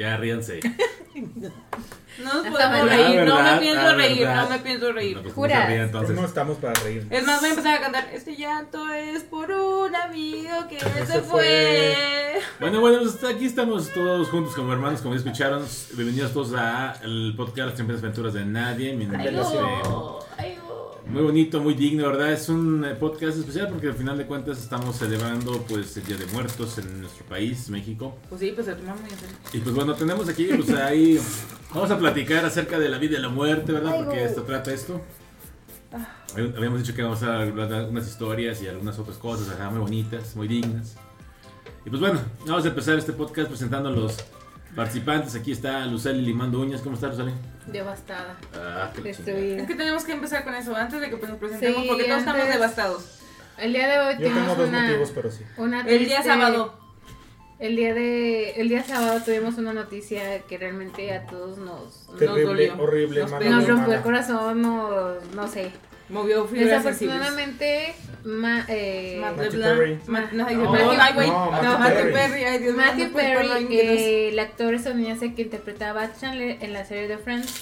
Ya ríanse. No nos Hasta podemos reír, no me pienso reír, verdad. no me pienso reír. No, pues, Juras. no entonces. No estamos para reír. Es más, voy a empezar a cantar. Este llanto es por un amigo que se, se fue. Bueno, bueno, pues aquí estamos todos juntos como hermanos, como ya escucharon. Bienvenidos todos al podcast Las Siempre Aventuras de Nadie. Mi nombre es, eh. Muy bonito, muy digno, ¿verdad? Es un eh, podcast especial porque al final de cuentas estamos celebrando pues el Día de Muertos en nuestro país, México. Pues sí, pues se tomamos muy en serio. Y pues bueno, tenemos aquí, pues ahí vamos a platicar acerca de la vida y la muerte, ¿verdad? Porque esto trata esto. Hab- Habíamos dicho que vamos a hablar de algunas historias y algunas otras cosas acá muy bonitas, muy dignas. Y pues bueno, vamos a empezar este podcast presentando los participantes. Aquí está Luceli Limando Uñas. ¿Cómo estás, Luceli? Devastada. Ah, qué. Destruida. Es que tenemos que empezar con eso antes de que pues, nos presentemos Sí, porque todos estamos devastados. El día de hoy Yo tengo tuvimos dos una, motivos, pero sí. una El día sábado. El día de el día sábado tuvimos una noticia que realmente a todos nos Terrible, dolió. horrible, Nos mala, nos rompió mala. el corazón, nos, no sé. Movió fibras sensibles. Desafortunadamente, ma- eh, Matt Matthew LeBlanc. Perry. No, No, Matthew- ay, no, Matthew Matthew Perry. Perry. Ay, Dios Matthew Perry, eh, el actor estadounidense que interpretaba a Chandler en la serie de Friends,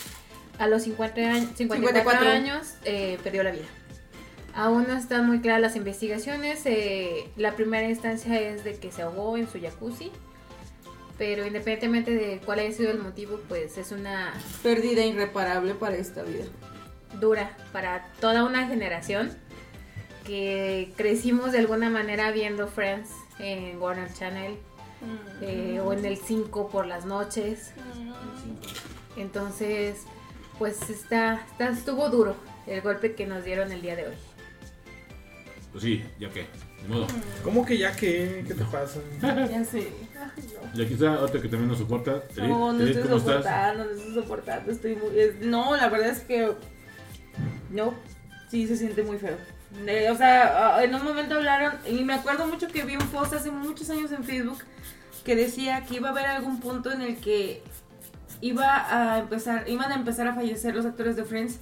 a los 50 años, 54 54. años eh, perdió la vida. Aún no están muy claras las investigaciones. eh, la primera instancia es de que se ahogó en su jacuzzi. Pero independientemente de cuál haya sido el motivo, pues es una Pérdida irreparable para esta vida. dura para toda una generación que crecimos de alguna manera viendo Friends en Warner Channel eh, o en el 5 por las noches. Entonces, pues está, está, estuvo duro el golpe que nos dieron el día de hoy. Pues sí, ya que. De modo. ¿Cómo que ya que? ¿Qué te pasa? Ya sé. Y aquí está otro que también nos soporta. No, no estoy soportando, no estoy soportando, estoy muy... no, la verdad es que... No, sí se siente muy feo. Eh, o sea, en un momento hablaron, y me acuerdo mucho que vi un post hace muchos años en Facebook que decía que iba a haber algún punto en el que iba a empezar, iban a empezar a fallecer los actores de Friends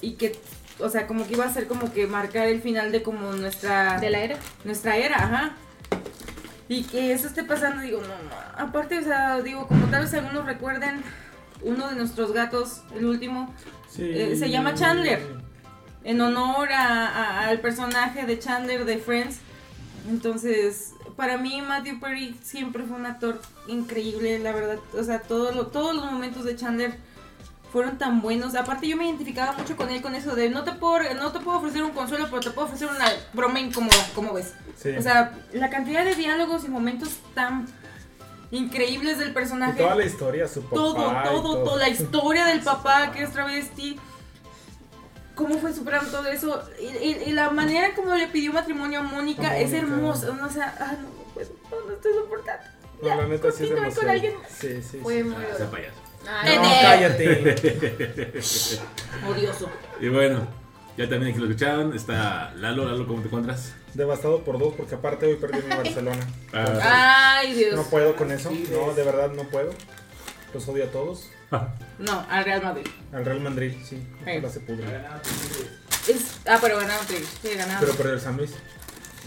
y que, o sea, como que iba a ser como que marcar el final de como nuestra De la era. nuestra era, ajá. Y que eso esté pasando, digo, no, no. Aparte, o sea, digo, como tal vez algunos recuerden, uno de nuestros gatos, el último, Sí. Eh, se llama Chandler. En honor a- a- al personaje de Chandler de Friends. Entonces, para mí Matthew Perry siempre fue un actor increíble, la verdad. O sea, todo lo- todos los momentos de Chandler fueron tan buenos. Aparte, yo me identificaba mucho con él con eso de no te puedo, no te puedo ofrecer un consuelo, pero te puedo ofrecer una broma incómoda, como ves. Sí. O sea, la cantidad de diálogos y momentos tan increíbles del Y personaje. toda la historia, su papá. todo, y todo, toda la historia del papá que es travesti. Cómo fue superando todo eso. Y, y- y la manera como le pidió matrimonio a Mónica es hermosa. No, o sea, ah, no, puedo, no, no estoy soportando. No, la neta sí es continúe con demasiado. alguien. Sí, sí. Fue sí. muy Ah, duro. sea payaso. Ay, No, cállate. Odioso. Y bueno, ya también aquí lo escucharon. Está Lalo. Lalo, ¿cómo te encuentras? Devastado por dos, porque aparte hoy perdí mi Barcelona. Ah, Ay, Dios. No puedo con eso. No, de verdad no puedo. Los odio a todos. No, al Real Madrid. Al Real Madrid, sí. Sí. Ojalá se pudre. Es, ah, pero ganaron Tigres. Sí, ganaron. Pero perdió el San Luis.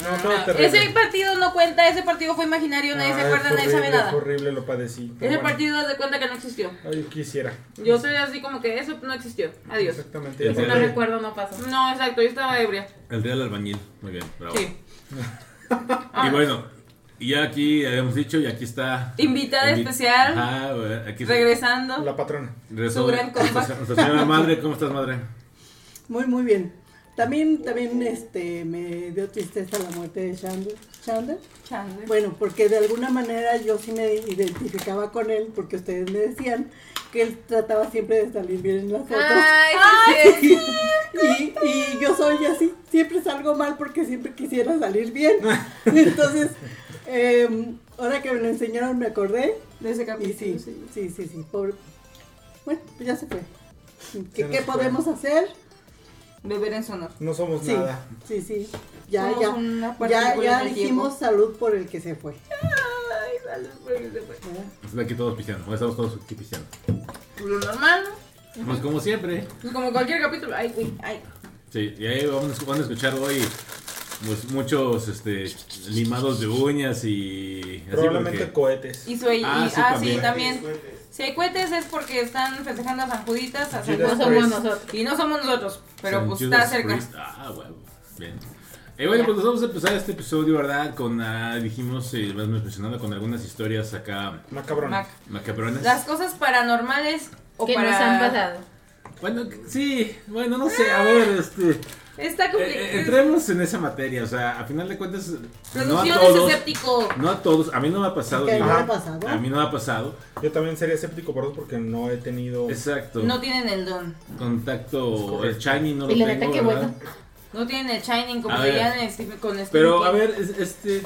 No, No, no. Ese partido no cuenta, ese partido fue imaginario, nadie se Ay, acuerda, fue nadie sabe horrible, nada. horrible, lo padecí. Ese bueno. partido de cuenta que no existió. Ay, quisiera. Yo soy así como que eso no existió. Adiós. Exactamente. Y. No recuerdo, no pasó. No, exacto, yo estaba ebria. El Real Albañil. Muy bien, bravo. Sí. Y bueno, y ya aquí habíamos dicho, y aquí está. Invitada Invi- especial, Ajá, aquí regresando. La patrona. regresó su gran compa. nuestra señora madre. ¿Cómo estás, madre? Muy, muy bien. También, también este, me dio tristeza la muerte de Chandler. Chandler. Chandler. Bueno, porque de alguna manera yo sí me identificaba con él, porque ustedes me decían que él trataba siempre de salir bien en las fotos. Ay, sí, sí. Y, y yo soy así, siempre salgo mal porque siempre quisiera salir bien. Entonces, em, ahora que me lo enseñaron me acordé. De ese capítulo. sí, sí. sí, sí, sí, pobre. Bueno, pues ya se fue. ¿Qué, Se qué nos fue. podemos hacer? Beber en su honor. No somos Sí, nada. sí, sí. Ya, Somos ya. una Ya, ya el dijimos salud por el que se fue. Ay, salud, porque se fue. Estamos aquí todos pisteando. Estamos todos aquí pisteando. Pues Lo normal, ¿no? Pues como siempre. Pues como cualquier capítulo. Ay, güey, ay. Sí, y ahí vamos, a- van a escuchar hoy pues, muchos este, limados de uñas y... así Probablemente porque- cohetes. Y su, y- Ah, ah, sí, sí, también. también. Si hay cohetes es porque están festejando a San Juditas, a San. No somos nosotros. Y no somos nosotros, pero San pues Judas está cerca. Priest. Ah, bueno, bien. Eh, bueno, pues nos vamos a empezar este episodio, ¿verdad? Con, ah, dijimos, eh, más mencionando, con algunas historias acá Macabrón. Mac. macabronas. Las cosas paranormales o que para... nos han pasado. Bueno, sí, bueno, no sé, a ver, este... Está eh, complicado. eh, entremos en esa materia, o sea, a final de cuentas, no a todos, escéptico. no a todos, a mí no me ha pasado, ¿Qué digo, no Ajá. ha pasado? a mí no me ha pasado, Yo también sería escéptico por eso porque no he tenido. exacto, No tienen el don. contacto, el shiny no lo Y la tengo, ¿verdad? bueno. No tienen el shining como A dirían Stephen- con Stephen Pero a ver, es- este,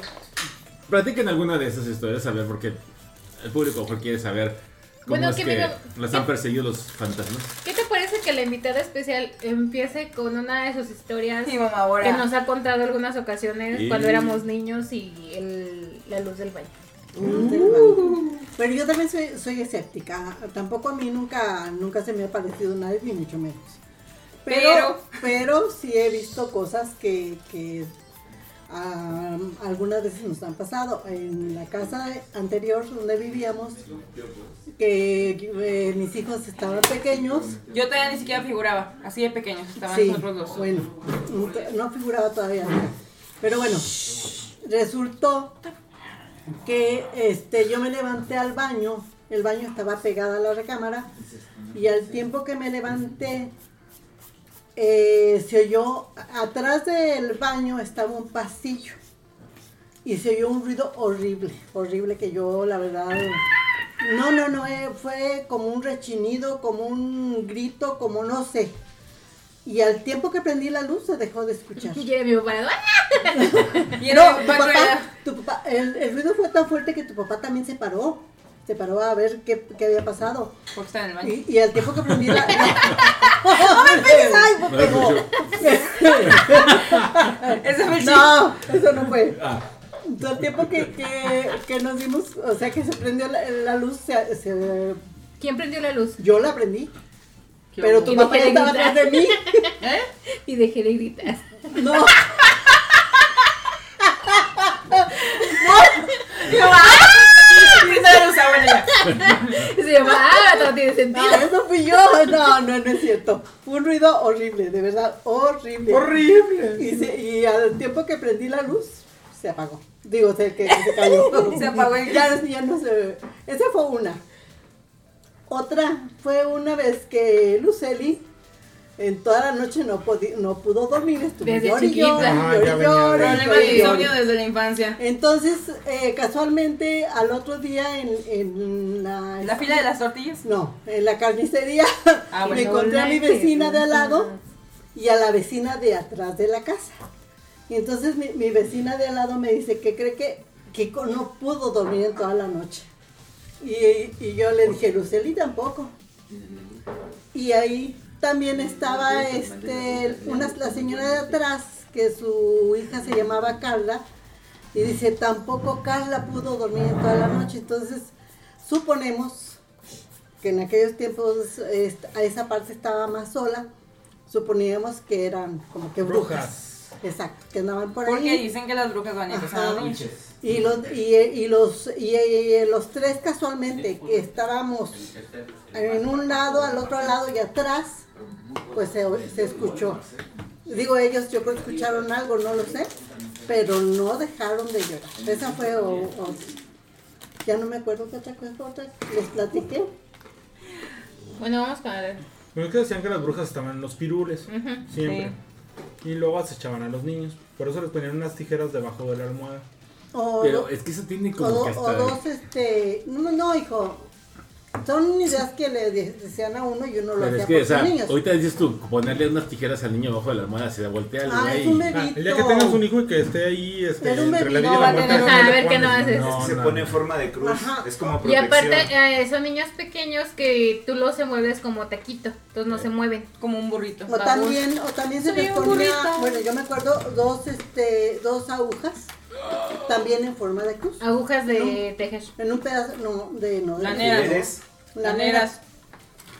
platiquen alguna de esas historias, a ver, porque el público mejor quiere saber cómo Bueno, es que mira, las ¿qué- han perseguido los fantasmas. ¿Qué te parece que la invitada especial empiece con una de sus historias Mi mamá ahora. que nos ha contado algunas ocasiones Y- cuando éramos niños y el- la luz del baño? Del baño. Pero yo también soy, soy escéptica. Tampoco a mí nunca, nunca se me ha parecido nadie, ni mucho menos. Pero, pero sí he visto cosas que, que ah, algunas veces nos han pasado. En la casa anterior donde vivíamos, que eh, mis hijos estaban pequeños. Yo todavía ni siquiera figuraba, así de pequeños estaban Sí, nosotros dos. bueno, no figuraba todavía. Pero bueno, resultó que este, yo me levanté al baño, el baño estaba pegado a la recámara, y al tiempo que me levanté, eh, se oyó, atrás del baño estaba un pasillo, y se oyó un ruido horrible, horrible que yo la verdad... No, no, no, eh, fue como un rechinido, como un grito, como no sé. Y al tiempo que prendí la luz se dejó de escuchar. Y era mi papá, ¡ah! No, tu papá tu papá, el, el ruido fue tan fuerte que tu papá también se paró. Se paró a ver qué, qué había pasado. Porque está en el baño. Y, y al tiempo que prendí la. ¡No me! ¡Ay, me No fue el chiste. No, eso no fue. Ah, Entonces, al tiempo que, que, que nos dimos, o sea, que se prendió la, la luz, se, se- ¿Quién prendió la luz? yo la prendí. Pero tu papá estaba atrás de mí. ¿Eh? Y dejé de gritar. No, Prende la Y se llama, ah, todo tiene sentido. no, eso fui yo. No, no, no es cierto. Fue un ruido horrible, de verdad, horrible. ¡Horrible! Y, se- y al tiempo que prendí la luz, se apagó. Digo, se, que, que se cayó. Se apagó y- Ya, ya no se... Esa fue una. Otra fue una vez que Luceli en toda la noche no, no pudo dormir. Estuvo Desde llore y chiquita. Ah, de- insomnio desde la infancia. Entonces, eh, casualmente, al otro día en, en la... ¿La fila de las tortillas? No, en la carnicería Ah, me bueno. encontré a mi vecina de al lado y a la vecina de atrás de la casa. Y entonces mi, mi vecina de al lado me dice que cree que Kiko no pudo dormir en toda la noche. Y, y yo le dije, Luceli tampoco. Y ahí también estaba este, una, la señora de atrás, que su hija se llamaba Carla, y dice, tampoco Carla pudo dormir en toda la noche. Entonces, suponemos que en aquellos tiempos a esa parte estaba más sola, suponíamos que eran como que brujas. Brujas. Exacto, que andaban por Porque ahí. dicen que las brujas van a Ajá. dormir. Y los, y, y los, y, y los tres casualmente que estábamos en un lado, al otro lado y atrás, pues se, se escuchó. Digo, ellos yo creo que escucharon algo, no lo sé, pero no dejaron de llorar. Esa fue, o, o- ya no me acuerdo qué otra cosa fue otra, les platiqué. Bueno, vamos con el... Bueno, es que decían que las brujas estaban en los pirules. Siempre. Y luego acechaban a los niños. Por eso les ponían unas tijeras debajo de la almohada. O, pero es que eso tiene o, como que o dos, este, no, no, hijo, son ideas que le de- decían a uno y uno lo Pero hacía es que, por o sea, niños. ahorita dices tú, ponerle unas tijeras al niño abajo de la almohada, se voltea el Ah, es Ah, el día que tengas un hijo y que esté ahí este, un entre la vida y la a muerte. ver qué no haces. No, se no, pone no. en forma de cruz. Ajá. Es como Y protección. aparte, eh, son niños pequeños que tú los mueves como taquito, entonces no se mueven. Como un burrito. O también, o también se Soy les ponía, bueno, yo me acuerdo dos, este, dos agujas, también en forma de cruz, Agujas de tejer. en un pedazo, no, de, no, de Laneras. ¿Eres? laneras,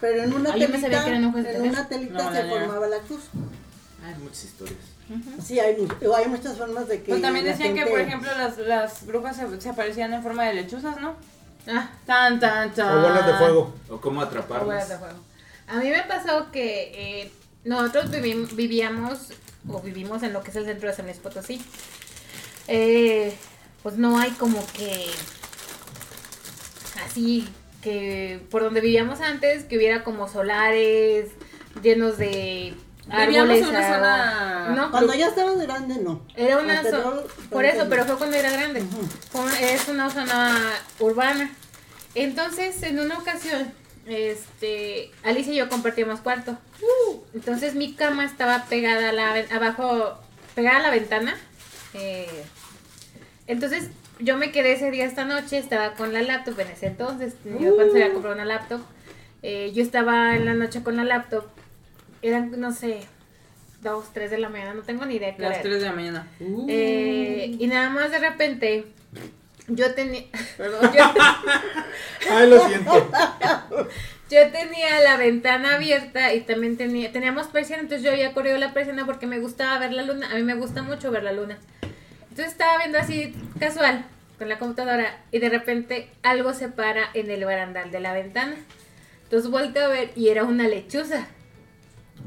pero en una telita, sabía que eran hojas de en tejer. una telita No, se lanera. formaba la cruz. Hay muchas historias. Sí, hay, hay muchas formas de que. Pues también decían que, gente- por ejemplo, las, las brujas se, se aparecían en forma de lechuzas, ¿no? Ah, Tan, tan, tan. O bolas de fuego. O cómo o bolas atraparlas. de fuego. A mí me pasó que eh, nosotros vivi- vivíamos o vivimos en lo que es el centro de San Luis Potosí. Eh, pues no hay como que así que por donde vivíamos antes que hubiera como solares llenos de Vivíamos en una ah, zona- No, Cuando ya estabas grande, no. Era una zona, por eso, pero fue cuando era grande. Es una zona urbana. Entonces, en una ocasión, este, Alicia y yo compartíamos cuarto. Entonces mi cama estaba pegada a la, abajo, pegada a la ventana. Eh, entonces yo me quedé ese día esta noche, estaba con la laptop en ese entonces. Yo cuando se había comprado una laptop. Eh, yo estaba en la noche con la laptop. Eran, no sé, dos, tres de la mañana, no tengo ni idea Las era. 3 de la mañana. Eh, y nada más de repente, yo tenía, perdón, yo, Ay, lo siento. Yo tenía la ventana abierta y también tenía, teníamos persiana, entonces yo había corrido la persiana porque me gustaba ver la luna, a mí me gusta mucho ver la luna. Entonces estaba viendo así casual con la computadora y de repente algo se para en el barandal de la ventana. Entonces volteo a ver y era una lechuza.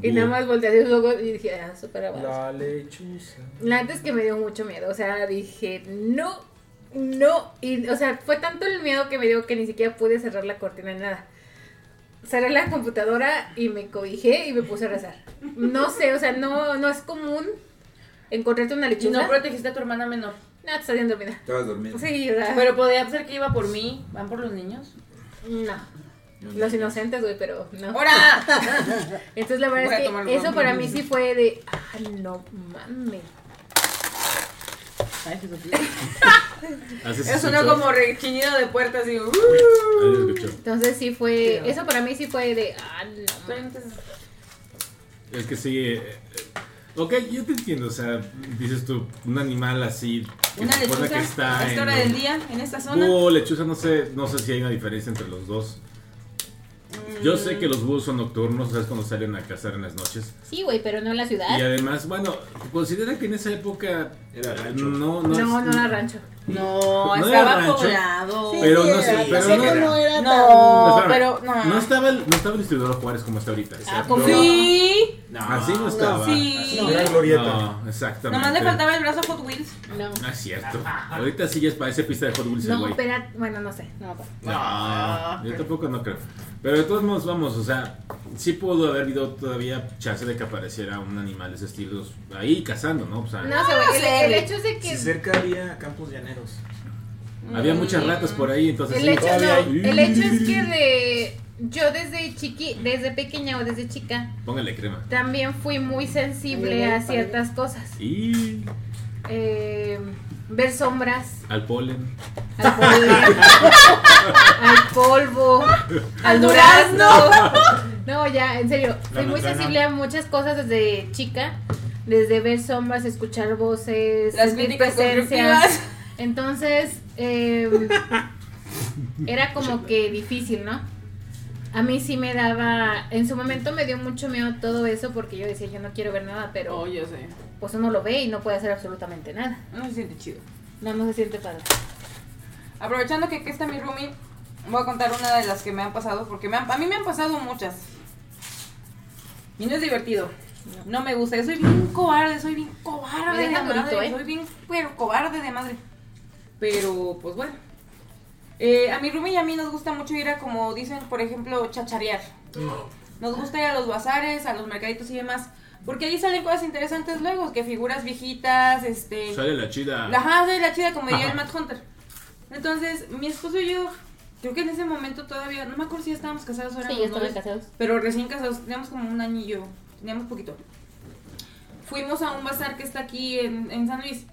Y nada más volteé ojos y dije, ah, súper abajo. La lechuza. La neta es que me dio mucho miedo, o sea, dije, no, no, y, o sea, fue tanto el miedo que me dio que ni siquiera pude cerrar la cortina ni nada. Cerré la computadora y me cobijé y me puse a rezar. No sé, o sea, no, no es común encontrarte una Y lechuza. no protegiste a tu hermana menor. No, te estás bien dormida. Estabas dormido. Sí, o sea, Pero podría ser que iba por mí. ¿Van por los niños? no. Los inocentes, güey, pero no. ¡Hora! Entonces la verdad es que eso para mí sí fue de, ah, no mames. Ay. Así se Es uno escuchó. como rechiñido de puertas y. uh. Ahí se escuchó. Entonces sí fue, eso para mí sí fue de, ah, no Es que sí. eh, eh, ok, yo te entiendo. O sea, dices tú, un animal así. Que Una se supone lechuza que está a esta en hora un- del día, en esta zona. Búho, lechuza, no sé, no sé si hay una diferencia entre los dos. Yo sé que los búhos son nocturnos, ¿sabes? Cuando salen a cazar en las noches. Sí, güey, pero no en la ciudad. Y además, bueno, considera que en esa época Era rancho. no, no, No, no era rancho. No, No estaba era rancho. poblado. Pero sí, no sé, pero no era- no era No, No, espérame, pero no. no estaba el, no estaba el distribuidor Juárez como está ahorita. Ah. Sí. No, Así no estaba. Sí. No. Era glorieta. No, exactamente. Nomás le faltaba el brazo a Hot Wheels. No. No es cierto. Ahorita sí ya es parece pista de Hot Wheels el No, espera, bueno, no sé. No. No, yo tampoco no creo. Pero de todos modos, vamos, o sea, sí pudo haber habido todavía chance de que apareciera un animal de ese estilo ahí cazando, ¿no? O sea, no El, el güey. hecho es de que. Si cerca había campos llaneros. había muchas ratas por ahí, entonces El sí, hecho, no, el hecho es que de. Yo desde chiqui, desde pequeña o desde chica, Póngale crema. también fui muy sensible Ay, a ciertas cosas. Y Eh, ver sombras, al polen. al polen, al polvo, al durazno. No, ya, en serio, fui La muy manzana. sensible a muchas cosas desde chica, desde ver sombras, escuchar voces, Las sentir críticas presencias. Entonces, eh, era como que difícil, ¿no? A mí sí me daba, en su momento me dio mucho miedo todo eso porque yo decía, yo no quiero ver nada, pero Oh, yo sé. Pues uno lo ve y no puede hacer absolutamente nada. No se siente chido. No, no se siente padre. Aprovechando que aquí está mi roomie, voy a contar una de las que me han pasado, porque me han- a mí me han pasado muchas. Y no es divertido. No me gusta, yo soy bien cobarde, soy bien cobarde Me de madre, ¿eh? soy bien pero cobarde de madre. Pero, pues bueno. Eh, a mi roomie y a mí nos gusta mucho ir a, como dicen, por ejemplo, chacharear. Nos gusta ir a los bazares, a los mercaditos y demás. Porque ahí salen cosas interesantes luego, que figuras viejitas, este... Sale la chida. Ajá, soy la chida como diría el Matt Hunter. Entonces, mi esposo y yo, creo que en ese momento todavía, no me acuerdo si ya estábamos casados o Sí, éramos ya casados. pero recién casados, teníamos como un yo, teníamos poquito. Fuimos a un bazar que está aquí en, en San Luis,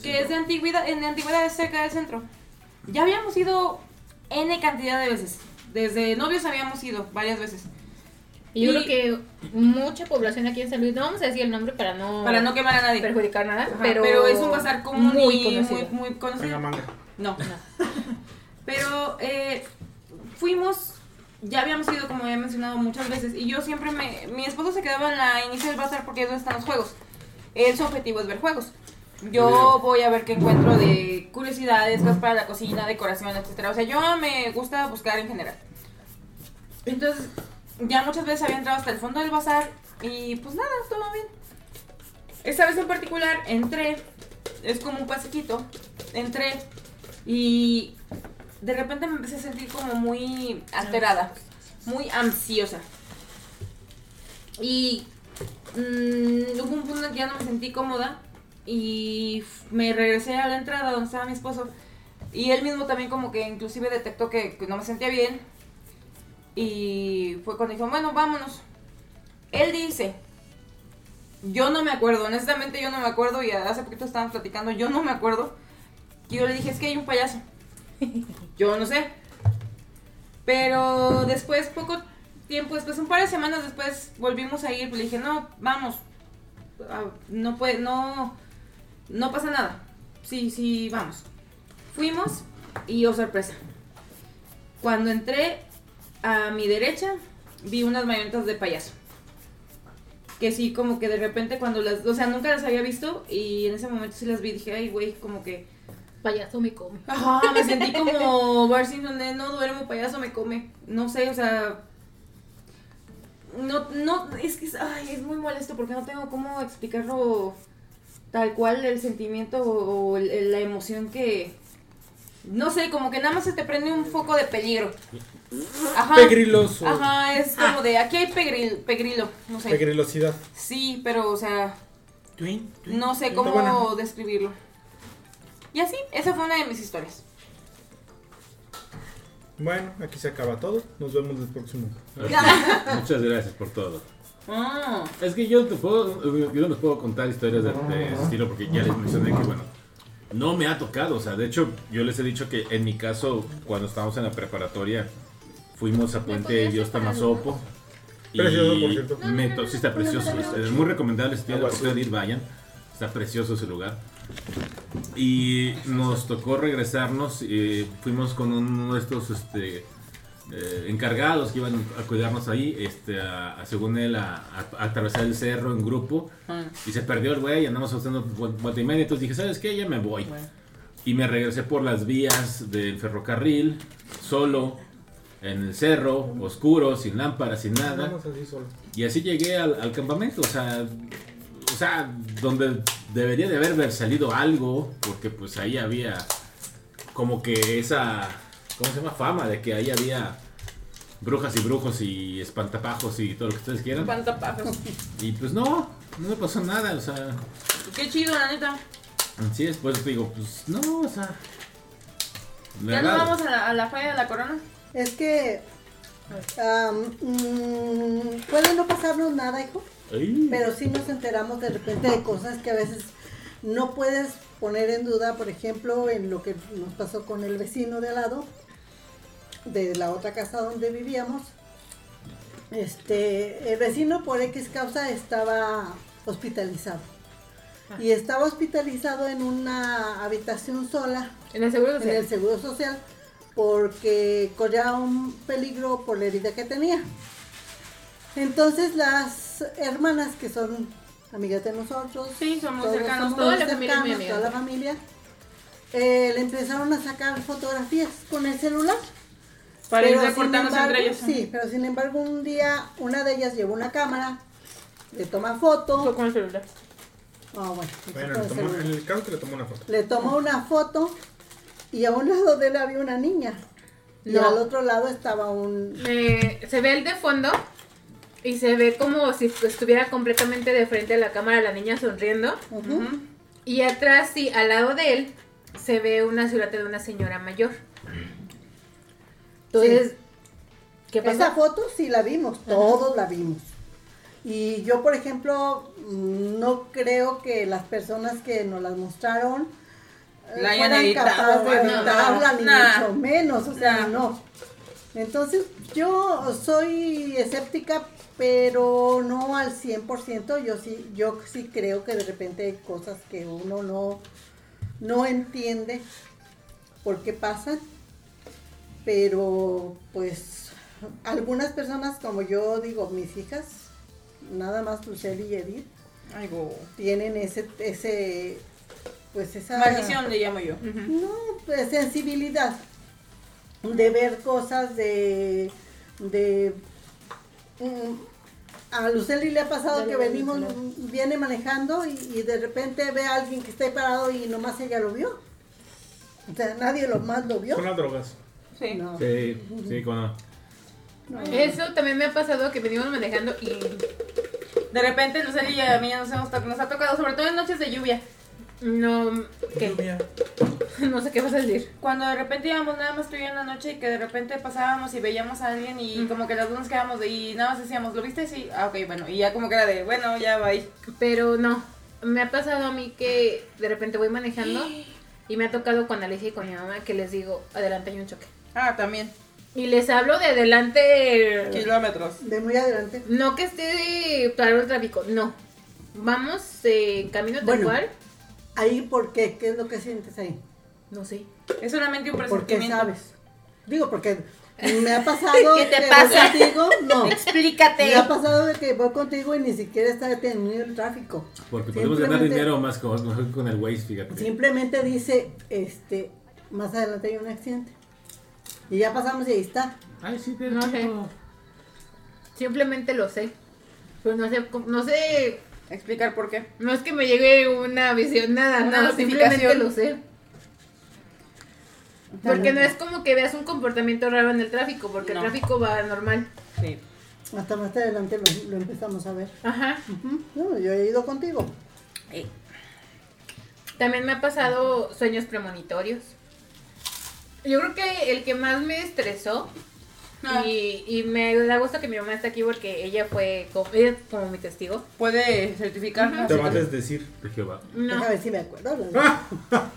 que es de antigüedad, en de antigüedad es cerca del centro. Ya habíamos ido N cantidad de veces. Desde novios habíamos ido varias veces. Y yo creo que mucha población aquí en San Luis, no vamos a decir el nombre para no, Para no quemar a nadie. perjudicar nada, Ajá, pero, es un bazar común muy y muy, conocido. muy conocido. Venga, manga. No. Pero eh, fuimos ya habíamos ido, como he mencionado muchas veces, y yo siempre me... Mi esposo se quedaba en la inicio del bazar porque es donde están los juegos. Él, su objetivo es ver juegos. Yo voy a ver qué encuentro de curiosidades, cosas para la cocina, decoración, etcétera. O sea, yo me gusta buscar en general. Entonces, ya muchas veces había entrado hasta el fondo del bazar y pues nada, todo bien. Esta vez en particular entré, es como un pasequito, entré y de repente me empecé a sentir como muy alterada, muy ansiosa. Y mm, hubo un punto en que ya no me sentí cómoda y me regresé a la entrada donde estaba mi esposo y él mismo también como que inclusive detectó que no me sentía bien y fue cuando dijo, bueno, vámonos. Él dice, yo no me acuerdo, honestamente yo no me acuerdo y hace poquito estaban platicando, yo no me acuerdo. Y yo le dije, es que hay un payaso. yo no sé. Pero después, poco tiempo después, un par de semanas después, volvimos a ir. Le dije, no, vamos. Ah, No puede, no, no pasa nada. Sí, sí, vamos. Fuimos y oh sorpresa. Cuando entré a mi derecha, vi unas marionetas de payaso. Que sí, como que de repente cuando las, o sea, nunca las había visto y en ese momento sí las vi, dije, ay, güey, como que Payaso me come. Ajá, me sentí como Bart Simpson de no duermo, payaso me come. No sé, o sea. No, no, es que es, ay, es muy molesto porque no tengo cómo explicarlo tal cual el sentimiento o, o el- el- la emoción que. No sé, como que nada más se te prende un foco de peligro. Ajá. Pegriloso. Ajá, es como de aquí hay pegril, pegrilo, no sé. Pegrilosidad. Sí, pero o sea, no sé cómo buena. describirlo. Y así, esa fue una de mis historias. Bueno, aquí se acaba todo. Nos vemos el próximo. Muchas gracias por todo. Ah. Es que yo no te puedo, yo no les puedo contar historias de, de ese estilo porque ya les mencioné que, bueno, no me ha tocado. O sea, de hecho, yo les he dicho que en mi caso, cuando estábamos en la preparatoria, fuimos a Puente podías Dios Tamazopo. Precioso, por cierto. sí, está precioso. Es muy recomendable si tienen la oportunidad de ir, vayan. Está precioso ese lugar. Y nos tocó regresarnos. y fuimos con uno de estos este, eh, encargados que iban a cuidarnos ahí, este, a, a- según él, a, a- a atravesar el cerro en grupo. Ah. Y se perdió el güey, andamos haciendo vuel- vuelta y media. Entonces dije, ¿sabes qué? Ya me voy. Bueno. Y me regresé por las vías del ferrocarril, solo, en el cerro, oscuro, sin lámparas, sin nada. Vamos así solo. Y así llegué al, al campamento, o sea, o sea, donde debería de haber salido algo, porque pues ahí había como que esa, ¿cómo se llama? Fama de que ahí había brujas y brujos y espantapajos y todo lo que ustedes quieran. Espantapájaros. Y pues no, no me pasó nada, o sea, Qué chido, la neta. sí, después te digo, pues no, o sea... Ya verdad, vamos a la, a la falla de la corona. Es que mm, puede no pasarnos nada, hijo, ay, pero sí nos enteramos de repente de cosas que a veces no puedes poner en duda, por ejemplo, en lo que nos pasó con el vecino de al lado, de la otra casa donde vivíamos. Este, el vecino por X causa estaba hospitalizado. Y estaba hospitalizado en una habitación sola En el seguro en social. el Seguro Social porque corría un peligro por la herida que tenía. Entonces las hermanas que son amigas de nosotros, Sí, somos todos cercanos, somos toda la familia es mi cercanos, amiga. toda la familia, eh, le empezaron a sacar fotografías con el celular. Para ir Pero, sin reportándose entre embargo, ellos. Sí, pero sin embargo un día una de ellas llevó una cámara, le toma foto. Fue con el celular. Ah, bueno, Bueno, le el tomó- en el caso que le tomó una foto. Le tomó una foto y a un lado de él había una niña. Y al otro lado estaba un... Eh, se ve el de fondo y se ve como si estuviera completamente de frente a la cámara la niña sonriendo. Y atrás, sí, al lado de él, se ve una silueta de una señora mayor. Entonces, ¿qué Esa pasa? foto sí la vimos, todos la vimos. Y yo, por ejemplo, mm, no creo que las personas que nos las mostraron fueran editado, capaces de editarla, no, ni nah. mucho menos, o sea, Nah. no. Entonces, yo soy escéptica, pero no al 100%, yo sí, yo sí creo que de repente hay cosas que uno no, no entiende por qué pasan, pero pues algunas personas, como yo digo, mis hijas, nada más Luceli y Edith, Ay, tienen ese, ese, pues esa... Maldición le llamo yo. No, pues sensibilidad de ver cosas de, de, mm, a Luceli le ha pasado Dale, que venimos, viene manejando y, y de repente ve a alguien que está ahí parado y nomás ella lo vio. O sea, nadie lo más lo vio. Son las drogas. Sí. No. Sí, sí, no. Eso también me ha pasado que venimos manejando y De repente, Luceli y a mí ya nos, hemos nos ha tocado, sobre todo en noches de lluvia. No. ¿qué? Lluvia. No sé qué vas a decir. Cuando de repente íbamos nada más tú y yo en la noche y que de repente pasábamos y veíamos a alguien y como que las dos nos quedábamos de, y nada más decíamos, ¿lo viste? Sí, ah, ok, bueno, y ya como que era de, bueno, ya va ahí. Pero no. Me ha pasado a mí que de repente voy manejando y me ha tocado con Alicia y con mi mamá que les digo, adelante hay un choque. Ah, también. Y les hablo de adelante. Kilómetros. De muy adelante. No que esté claro el tráfico, no. Vamos en camino tal Bueno. cual. Ahí, ¿por qué? ¿Qué es lo que sientes ahí? No sé. Es solamente un ¿Por qué presentimiento. sabes? Digo, porque me ha pasado ¿Qué te que pasa? voy contigo, no. Explícate. Me ha pasado de que voy contigo y ni siquiera está detenido el tráfico. Porque podemos ganar dinero más con, con el Waze, fíjate. Simplemente dice, este, más adelante hay un accidente. Y ya pasamos y ahí está. Ay, sí, te No sé. Simplemente lo sé. Pero no sé, cómo- no sé, Explicar por qué. no es que me llegue una visión, nada, Una nada, simplemente lo sé. Porque no es como que veas un comportamiento raro en el tráfico, porque No. el tráfico va normal. Sí. Hasta más adelante lo, lo empezamos a ver. Ajá. No, yo he ido contigo. También me ha pasado sueños premonitorios. Yo creo que el que más me estresó Ah. y, y me da gusto que mi mamá está aquí porque ella fue como, ella es como mi testigo. Puede certificar. Te vas a decir. De Jehová. No. Déjame ver si me acuerdo. la.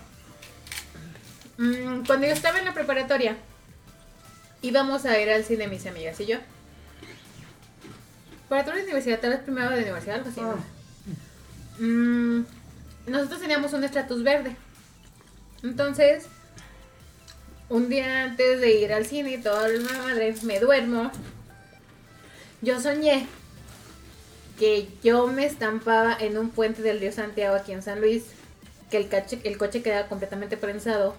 Mm, cuando yo estaba en la preparatoria, íbamos a ir al cine mis amigas y yo. Preparatoria de universidad, tal vez primero de universidad, algo así. Ah. Mm, nosotros teníamos un estatus verde. Entonces, un día antes de ir al cine y toda la madre, me duermo. Yo soñé que yo me estampaba en un puente del río Santiago aquí en San Luis, que el, cache- el coche quedaba completamente prensado,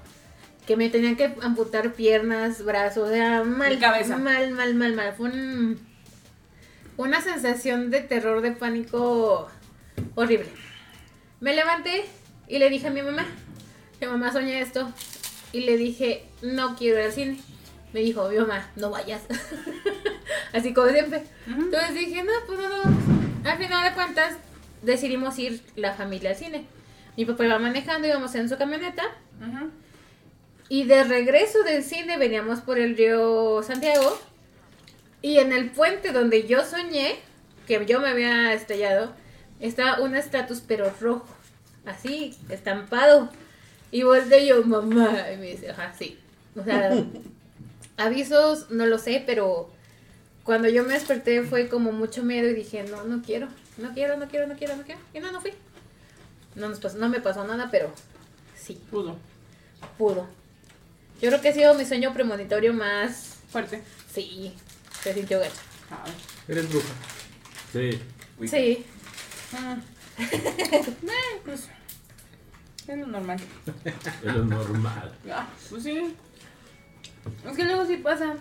que me tenían que amputar piernas, brazos, o sea, mal, cabeza. mal, mal, mal, mal. Fue un- una sensación de terror, de pánico horrible. Me levanté y le dije a mi mamá, que mamá soñé esto, y le dije, no quiero ir al cine. Me dijo, mi mamá, no vayas. Así como siempre. Entonces dije, no, pues no, no. Al final de cuentas, decidimos ir la familia al cine. Mi papá iba manejando, íbamos en su camioneta. Ujú. Y de regreso del cine veníamos por el río Santiago. Y en el puente donde yo soñé, que yo me había estrellado, estaba un estatus pero rojo. Así, estampado. Y volteé yo, mamá. Y me dice, ajá, sí. O sea, avisos, no lo sé, pero cuando yo me desperté fue como mucho miedo y dije, no, no quiero, no quiero, no quiero, no quiero, no quiero. Y no, no fui. No, nos pasó, no me pasó nada, pero sí, Pudo. pudo. Yo creo que ha sido mi sueño premonitorio más... Fuerte. Sí, se sintió gacho. Eres bruja. Sí. Sí. Mm. Eh, pues, es lo normal. Es lo normal. Ah, pues sí. Es que luego sí pasa.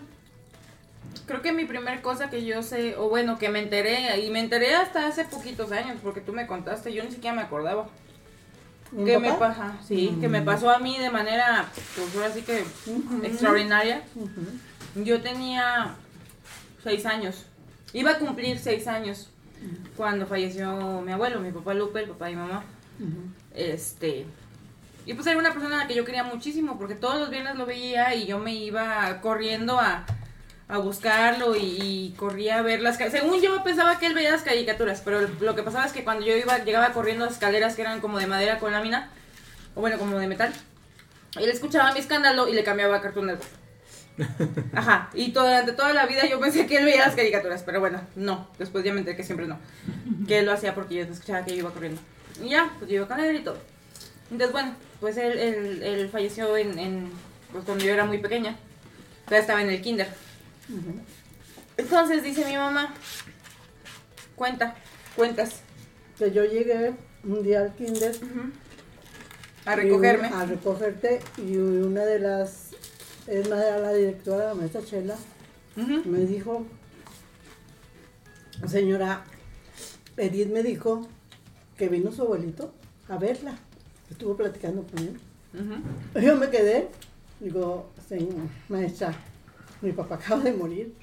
Creo que mi primer cosa que yo sé, o bueno, que me enteré, y me enteré hasta hace poquitos años, porque tú me contaste, yo ni siquiera me acordaba. ¿Un Que me, pasa, sí, que me pasó a mí de manera, pues ahora sí que Ujú. extraordinaria. Ujú. Yo tenía seis años. Iba a cumplir seis años cuando falleció mi abuelo, mi papá Lupe, el papá de mi mamá. Este. Y pues era una persona a la que yo quería muchísimo, porque todos los viernes lo veía y yo me iba corriendo a, a buscarlo y, y corría a ver las Según yo pensaba que él veía las caricaturas, pero lo que pasaba es que cuando yo iba, llegaba corriendo las escaleras que eran como de madera con lámina, o bueno, como de metal, él escuchaba mi escándalo y le cambiaba a Cartoon Network. Ajá, y durante toda la vida yo pensé que él veía las caricaturas, pero bueno, no, después ya me enteré que siempre no. Que él lo hacía porque yo escuchaba que yo iba corriendo. Y ya, pues yo iba con él y todo. Entonces, bueno, pues él, él, él falleció en, en, pues cuando yo era muy pequeña. Todavía estaba en el kinder. Entonces dice mi mamá, cuenta, cuentas. Que yo llegué un día al kinder. A recogerme. una- a recogerte y una de las, es más, era la directora, la maestra Chela, me dijo, señora, Edith me dijo que vino su abuelito a verla. Estuvo platicando con él. Yo me quedé, digo, señor, maestra, mi papá acaba de morir.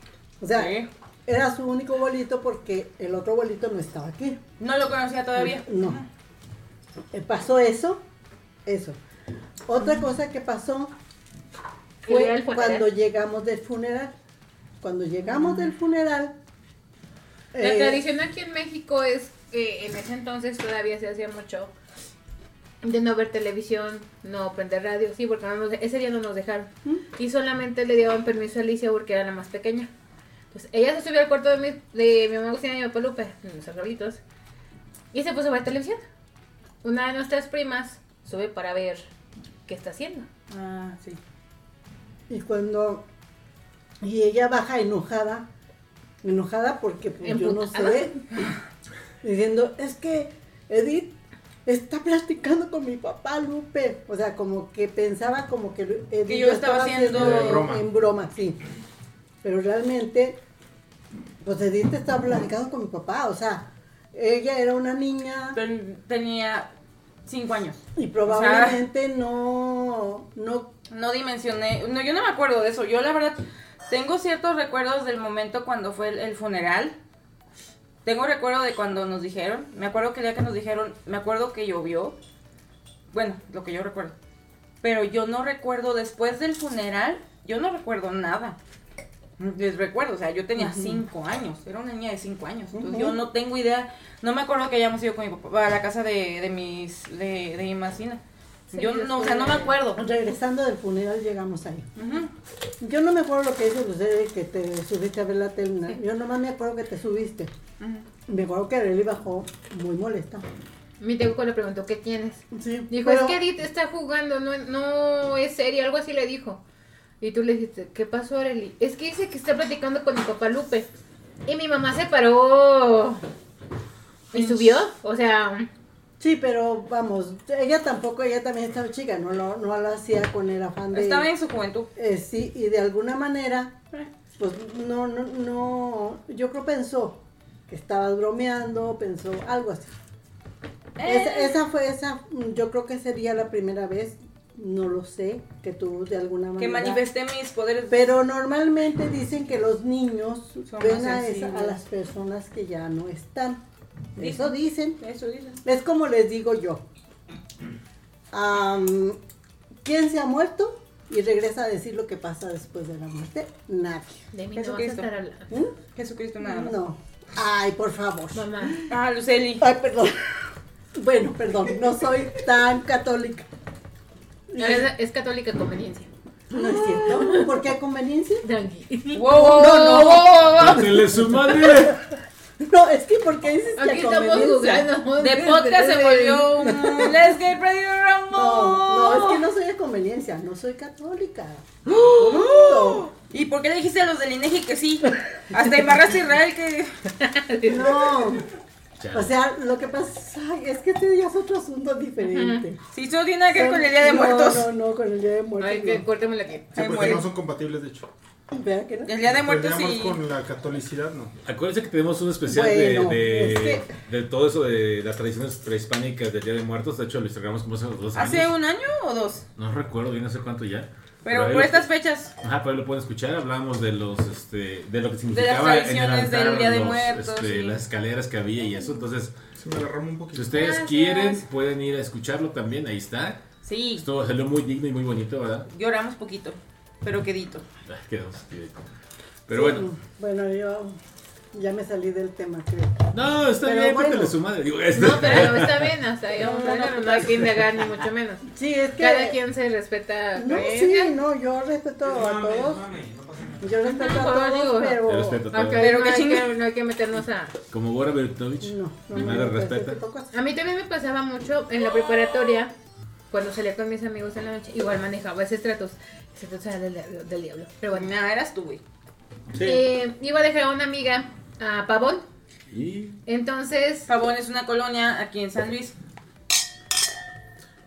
O sea, Sí. era su único abuelito porque el otro abuelito no estaba aquí. No lo conocía todavía. No. Eh, Pasó eso, eso. Otra cosa que pasó ¿El día fue cuando llegamos del funeral. Cuando llegamos del funeral, La eh, tradición aquí en México es que en ese entonces todavía se hacía mucho de no ver televisión, no prender radio, sí, porque no nos- ese día no nos dejaron. Y solamente le dieron permiso a Alicia porque era la más pequeña. Entonces ella se subió al cuarto de mi, de mi mamá Agustina y mi papá Lupe, mis abuelitos, y se puso a ver televisión. Una de nuestras primas sube para ver qué está haciendo. Ah, sí. y cuando y ella baja enojada, enojada porque pues, yo no sé, diciendo, es que Edith está platicando con mi papá Lupe, o sea, como que pensaba como que Edith Que yo estaba haciendo- en broma. en broma, sí, pero realmente, pues Edith estaba platicando con mi papá, o sea, ella era una niña Ten- tenía cinco años. y probablemente no, no No dimensioné. No, yo no me acuerdo de eso. Yo, la verdad, tengo ciertos recuerdos del momento cuando fue el, el funeral. Tengo recuerdo de cuando nos dijeron. Me acuerdo que el día que nos dijeron. Me acuerdo que llovió. Bueno, lo que yo recuerdo. Pero yo no recuerdo después del funeral. Yo no recuerdo nada. Les recuerdo, o sea, yo tenía cinco años, era una niña de cinco años, entonces yo no tengo idea, no me acuerdo que hayamos ido con mi papá a la casa de, de mis, de, de mi. Sí, yo no, o sea, no me acuerdo. regresando del funeral llegamos ahí. Yo no me acuerdo lo que dice usted que te subiste a ver la tele. Yo nomás me acuerdo que te subiste. Me acuerdo que Arely bajó muy molesta. Mi teco le preguntó, ¿qué tienes? Sí. Dijo, es que Edith está jugando, no, no es serio, algo así le dijo. Y tú le dijiste, ¿qué pasó, Arely? Es que dice que está platicando con mi papá Lupe. Y mi mamá se paró y subió, o sea, Sí, pero vamos, ella tampoco, ella también estaba chica, no lo, no lo hacía con el afán de... Estaba en su juventud. Eh, sí, y de alguna manera, pues no, no, no, yo creo pensó que estabas bromeando, pensó algo así. Esa, Eh. esa fue esa, yo creo que sería la primera vez, no lo sé, que tú de alguna manera... Que manifesté mis poderes. Pero normalmente dicen que los niños Son ven a, esa- a las personas que ya no están. Dicen. Eso dicen. Eso dicen. Es como les digo yo. ¿Quién se ha muerto y regresa a decir lo que pasa después de la muerte? Nadie. de mí no vas a Jesucristo. estar hablando. ¿Mm? Jesucristo nada más. No. Ay, por favor. Mamá, Ah, Luceli. Ay, perdón. Bueno, perdón, no soy tan católica. es, es católica a conveniencia. No es cierto. ¿Por qué a conveniencia? Tranqui. Wow, wow, No, wow, no. ¡Pártele su madre! No, es que ¿por qué dices que Aquí a estamos jugando. De podcast se volvió un Let's get ready to rumble. No, no, es que no soy a conveniencia, no soy católica. ¿Y por qué le dijiste a los del INEGI que sí? Hasta embarraste Israel que... No. O sea, lo que pasa ay, es que este ya es otro asunto diferente. Si eso tiene nada que ver con el Día de No, Muertos. No, no, con el Día de Muertos. Ay, que no. córtemela aquí. Sí, porque muere. no son compatibles, de hecho. ¿Verdad que no? El Día de Muertos sí. con la catolicidad, no. Acuérdense que tenemos un especial Bueno, de, de, es que- de todo eso de las tradiciones prehispánicas del Día de Muertos. De hecho, lo estrenamos como hace dos años. ¿Hace un año o dos? No recuerdo bien hace cuánto ya. Pero ahí por lo- estas fechas. Ajá, pero ahí lo pueden escuchar. Hablábamos de los, este, de lo que significaba en el tradiciones del altar, Día de los, Muertos, este, sí. las escaleras que había y eso. Entonces, Se me un poquito. si ustedes Gracias. quieren, pueden ir a escucharlo también. Ahí está. Sí, Esto salió muy digno y muy bonito, ¿verdad? lloramos poquito, pero quedito. Ah, quedamos aquí. Pero bueno. Bueno, yo ya me salí del tema, creo. No, está Pero bien, bueno. su madre. Digo, este. No, pero está bien, hasta ahí vamos No, a no, no, no hay que indagar ni mucho menos. Sí, es que. Cada quien se respeta. No, sí, no, yo respeto a todos. Yo respeto No, a todos, digo, pero. Yo respeto a todos. Aunque Pero no, que hay que, no hay que meternos a... Como Bora Bertovich. No, no Mi madre respeta. A mí también me pasaba mucho en la preparatoria, cuando salía con mis amigos en la noche, igual manejaba ese estratos. Estratos era del, del diablo. Pero bueno, Nada, eras tú, güey. Sí. Eh, iba a dejar a una amiga a Pavón. Y Entonces, Pavón es una colonia aquí en San Luis.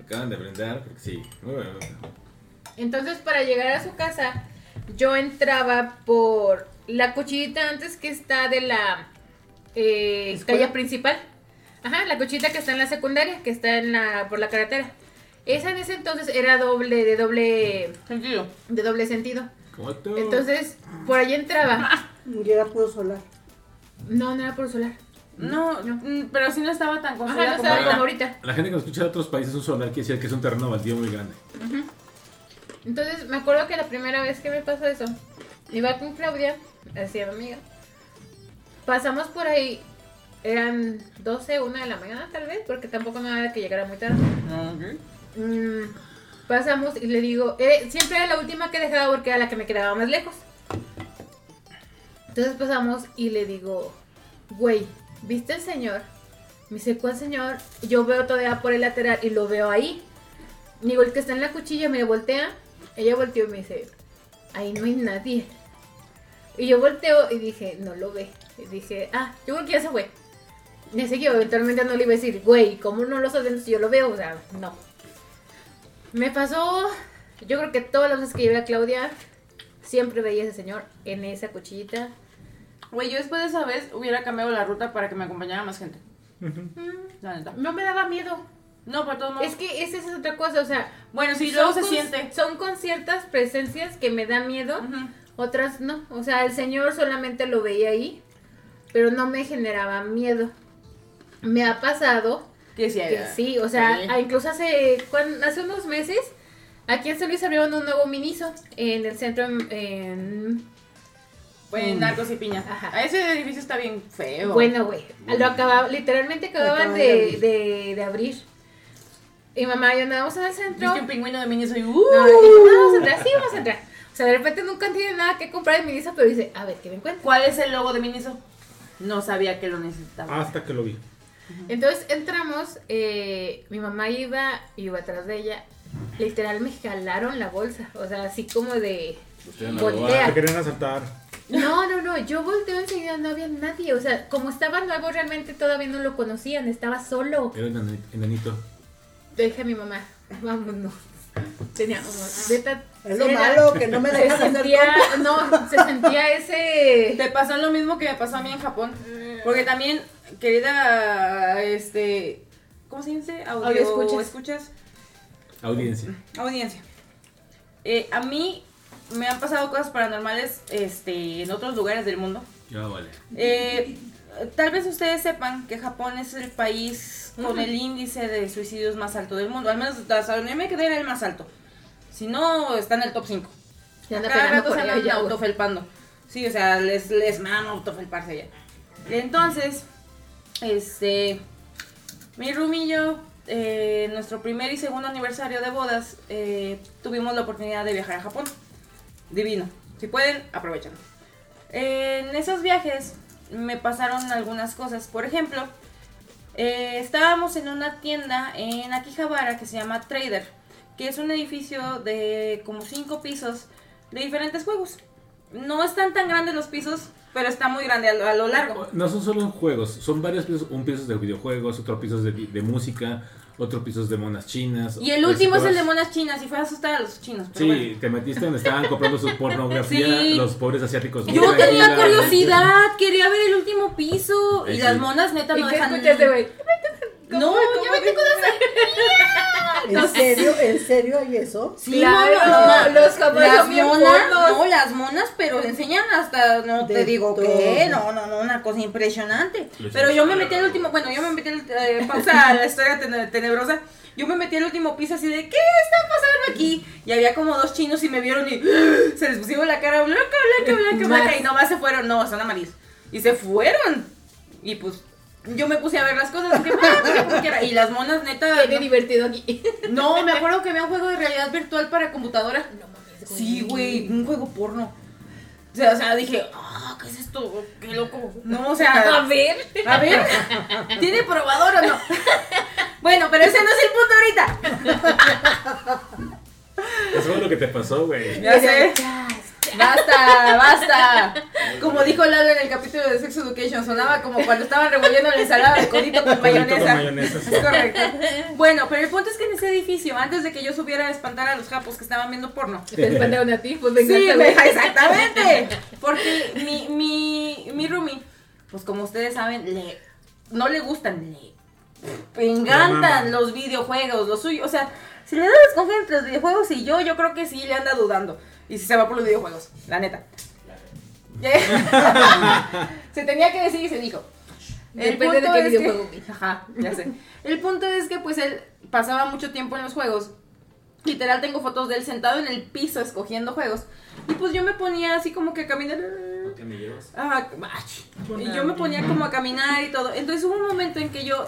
acaban de brindar, porque sí. Muy bueno. entonces para llegar a su casa, yo entraba por la cuchillita antes que está de la eh, calle principal. Ajá, la cuchillita que está en la secundaria, que está en la por la carretera. Esa en ese entonces era doble de doble Sentido. de doble sentido. Entonces, por allí entraba. Y era puro solar. No, no era por solar. No, No. mm, pero sí no estaba tan Ajá, no estaba como ahorita. La gente que nos escucha de otros países, un solar quiere decir que es un terreno baldío muy grande. Entonces, me acuerdo que la primera vez que me pasó eso, iba con Claudia, así mi amiga. Pasamos por ahí, eran 12, 1 de la mañana tal vez, porque tampoco no era que llegara muy tarde. Mm, pasamos y le digo, eh, siempre era la última que dejaba porque era la que me quedaba más lejos. Entonces pasamos y le digo, güey, ¿viste el señor? Me dice, ¿cuál señor? Yo veo todavía por el lateral y lo veo ahí. Digo, el que está en la cuchilla me voltea. Ella volteó y me dice, ahí no hay nadie. Y yo volteo y dije, no lo ve. Y dije, ah, yo creo que ya se fue. Y así que eventualmente no le iba a decir, güey, ¿cómo no lo viendo si yo lo veo? O sea, no. Me pasó, yo creo que todas las veces que llevé a Claudia, siempre veía a ese señor en esa cuchillita. Güey, yo después de esa vez hubiera cambiado la ruta para que me acompañara más gente. Mm, La neta. No me daba miedo. No, todos modos. Es que esa es otra cosa, o sea, Bueno, sí, son luego se con- siente. Son con ciertas presencias que me da miedo, otras no. O sea, el señor solamente lo veía ahí, pero no me generaba miedo. Me ha pasado Que sí, que sí, o sea, incluso hace, hace unos meses, aquí en San Luis abrieron un nuevo Miniso en el centro, en, en- En Narcos y Piña. Ajá. A Ese edificio está bien feo. Bueno, güey, lo acababa, literalmente acababan acaban de, de abrir. de, de abrir. Y mamá y yo andábamos en el centro. Viste un pingüino de mini y soy. No, ¡Uh! y dije, "No, vamos a entrar, sí, vamos a entrar. O sea, de repente nunca tiene nada que comprar en Miniso, pero dice, a ver, ¿qué me encuentro? ¿Cuál es el logo de Miniso? No sabía que lo necesitaba. Hasta que lo vi. Entonces entramos, eh, mi mamá iba, iba atrás de ella. Literal me jalaron la bolsa, o sea, así como de voltea. Te querían asaltar. No, no, no, yo volteo enseguida, no había nadie, o sea, como estaba nuevo realmente todavía no lo conocían, estaba solo. Era un enani- enanito. Dije a mi mamá, vámonos. Tenía, neta, Es lo era- malo, que no me hacer sentía, no, se sentía ese... Te pasó lo mismo que me pasó a mí en Japón. Porque también, querida, este. ¿Cómo se dice? Audio, Audio escuchas. escuchas. Audiencia. Audiencia. Eh, a mí me han pasado cosas paranormales este, en otros lugares del mundo. Ya vale. Eh, tal vez ustedes sepan que Japón es el país con el índice de suicidios más alto del mundo. Al menos hasta donde me quedé era el más alto. Si no, está en el top 5. Se anda Cada rato se andan autofelpando. Sí, o sea, les, les mama autofelparse ya. Entonces, este. Mi Rumi y yo, eh, nuestro primer y segundo aniversario de bodas, eh, tuvimos la oportunidad de viajar a Japón. Divino. Si pueden, aprovechan. En esos viajes me pasaron algunas cosas. Por ejemplo, eh, estábamos en una tienda en Akihabara que se llama Trader, que es un edificio de como cinco pisos de diferentes juegos. No están tan grandes los pisos, pero está muy grande a lo, a lo largo. No son solo juegos, son varios pisos. Un piso es de videojuegos, otro piso es de, de música, otro piso es de monas chinas. Y el último es el de monas chinas y fue a asustar a los chinos. Pero Sí, bueno. te metiste donde estaban comprando su pornografía Sí. los pobres asiáticos. Yo tenía curiosidad, quería ver el último piso. Y sí. las monas neta ¿Y no qué dejan. escuchaste, güey? No, ¿Cómo- yo me tengo ¿En serio? ¿En serio hay eso? Sí, Claro, mona, los japoneses las son monas, no, las monas, pero enseñan hasta, no te De digo todo. qué, no, no, no, una cosa impresionante. Pero yo me metí al último, bueno, yo me metí al, eh, pausa a la historia tene- tenebrosa, yo me metí al último piso así de, ¿qué está pasando aquí? Y había como dos chinos y me vieron y se les pusieron la cara blanca, blanca, blanca, blanca, y nomás se fueron, no, son amarillos, y se fueron, y pues... Yo me puse a ver las cosas dije, "Ah, pues, como quiera". y las monas neta Qué no, divertido aquí. no, me acuerdo que había un juego de realidad virtual para computadora. No mames, Sí, güey, un juego porno. O sea, o sea, dije, ah, ¿qué es esto? Qué loco. No, o A sea, ver. a ver, ¿tiene probador o no? Bueno, pero ese no es el punto ahorita. Eso fue lo que te pasó, güey. Ya sé. Basta, basta. Como dijo Lalo en el capítulo de Sex Education, sonaba como cuando estaban revolviendo la ensalada de codito con mayonesa. con mayonesa, sí. Es correcto. Bueno, pero el punto es que en ese edificio, antes de que yo subiera a espantar a los japos que estaban viendo porno. Te espantaron a ti, pues Sí, venganza, me- exactamente. Porque mi, mi, mi roomie, pues como ustedes saben, le, no le gustan, le encantan los videojuegos, los suyos. O sea, si le das a escoger entre los videojuegos y yo, yo creo que sí le anda dudando. Y si se va por los videojuegos, la neta. se tenía que decir y se dijo. Depende de punto qué es que-. Ajá, ya sé. El punto es que pues él pasaba mucho tiempo en los juegos. Literal tengo fotos de él sentado en el piso escogiendo juegos. Y pues yo me ponía así como que a caminar. ¿Qué me llevas? Ah, y yo me ponía como a caminar y todo. Entonces hubo un momento en que yo.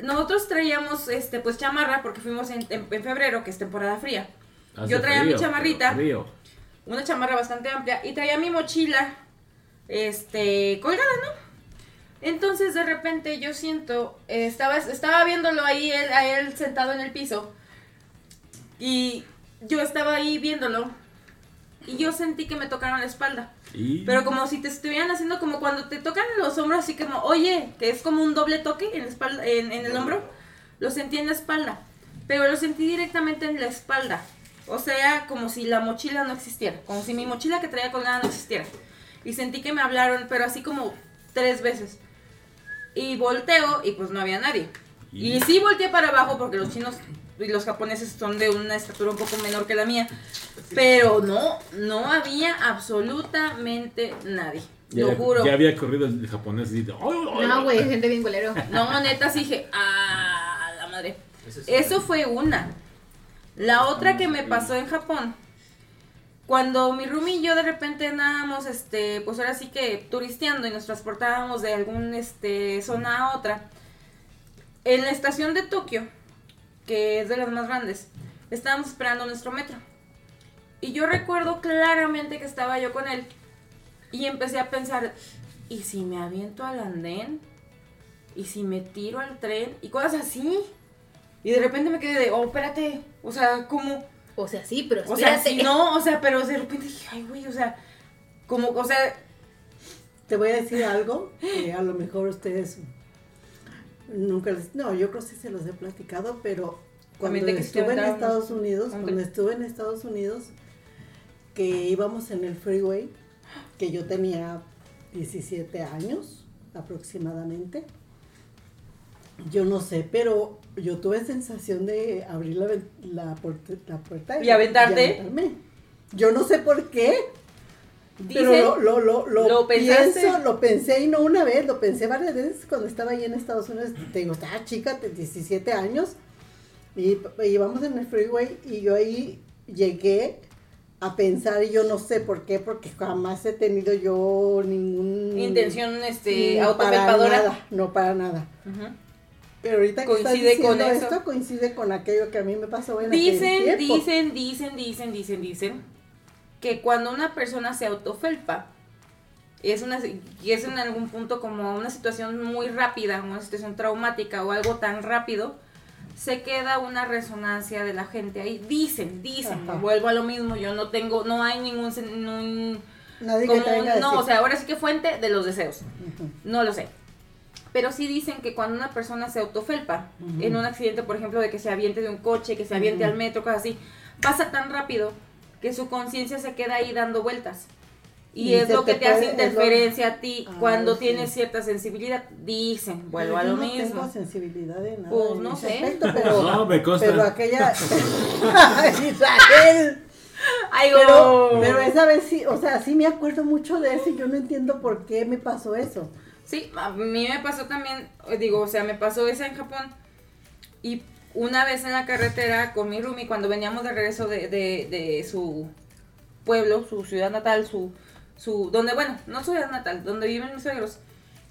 Nosotros traíamos este pues chamarra porque fuimos en, en- en febrero, que es temporada fría. Hace Yo traía mi chamarrita. Una chamarra bastante amplia y traía mi mochila este colgada, ¿no? Entonces de repente yo siento, eh, estaba, estaba viéndolo ahí, él, a él sentado en el piso y yo estaba ahí viéndolo y yo sentí que me tocaron la espalda. Y... Pero como si te estuvieran haciendo como cuando te tocan los hombros, así como, oye, que es como un doble toque en, la espalda, en, en el hombro. Lo sentí en la espalda. Pero lo sentí directamente en la espalda. O sea, como si la mochila no existiera. Como si mi mochila que traía colgada no existiera. Y sentí que me hablaron, pero así como tres veces. Y volteo y pues no había nadie. Y- Y sí volteé para abajo porque los chinos y los japoneses son de una estatura un poco menor que la mía. Pero no, no había absolutamente nadie. Ya, Lo juro. ya había corrido el japonés y dice, "Ay, ay, ay". No, güey, gente bien culero. No, neta, sí dije, ah, la madre. Es Eso fue una. La otra que me pasó en Japón, cuando mi roomie y yo de repente andábamos, este, pues ahora sí que turisteando y nos transportábamos de algún, este, zona a otra, en la estación de Tokio, que es de las más grandes, estábamos esperando nuestro metro. Y yo recuerdo claramente que estaba yo con él y empecé a pensar, ¿y si me aviento al andén? ¿Y si me tiro al tren? Y cosas así. Y de repente me quedé de, oh, espérate. O sea, como, O sea, sí, pero o sea, espérate. sí, no, o sea, pero de repente dije, ay, güey, o sea, como, o sea, Te voy a decir algo que a lo mejor ustedes nunca les... No, yo creo que sí se los he platicado, pero cuando que estuve en Estados Unidos, un cuando estuve en Estados Unidos, que íbamos en el freeway, que yo tenía 17 años aproximadamente. Yo no sé, pero yo tuve sensación de abrir la, la, puerta, la puerta ¿Y aventarte? aventarme. Yo no sé por qué, pero dicen, lo, lo, lo, lo, ¿Lo pienso, lo pensé y no una vez, lo pensé varias veces cuando estaba ahí en Estados Unidos. Te digo, estaba chica, de 17 años, y íbamos en el freeway y yo ahí llegué a pensar y yo no sé por qué, porque jamás he tenido yo ningún... intención, este, no, para autopepadora. nada, no para nada. Ujú. Pero ahorita que Coincide estás con eso. esto, coincide con aquello que a mí me pasó en aquel Dicen, tiempo. dicen, dicen, dicen, dicen, dicen que cuando una persona se autofelpa, es una y es en algún punto como una situación muy rápida, una situación traumática o algo tan rápido, se queda una resonancia de la gente ahí. Dicen, dicen, Ajá. vuelvo a lo mismo, yo no tengo, no hay ningún, ningún- Nadie que te venga a un- no, decir. o sea, ahora sí que fuente de los deseos. No lo sé. Pero sí dicen que cuando una persona se autofelpa, en un accidente, por ejemplo, de que se aviente de un coche, que se aviente al metro, cosas así, pasa tan rápido que su conciencia se queda ahí dando vueltas. Y, Y es lo que te te hace lo- interferencia a ti Ah, cuando sí. tienes cierta sensibilidad. Dicen, vuelvo a Yo lo no mismo. tengo sensibilidad de nada. Pues no sé. aspecto, pero, No, me consta. pero aquella. Israel. Ay, Pero, oh. pero esa vez sí, o sea, sí me acuerdo mucho de eso y yo no entiendo por qué me pasó eso. Sí, a mí me pasó también, digo, o sea, me pasó esa en Japón. Y una vez en la carretera con mi roomie, cuando veníamos de regreso de su pueblo, su ciudad natal, su, su, donde, bueno, no su ciudad natal, donde viven mis suegros,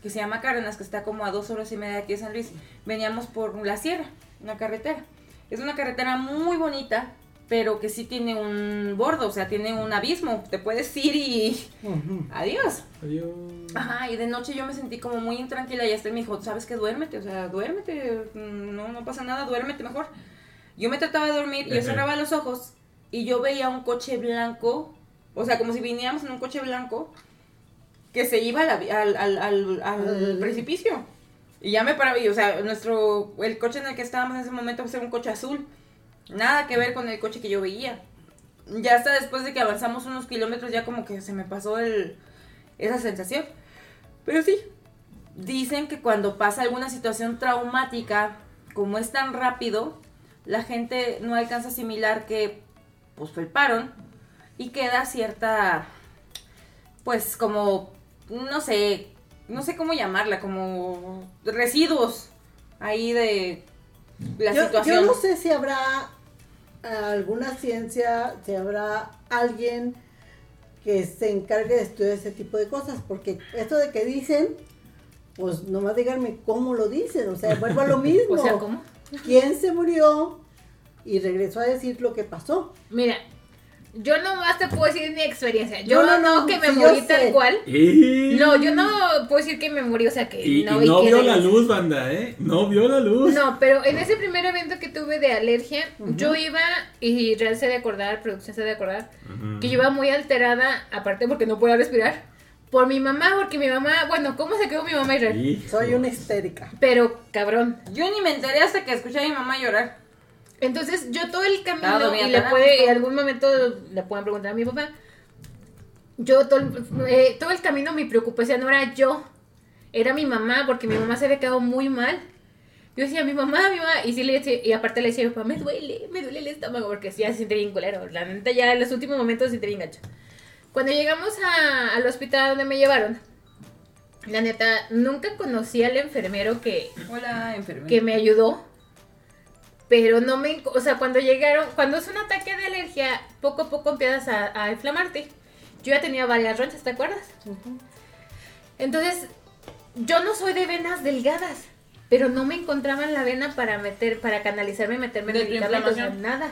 que se llama Cárdenas, que está como a dos horas y media de aquí de San Luis, veníamos por la sierra, una carretera. Es una carretera muy bonita, pero que sí tiene un bordo, o sea, tiene un abismo, te puedes ir y adiós. Adiós. Ajá, y de noche yo me sentí como muy intranquila y hasta él me dijo, ¿sabes qué? Duérmete, o sea, duérmete, mm, no, no pasa nada, duérmete mejor. Yo me trataba de dormir y yo cerraba los ojos y yo veía un coche blanco O sea, como si viniéramos en un coche blanco que se iba a la al, al, al, al Al- precipicio. Y ya me paraba, y, o sea, nuestro, el coche en el que estábamos en ese momento pues, era un coche azul. Nada que ver con el coche que yo veía. Ya hasta después de que avanzamos unos kilómetros ya como que se me pasó el, esa sensación. Pero sí, dicen que cuando pasa alguna situación traumática, como es tan rápido, la gente no alcanza a asimilar que pues felparon y queda cierta, pues como, no sé, no sé cómo llamarla, como residuos ahí de la yo, situación. yo no sé si habrá alguna ciencia, si habrá alguien que se encargue de estudiar ese tipo de cosas, porque esto de que dicen, pues nomás díganme cómo lo dicen, o sea, vuelvo a lo mismo. O sea, ¿cómo? ¿Quién se murió y regresó a decir lo que pasó? Mira, yo nomás te puedo decir mi experiencia. Yo No, no, no, no, que me sí, morí sé. tal cual. Y... No, yo no puedo decir que me morí, o sea que Y, no. no, y que vio la luz, banda, ¿eh? No vio la luz. No, pero en ese primer evento que tuve de alergia, yo iba, y Real se de acordar, producción se de acordar, que yo iba muy alterada, aparte porque no podía respirar, por mi mamá, porque mi mamá, bueno, ¿cómo se quedó mi mamá Israel? Soy una histérica. Pero, cabrón. Yo ni me enteré hasta que escuché a mi mamá llorar. Entonces, yo todo el camino, dormida y le puede, en algún momento le pueden preguntar a mi papá, yo todo el, eh, todo el camino mi preocupación no era yo, era mi mamá, porque mi mamá se había quedado muy mal. Yo decía, mi mamá, mi mamá, y sí le decía, y aparte le decía a mi papá, me duele, me duele el estómago, porque ya se siente bien culero. La neta, ya en los últimos momentos se siente bien gacho. Cuando llegamos a- al hospital donde me llevaron, la neta, nunca conocí al enfermero que, Hola, enfermera. que me ayudó. Pero no me... O sea, cuando llegaron... Cuando es un ataque de alergia, poco a poco empiezas a, a inflamarte. Yo ya tenía varias ronchas, ¿te acuerdas? Entonces, yo no soy de venas delgadas. Pero no me encontraban la vena para meter, para canalizarme y meterme tu medicamentos, o nada.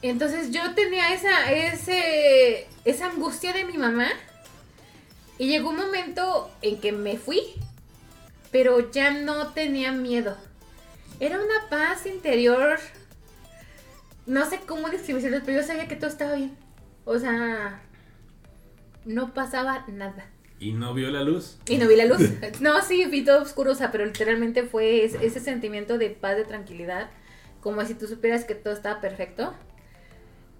Entonces yo tenía esa, ese, esa angustia de mi mamá. Y llegó un momento en que me fui, pero ya no tenía miedo. Era una paz interior. No sé cómo describirlo, pero yo sabía que todo estaba bien. O sea, no pasaba nada. Y no vio la luz. Y no vi la luz. No, sí, vi todo oscuro, o sea, pero literalmente fue ese, ese sentimiento de paz, de tranquilidad, como si tú supieras que todo estaba perfecto.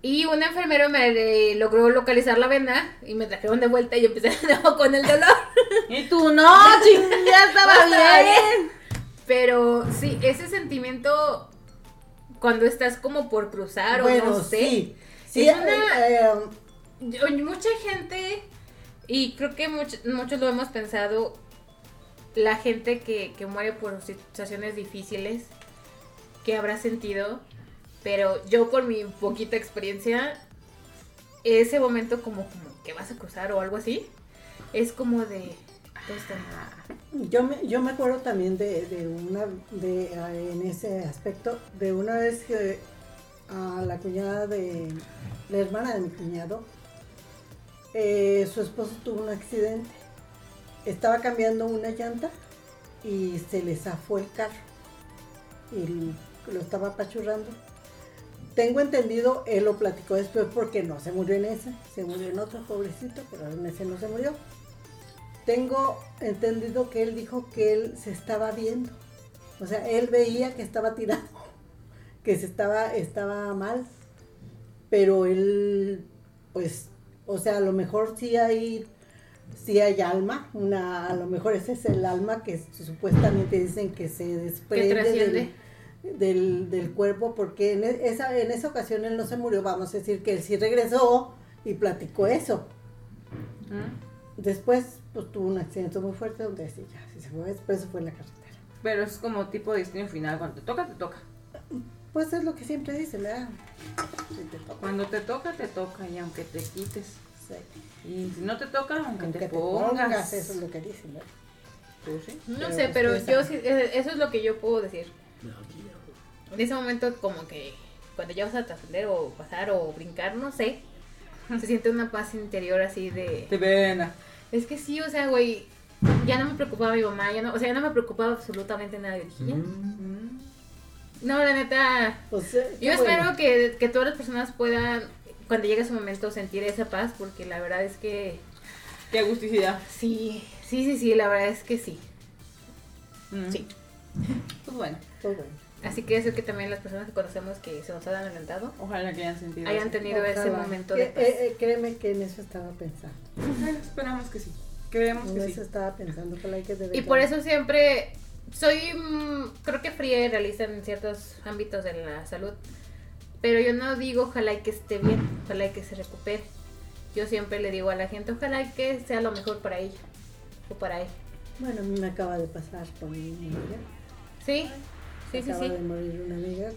Y un enfermero me eh, logró localizar la vena y me trajeron de vuelta y yo empecé de nuevo con el dolor. Y tú, no, ching, ya estaba Estaba bien. Pero sí, ese sentimiento cuando estás como por cruzar o no sé. sí. Sí, Es una- eh, Yo- mucha gente, y creo que much- muchos lo hemos pensado, la gente que, que muere por situaciones difíciles, que habrá sentido, pero yo por mi poquita experiencia, ese momento como, como que vas a cruzar o algo así, es como de... Yo me, yo me acuerdo también de, de una, de, eh, en ese aspecto, de una vez que a la cuñada de, la hermana de mi cuñado, eh, su esposo tuvo un accidente. Estaba cambiando una llanta y se le zafó el carro y lo estaba apachurrando. Tengo entendido, él lo platicó después porque no se murió en ese, se murió en otro pobrecito, pero en ese no se murió. Tengo entendido que él dijo que él se estaba viendo. O sea, él veía que estaba tirado, que se estaba, estaba mal. Pero él, pues, o sea, a lo mejor sí hay, sí hay alma. Una, a lo mejor ese es el alma que supuestamente dicen que se desprende del, del, del cuerpo, porque en e- esa, en esa ocasión él no se murió, vamos a decir que él sí regresó y platicó eso. Después, pues tuvo un accidente muy fuerte donde sí, ya, sí se fue, después se fue en la carretera. Pero es como tipo destino final. Cuando te toca, te toca. Pues es lo que siempre dicen, ¿verdad? Sí, te toca. Cuando te toca, te toca. Y aunque te quites. Sí. Y si no te toca, aunque, Aunque te, te pongas. pongas, eso es lo que dicen, ¿verdad? Tú sí. No Pero sé, pues, pero yo saben. sí, eh, eso es lo que yo puedo decir. En ese momento como que cuando ya vas a trascender o pasar o brincar, no sé, se siente una paz interior así de... Te ven. Es que sí, o sea, güey, ya no me preocupaba mi mamá, ya no, o sea, ya no me preocupaba absolutamente nada. Yo dije, ya. Mm. No, la neta, yo bueno. espero que, que todas las personas puedan, cuando llegue su momento sentir esa paz, porque la verdad es que Qué agusticidad. sí, sí, sí, sí, la verdad es que sí. Mm. Sí. Pues bueno, Pues bueno. Así que eso que también las personas que conocemos que se nos han adelantado ojalá que hayan sentido hayan tenido ese momento Que- de paz. eh, eh, créeme que en eso estaba pensando. Ojalá, Esperamos que sí. Creemos En que eso sí. estaba pensando. Ojalá y que Y por eso siempre soy, mm, creo que fría y realista en ciertos ámbitos de la salud. Pero yo no digo ojalá y que esté bien, ojalá y que se recupere. Yo siempre le digo a la gente, ojalá que sea lo mejor para ella o para él. Bueno, a mí me acaba de pasar con mi. Sí, sí, acaba sí. de morir una amiga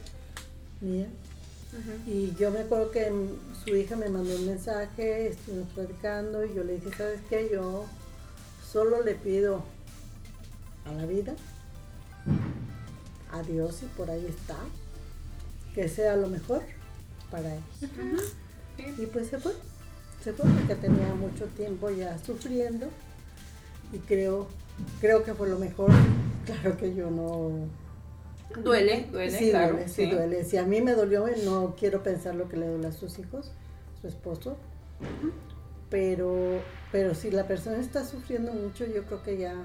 mía. Y yo me acuerdo que su hija me mandó un mensaje, estuvimos platicando y yo le dije, ¿sabes qué? Yo solo le pido a la vida, a Dios y por ahí está, que sea lo mejor para él. Y pues se fue, se fue porque tenía mucho tiempo ya sufriendo y creo, creo que fue lo mejor. Claro que yo no, Duele, duele, sí, claro. duele, sí, duele. Si a mí me dolió, no quiero pensar lo que le duele a sus hijos, su esposo. Pero, pero si la persona está sufriendo mucho, yo creo que ya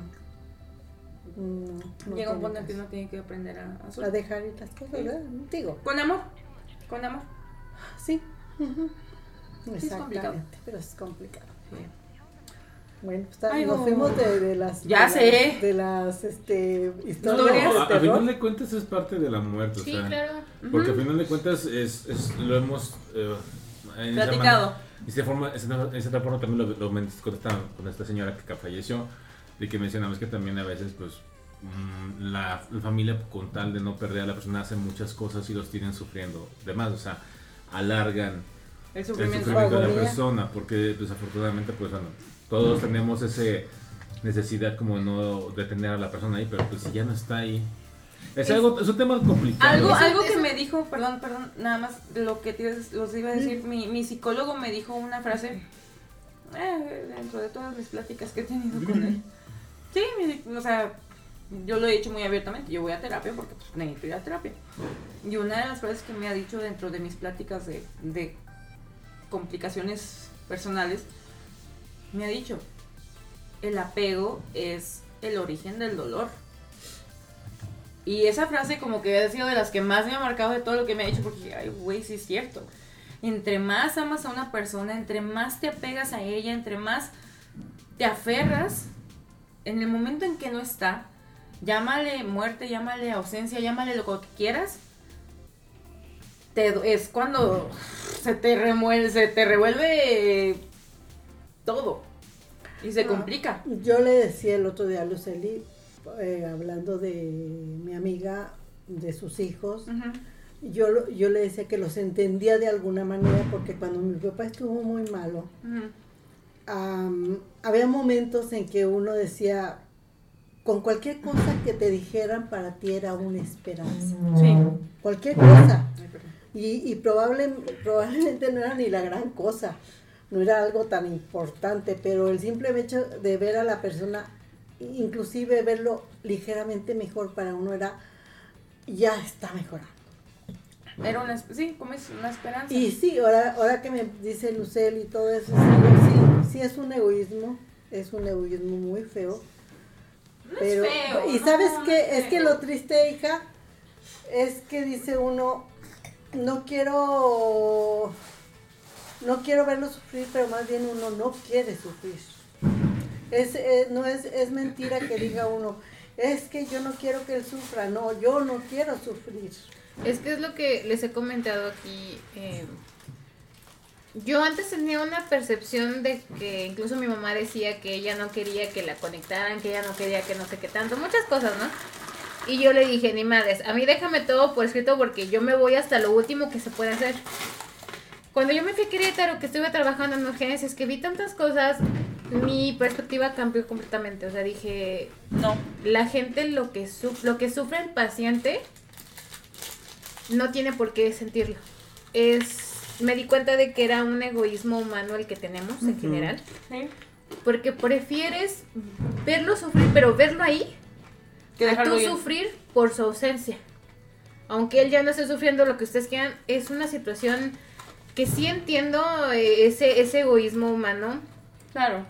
mm, no Llega un punto en que uno tiene que aprender a, a a dejar ir las cosas, ¿verdad? Digo, Con amor. Con amor. sí. Exactamente, pero es complicado. Sí. Bueno, está- Ay, nos no. fuimos de, de las Ya de sé. las, de las este, historias de a, a final de cuentas es parte de la muerte, o Sí, sea, claro. porque a Ujú. final de cuentas es, es- lo hemos eh, en Platicado. esa forma, de esa- de esa forma también lo, lo con, esta, con esta señora que falleció, de que mencionamos que también a veces pues mm, la, la familia con tal de no perder a la persona hace muchas cosas y los tienen sufriendo de más, o sea, alargan El el sufrimiento. sufrimiento de la persona, porque desafortunadamente pues bueno, todos tenemos ese necesidad como no de tener a la persona ahí, pero pues si ya no está ahí. Es, Es- algo, es un tema complicado. Algo, algo que me dijo, perdón, perdón, nada más lo que te iba a- los iba a decir, mi, mi psicólogo me dijo una frase, eh, dentro de todas mis pláticas que he tenido con él. Sí, o sea, yo lo he dicho muy abiertamente, yo voy a terapia porque pues, necesito ir a terapia. Y una de las frases que me ha dicho dentro de mis pláticas de, de complicaciones personales, me ha dicho, el apego es el origen del dolor. Y esa frase como que ha sido de las que más me ha marcado de todo lo que me ha dicho, porque, ay, güey, sí es cierto. Entre más amas a una persona, entre más te apegas a ella, entre más te aferras, en el momento en que no está, llámale muerte, llámale ausencia, llámale lo que quieras, te, es cuando se te remueve, se te revuelve todo y se Ah. complica. Yo le decía el otro día a Luceli, eh, hablando de mi amiga, de sus hijos, yo, yo le decía que los entendía de alguna manera porque cuando mi papá estuvo muy malo, am, había momentos en que uno decía, con cualquier cosa que te dijeran para ti era una esperanza, Sí. cualquier cosa. Y, y probable, probablemente no era ni la gran cosa, no era algo tan importante, pero el simple hecho de ver a la persona, inclusive verlo ligeramente mejor para uno era, ya está mejorando. Era una, sí, como es una esperanza. Y sí, ahora, ahora que me dice Lucel y todo eso, sí, sí, es un egoísmo, es un egoísmo muy feo. No Pero, es feo. y no, sabes no qué, es es que lo triste, hija, es que dice uno, no quiero, no quiero verlo sufrir, pero más bien uno no quiere sufrir. Es, no es, es mentira que diga uno, es que yo no quiero que él sufra, no, yo no quiero sufrir. Es que es lo que les he comentado aquí. eh, yo antes tenía una percepción de que incluso mi mamá decía que ella no quería que la conectaran, que ella no quería que no sé qué tanto, muchas cosas, ¿no? Y yo le dije, ni madres, a mí déjame todo por escrito porque yo me voy hasta lo último que se puede hacer. Cuando yo me fui a Querétaro, que estuve trabajando en urgencias, que vi tantas cosas, mi perspectiva cambió completamente. O sea, dije, No. la gente lo que, su- lo que sufre el paciente no tiene por qué sentirlo. Es, me di cuenta de que era un egoísmo humano el que tenemos en general, Sí. porque prefieres verlo sufrir, pero verlo ahí, Que a tú bien. sufrir por su ausencia. Aunque él ya no esté sufriendo lo que ustedes quieran, es una situación que sí entiendo eh, ese, ese egoísmo humano. Claro.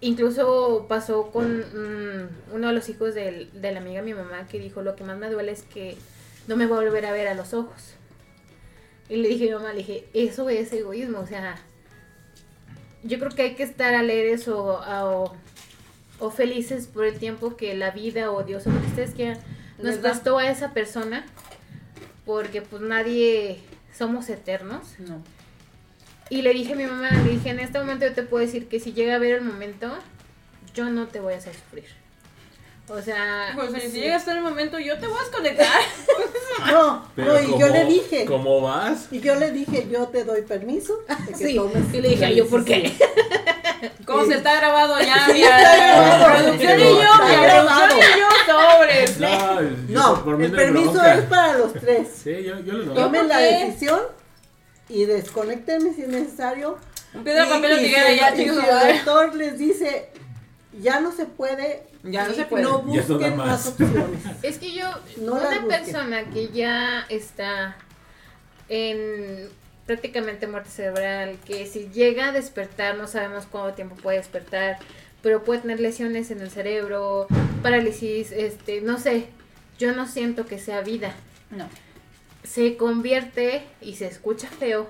Incluso pasó con mm, uno de los hijos del- de la amiga de mi mamá que dijo, lo que más me duele es que no me voy a volver a ver a los ojos. Y le dije a mi mamá, le dije, eso es egoísmo, o sea, yo creo que hay que estar alegres o, o, o felices por el tiempo que la vida o Dios o lo que ustedes quieran nos prestó a esa persona, porque pues nadie somos eternos. No. Y le dije a mi mamá, le dije, en este momento yo te puedo decir que si llega a ver el momento, yo no te voy a hacer sufrir. O sea, Pues si sí. llega hasta el momento, yo te voy a desconectar. No, Pero no, y yo ¿cómo- le dije, ¿Cómo vas? y yo le dije, yo te doy permiso de que Sí, tomes y le dije, la ¿yo por qué? decisión". ¿Cómo se está grabado ya? Sí, grabado. producción y yo, grabado. producción y yo, sobres. No, No, el permiso bronca. es para los tres. Sí, yo, yo lo Tomen la decisión y desconectenme si es necesario. Un piedra, papel o y tijera, si- ya, chicos. si el doctor les dice, ya no se puede, Ya no se puede. no busquen más. más opciones. Es que yo, No una persona que ya está en prácticamente muerte cerebral, que si llega a despertar, no sabemos cuánto tiempo puede despertar, pero puede tener lesiones en el cerebro, parálisis, este, no sé, yo no siento que sea vida. No. Se convierte y se escucha feo,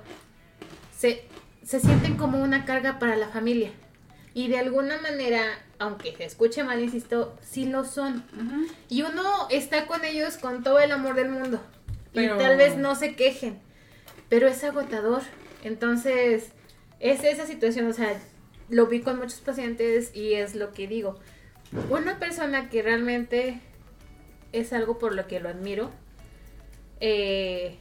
se, se sienten como una carga para la familia. Y de alguna manera, aunque se escuche mal, insisto, sí lo son. Y uno está con ellos con todo el amor del mundo. Pero- Y tal vez no se quejen. Pero es agotador. Entonces, es esa situación. O sea, lo vi con muchos pacientes y es lo que digo. Una persona que realmente es algo por lo que lo admiro. eh,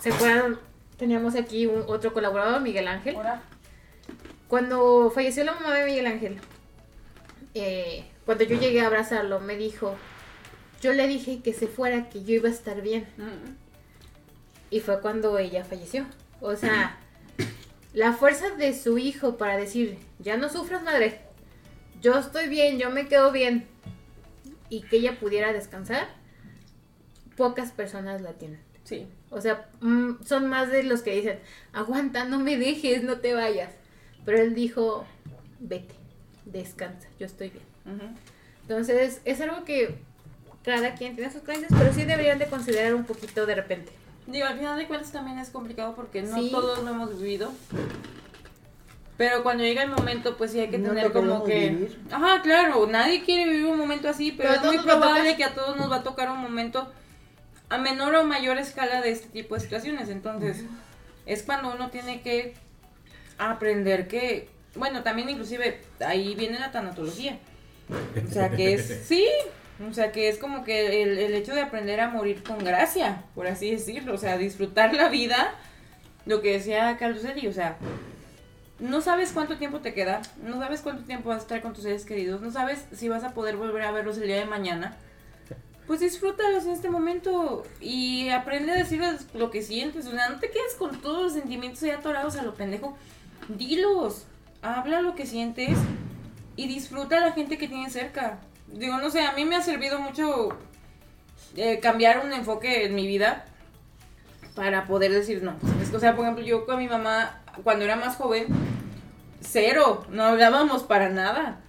¿Se acuerdan? Teníamos aquí un, otro colaborador, Miguel Ángel. Ahora. Cuando falleció la mamá de Miguel Ángel, eh, cuando yo llegué a abrazarlo, me dijo, yo le dije que se fuera, que yo iba a estar bien. Mm. Y fue cuando ella falleció. O sea, la fuerza de su hijo para decir, ya no sufras madre, yo estoy bien, yo me quedo bien. Y que ella pudiera descansar, pocas personas la tienen. Sí. O sea, mm, son más de los que dicen, aguanta, no me dejes, no te vayas. Pero él dijo, vete, descansa, yo estoy bien. Entonces, es algo que cada quien tiene sus creencias, pero sí deberían de considerar un poquito de repente. Digo, al final de cuentas también es complicado porque no Sí. todos lo hemos vivido. Pero cuando llega el momento, pues sí hay que No tener como que... vivir. Ajá, claro, nadie quiere vivir un momento así, pero, es muy a probable que a todos nos va a tocar un momento a menor o mayor escala de este tipo de situaciones. Entonces, es cuando uno tiene que aprender que... Bueno, también inclusive ahí viene la tanatología. O sea, que es... Sí, o sea, que es como que el, el hecho de aprender a morir con gracia, por así decirlo. O sea, disfrutar la vida. Lo que decía Carlos Eli, o sea, no sabes cuánto tiempo te queda, no sabes cuánto tiempo vas a estar con tus seres queridos, no sabes si vas a poder volver a verlos el día de mañana. Pues disfrútalos en este momento y aprende a decirles lo que sientes. O sea, no te quedes con todos los sentimientos ahí atorados a lo pendejo. Dilos, habla lo que sientes y disfruta a la gente que tienes cerca. Digo, no sé, a mí me ha servido mucho eh, cambiar un enfoque en mi vida para poder decir no. pues, o sea, por ejemplo, yo con mi mamá, cuando era más joven, cero, no hablábamos para nada.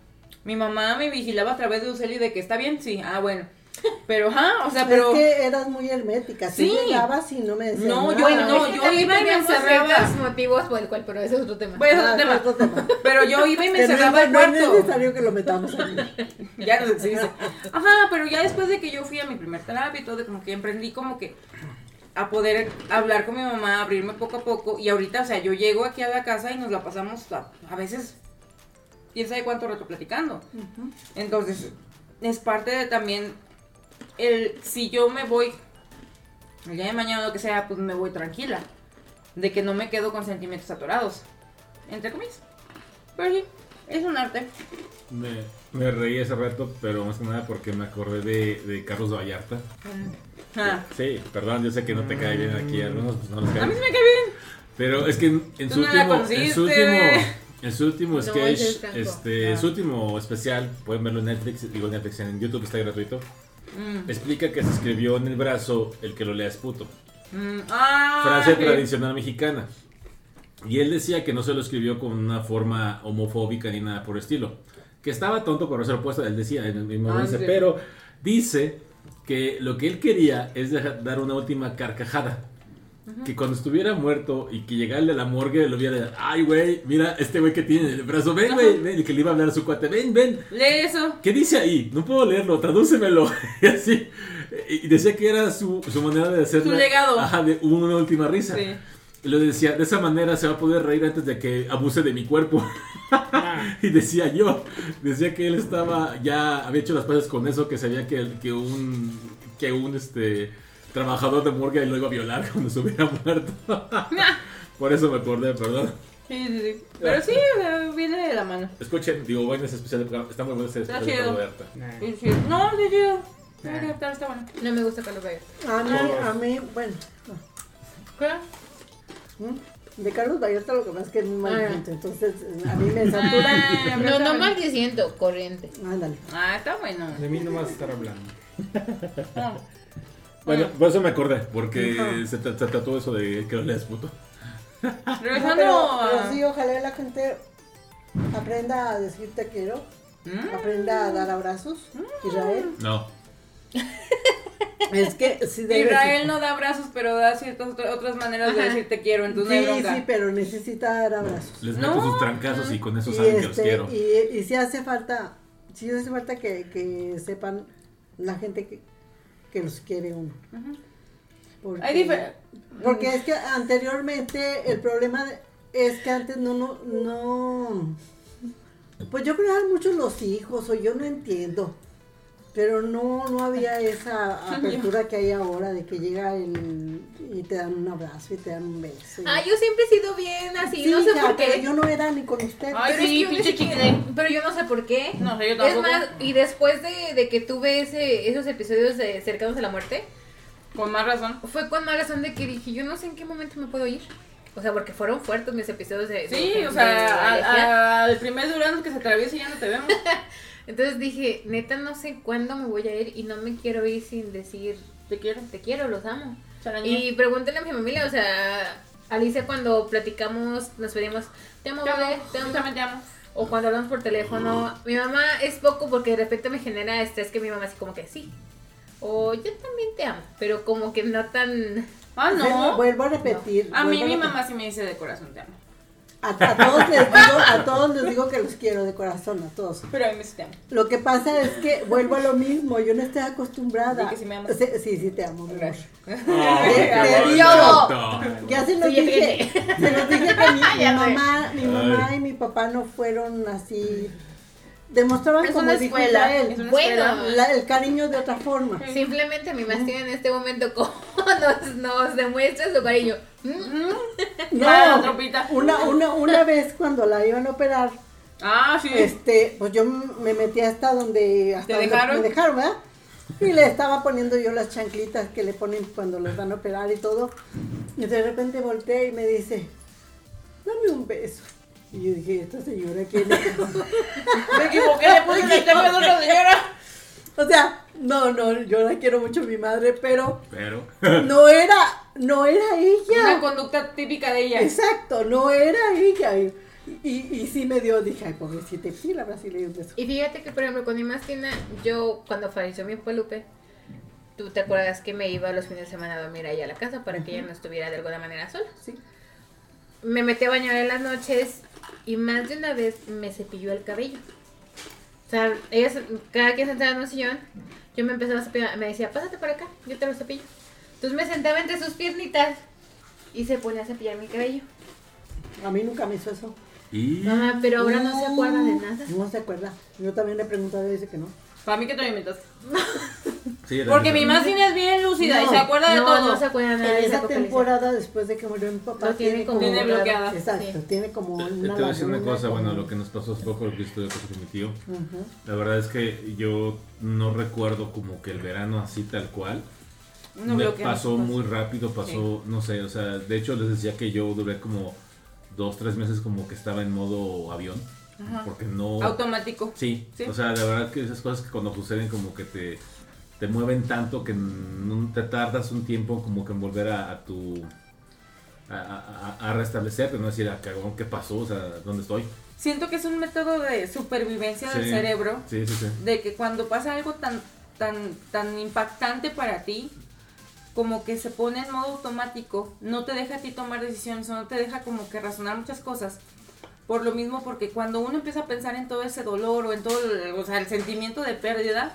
Mi mamá me vigilaba a través de Uceli de que está bien, sí, ah, bueno. Pero, ajá, o sea, pero... Es que eras muy hermética. Si Sí. llegabas y no me decías No, nada. yo- no, Es que yo también iba y me encerraba. motivos por el cual, pero ese es otro tema. Pues, Ah, otro tema. otro tema. Pero yo iba y me encerraba es- al no es cuarto. necesario que lo metamos aquí. Ya no si dice. Ajá, pero ya después de que yo fui a mi primer terapia y todo, como que emprendí como que a poder hablar con mi mamá, abrirme poco a poco. Y ahorita, o sea, yo llego aquí a la casa y nos la pasamos a, a veces, quién sabe cuánto rato platicando. Entonces, es parte de también el, si yo me voy el día de mañana o lo que sea, pues me voy tranquila. De que no me quedo con sentimientos atorados. Entre comillas. Pero sí, es un arte. Me, me reí hace rato, pero más que nada porque me acordé de, de Carlos Vallarta. Ah. Sí, perdón, yo sé que no te cae bien aquí, algunos pues no les cae A mí sí me cae bien. Pero es que en, en su no último, en su último, en su último No, sketch, ese Franco. este, Ah. su último especial, pueden verlo en Netflix, digo Netflix, en YouTube está gratuito. Mm, Explica que se escribió en el brazo el que lo lea es puto. mm, ah, Frase tradicional mexicana. Y él decía que no se lo escribió con una forma homofóbica ni nada por el estilo. Que estaba tonto por ser puesto, él decía, en el mismo Ah, dice, sí. pero dice que lo que él quería es dejar- dar una última carcajada. Que cuando estuviera muerto y que llegara el de la morgue lo viera, ay güey, mira este güey que tiene en el brazo, ven güey, ven, y que le iba a hablar a su cuate, ven, ven, Lee eso. ¿Qué dice ahí? No puedo leerlo, tradúcemelo. y así. Y decía que era su, su manera de hacer. Su legado. Ajá, de una última risa. Sí. Y lo decía, de esa manera se va a poder reír antes de que abuse de mi cuerpo. Ah, y decía yo, decía que él estaba, ya había hecho las paces con eso, que sabía que, que un, que un este, trabajador de morgue lo iba a violar cuando se hubiera muerto. Por eso me acordé, perdón. Sí, sí, sí. Pero sí, o sea, viene de la mano. Escuchen, digo, bueno, ese especial de está muy bueno ese especial de. Sí, sí. No, de chido. Ah. Está, está bueno. No me gusta Carlos Vallarta. A mí, a mí, bueno, ¿Qué? ¿Mm? de Carlos Vallarta lo que pasa es que es muy mal Ah. entonces a mí me saturan. Ah, No, no mal que siento, corriente. Ándale. Ah, está bueno. De mí no vas a estar hablando. No. Bueno, por eso me acordé, porque Ajá. se, tra- se trató eso de que no leas puto. No, Regresando pero, a... pero sí, ojalá la gente aprenda a decir te quiero, ¿Mm? aprenda a dar abrazos. Israel, No. es que sí debe Israel no da abrazos, pero da ciertas otra- otras maneras de Ajá. decir te quiero, entonces no hay Sí, bronca. sí, pero necesita dar abrazos. Les No. meto sus trancazos y con eso Y, saben que los este, quiero. y, y si hace falta, si hace falta que, que sepan la gente que, que los quiere uno. Ujú. Porque, Hay difer- porque es que anteriormente el problema es que antes no, no, no, pues yo creo que eran muchos los hijos o yo no entiendo, pero no, no había esa apertura que hay ahora de que llega el, y te dan un abrazo y te dan un beso. y- Ah, yo siempre he sido bien así, Sí, no sé por qué. pero yo no era ni con usted. Ay, Pero es que yo chicle. Pero yo no sé por qué. No sé, yo Es tampoco. más, y después de, de que tuve ese, esos episodios de cercanos a la muerte, Con más razón. fue con más razón de que dije, yo no sé en qué momento me puedo ir. O sea, porque fueron fuertes mis episodios de... Sí, de- o sea, de a- alergia. a- al primer Durazno que se atraviesa ya no te vemos. Entonces dije, neta, no sé cuándo me voy a ir y no me quiero ir sin decir, Te quiero. te quiero, los amo. Y pregúntenle a mi familia, o sea, Alicia cuando platicamos, nos pedimos, te amo, Te amo, bebé, te yo amo. también te amo. O cuando hablamos por teléfono, mi mamá es poco porque de repente me genera estrés que mi mamá así como que sí. O yo también te amo, pero como que no tan... Ah, no. Vuelvo a repetir. A mí mi mamá sí me dice de corazón te amo. A, a todos les digo, a todos les digo que los quiero de corazón, a todos. Pero a mí sí te amo. Lo que pasa es que vuelvo a lo mismo, yo no estoy acostumbrada. Di que sí me amas. Sí, sí, sí te amo, mi amor. Te- digo. Ya se los Sí, dije, se los dije que mi, mamá, mi mamá Ay. y mi papá no fueron así, demostraban Es como dijo escuela, Israel, es una Bueno. la- el cariño de otra forma. Simplemente mi tiene en este momento como nos, nos demuestra su cariño. ¿Mm? No, una, una, una vez cuando la iban a operar, Ah, sí. este, pues yo me metí hasta donde, hasta ¿Te donde dejaron? me dejaron, ¿verdad? Y le estaba poniendo yo las chanclitas que le ponen cuando los van a operar y todo. Y de repente volteé y me dice, dame un beso. Y yo dije, esta señora quién es? Me equivoqué, le puse el teléfono de otra señora. o sea, no, no, yo la quiero mucho a mi madre, pero Pero. no era, no era Una ella. conducta típica de ella. Exacto, no era ella. Y, y, y sí me dio, dije, ay, pobrecita, sí, la sí le un beso. Y fíjate que, por ejemplo, con mi más tiene, yo cuando falleció mi papá Lupe, tú te acuerdas que me iba los fines de semana a dormir ahí a la casa para que ella no estuviera de alguna manera sola. Sí. Me metí a bañar en las noches y más de una vez me cepilló el cabello. O sea, ella, se- cada quien sentaba en un sillón, yo me empezaba a cepillar, me decía, pásate por acá, yo te lo cepillo. Entonces me sentaba entre sus piernitas y se ponía a cepillar mi cabello. A mí nunca me hizo eso. Y. Mamá, pero ahora no se acuerda de nada. No se acuerda. Yo también le he preguntado y dice que no. Para mí que te lo inventaste. Sí, Porque mi más es bien lúcida y se acuerda de no, todo. no se acuerda nada En de esa temporada, después de que murió mi papá, Lo tiene como Tiene bloqueada. Exacto, Sí. tiene como Te, una te voy a decir una cosa, como- bueno, lo que nos pasó hace poco, lo que estuve con mi tío. La verdad es que yo no recuerdo como que el verano así tal cual. No Me pasó muy rápido, pasó, no sé, o sea, de hecho les decía que yo duré como dos, tres meses como que estaba en modo avión. Ajá. Porque no... Automático. Sí, Sí. o sea, de verdad que esas cosas que cuando suceden como que te, te mueven tanto que no te tardas un tiempo como que en volver a, a tu a, a, a restablecerte, no decir, ah, cagón, ¿qué pasó? O sea, ¿dónde estoy? Siento que es un método de supervivencia del Sí. cerebro. Sí, sí, sí. De que cuando pasa algo tan, tan, tan impactante para ti, como que se pone en modo automático, no te deja a ti tomar decisiones no te deja como que razonar muchas cosas. Por lo mismo, porque cuando uno empieza a pensar en todo ese dolor o en todo, o sea, el sentimiento de pérdida,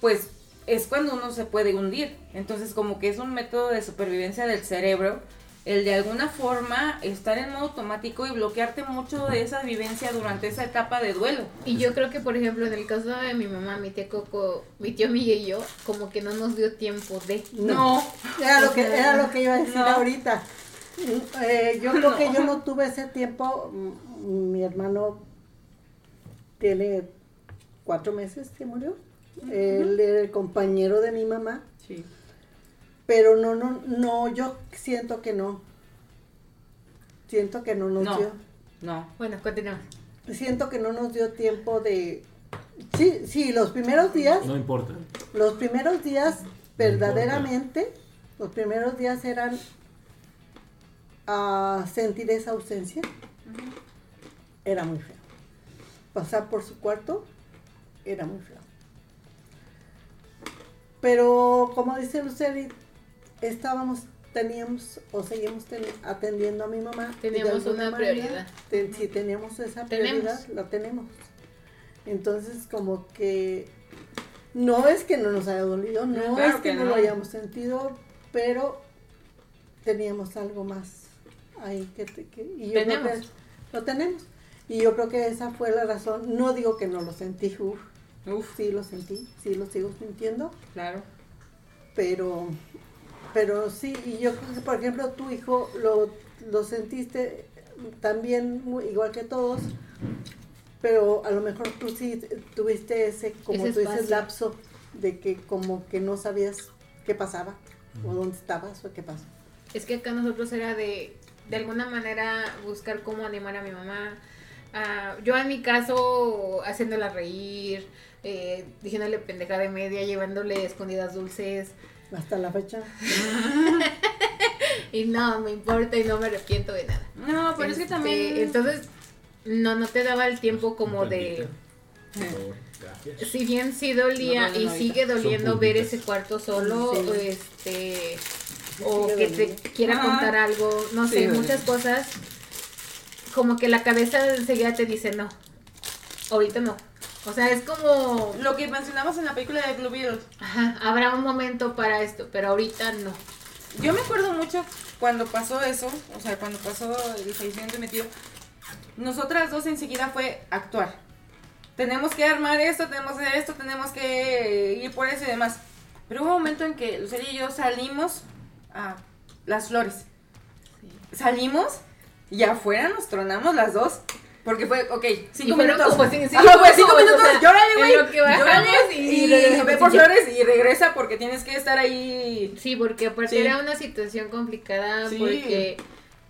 pues es cuando uno se puede hundir. Entonces, como que es un método de supervivencia del cerebro, el de alguna forma estar en modo automático y bloquearte mucho de esa vivencia durante esa etapa de duelo. Y yo creo que, por ejemplo, en el caso de mi mamá, mi tía Coco, mi tío Miguel y yo, como que no nos dio tiempo de... No, Era lo que, era lo que iba a decir No. ahorita. Eh, yo creo que yo no tuve ese tiempo. Mm, Mi hermano tiene cuatro meses que murió. Él era el compañero de mi mamá. Sí. Pero no, no, no, yo siento que no. Siento que no nos No. dio. No. Bueno, continuamos. Siento que no nos dio tiempo de. Sí, sí, los primeros días, No importa. los primeros días, verdaderamente, los primeros días eran a sentir esa ausencia. Era muy feo. Pasar por su cuarto era muy feo. Pero como dice Luceli, estábamos, teníamos o seguimos ten- atendiendo a mi mamá. Teníamos una manera, prioridad. ten- sí, teníamos esa Tenemos. prioridad, la tenemos. Entonces como que no es que no nos haya dolido, no Claro es que, que no, no. lo hayamos sentido, pero teníamos algo más ahí que, que- y yo creo Tenemos. que lo tenemos. Y yo creo que esa fue la razón. No digo que no lo sentí, uf, Uf, sí lo sentí, sí lo sigo sintiendo, claro. pero pero sí, y yo creo que por ejemplo tu hijo lo, lo sentiste también muy- igual que todos, pero a lo mejor tú sí tuviste ese, como Ese tú dices, lapso de que como que no sabías qué pasaba, o dónde estabas, o qué pasó. Es que acá nosotros era de, de alguna manera, buscar cómo animar a mi mamá. Ah, yo en mi caso, haciéndola reír, eh, diciéndole pendejada de media, llevándole escondidas dulces. Hasta la fecha. Y no, me importa y no me arrepiento de nada. No, pero es que Este, también. Entonces, no, no te daba el tiempo como de... Por favor, gracias. Si bien sí dolía No y sigue doliendo ver ese cuarto solo, Sí. o este, o que te quiera contar algo, no Sí, sé, muchas cosas, como que la cabeza enseguida te dice no, ahorita no. O sea, es como, Lo que mencionamos en la película de Blue Beetle. ajá, habrá un momento para esto, pero ahorita no. Yo me acuerdo mucho cuando pasó eso, o sea, cuando pasó el fallecimiento de mi tío. Nosotras dos enseguida fue actuar. Tenemos que armar esto, tenemos que hacer esto, tenemos que ir por eso y demás. Pero hubo un momento en que Lucía y yo salimos a las flores. Salimos y afuera nos tronamos las dos. Porque fue, ok, cinco minutos. como cinco Ajá, fue cinco minutos, o sea, llórale, güey. llórale, y y, ve por flores y regresa porque tienes que estar ahí. Sí, porque aparte Sí. era una situación complicada Sí. porque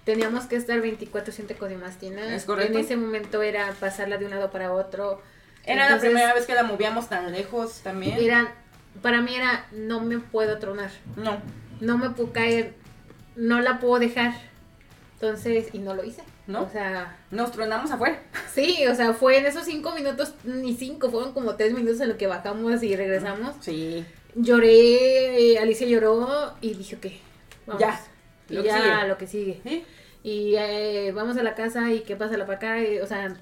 teníamos que estar 24/7 con Dimastina. Es correcto. En ese momento era pasarla de un lado para otro. Era Entonces, la primera vez que la movíamos tan lejos también. Era, para mí era, no me puedo tronar, No, no me puedo caer, no la puedo dejar. Entonces, y no lo hice. ¿No? O sea, nos tronamos afuera. sí, o sea, fue en esos cinco minutos, ni cinco, fueron como tres minutos en lo que bajamos y regresamos. Sí. Lloré, eh, Alicia lloró y dije, ok, vamos. Ya, lo que ya sigue. lo que sigue. ¿Sí? Y eh, vamos a la casa y qué pasa la para acá. y, o sea,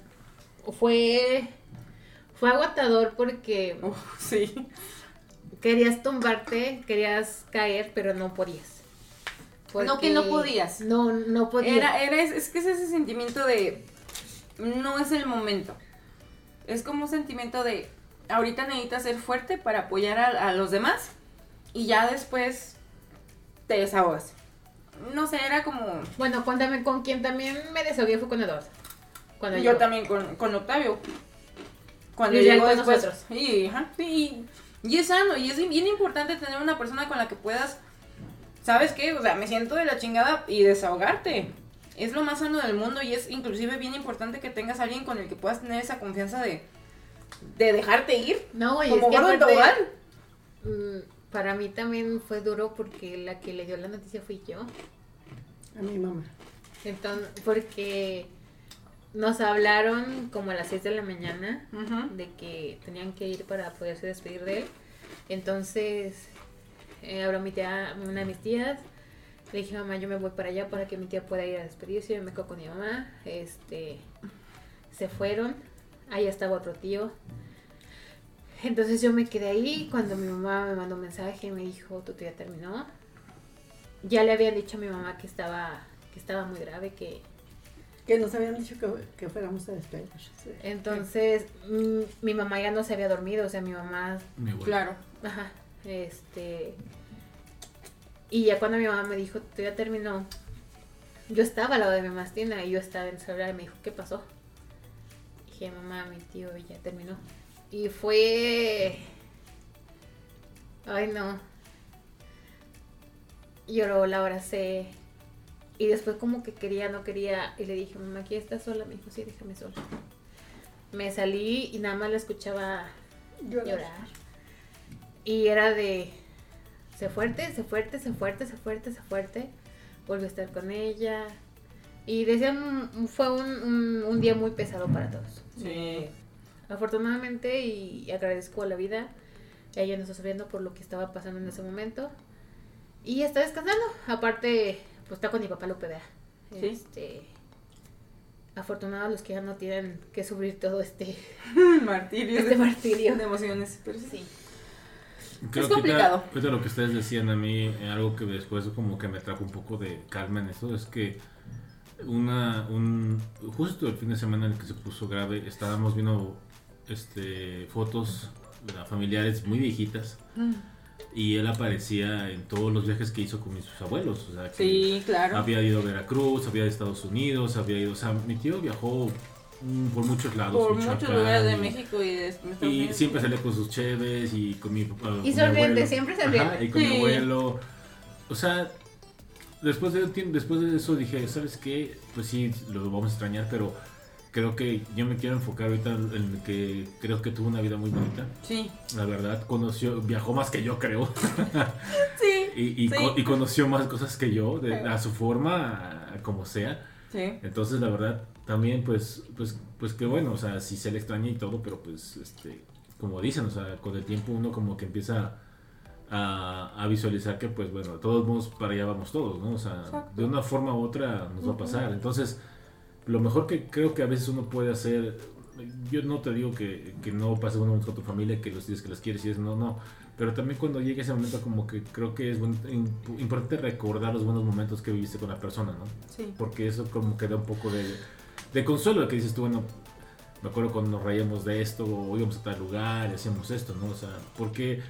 fue, fue agotador porque sí. querías tumbarte, querías caer, pero no podías. No, que no podías. No, no podías. Era, era, es, es que es ese sentimiento de no es el momento. Es como un sentimiento de ahorita necesitas ser fuerte para apoyar a, a los demás y ya después te desahogas. No sé, era como Bueno, cuéntame con quién también me desahogué fue con Eduardo. Cuando yo llegó. también con, con Octavio. Cuando Y ya llegó con después. nosotros. Y, ajá, y, y es sano, y es bien importante tener una persona con la que puedas, ¿sabes qué? O sea, me siento de la chingada y desahogarte. Es lo más sano del mundo y es inclusive bien importante que tengas a alguien con el que puedas tener esa confianza de, de dejarte ir. No, y como es que aparte, mm, para mí también fue duro porque la que le dio la noticia fui yo. A mi mamá. Entonces, porque nos hablaron como a las 6 de la mañana de que tenían que ir para poderse despedir de él. Entonces, eh, habló mi tía, una de mis tías. Le dije, mamá, yo me voy para allá para que mi tía pueda ir a despedirse. Yo me quedo con mi mamá. Este, se fueron. Ahí estaba otro tío. Entonces yo me quedé ahí cuando mi mamá me mandó un mensaje y me dijo, tu tía terminó. Ya le habían dicho a mi mamá que estaba, que estaba muy grave, que Que nos habían dicho que, que fuéramos a despedir. sí. entonces mm, mi mamá ya no se había dormido, o sea, mi mamá Mi. Claro. Ajá, este. Y ya cuando mi mamá me dijo, tú ya terminó, yo estaba al lado de mi mastina y yo estaba en el celular y me dijo, ¿qué pasó? Dije, mamá, mi tío ya terminó. Y fue. Ay, no. Lloró, la abracé. Y después, como que quería, no quería. Y le dije, mamá, aquí estás sola. Me dijo, sí, déjame sola. Me salí y nada más la escuchaba Llorar. llorar. Y era de se fuerte, se fuerte, se fuerte, se fuerte, se fuerte. Volvió a estar con ella. Y decían, fue un, un- un día muy pesado para todos. Sí. Eh, afortunadamente y agradezco a la vida. Ella no está sufriendo por lo que estaba pasando en ese momento. Y está descansando. Aparte, pues está con mi papá Lupe Vea. Sí. Este, afortunados los que ya no tienen que sufrir todo este, Martirio. este martirio. de emociones. Pero sí. Sí. Creo Es que complicado. ahorita- ahorita lo que ustedes decían a mí, eh, algo que después como que me trajo un poco de calma en eso, es que una, un, justo el fin de semana en el que se puso grave, estábamos viendo este, fotos familiares muy viejitas y él aparecía en todos los viajes que hizo con mis abuelos. O sea, que Sí, claro. había ido a Veracruz, había ido a Estados Unidos, había ido, o sea, mi tío viajó mm, por muchos lados. Por muchos lugares de y- México y de Estados y Unidos. siempre salía con sus cheves y con mi papá. mi sonriente, siempre sonriente. Y con mi Sí. abuelo. O sea, después de, después de eso dije, ¿sabes qué? Pues sí, lo vamos a extrañar, pero creo que yo me quiero enfocar ahorita en que creo que tuvo una vida muy bonita. Sí. La verdad, conoció, viajó más que yo, creo. Sí. y, y, Sí. co- y conoció más cosas que yo, de- a su forma, a- como sea. Sí. Entonces, la verdad, también, pues, pues, pues que bueno, o sea, sí se le extraña y todo, pero pues, este, como dicen, o sea, con el tiempo uno como que empieza a, a visualizar que, pues, bueno, de todos modos, para allá vamos todos, ¿no? O sea, Exacto. de una forma u otra nos va a pasar. Entonces, lo mejor que creo que a veces uno puede hacer, yo no te digo que, que no pases un momento con tu familia, que los días que los quieres y eso, no, no. Pero también cuando llegue ese momento, como que creo que es buen- imp- importante recordar los buenos momentos que viviste con la persona, ¿no? Sí. porque eso como que da un poco de, de consuelo, que dices tú, bueno, me acuerdo cuando nos reíamos de esto, o íbamos a tal lugar y hacíamos esto, ¿no? O sea, porque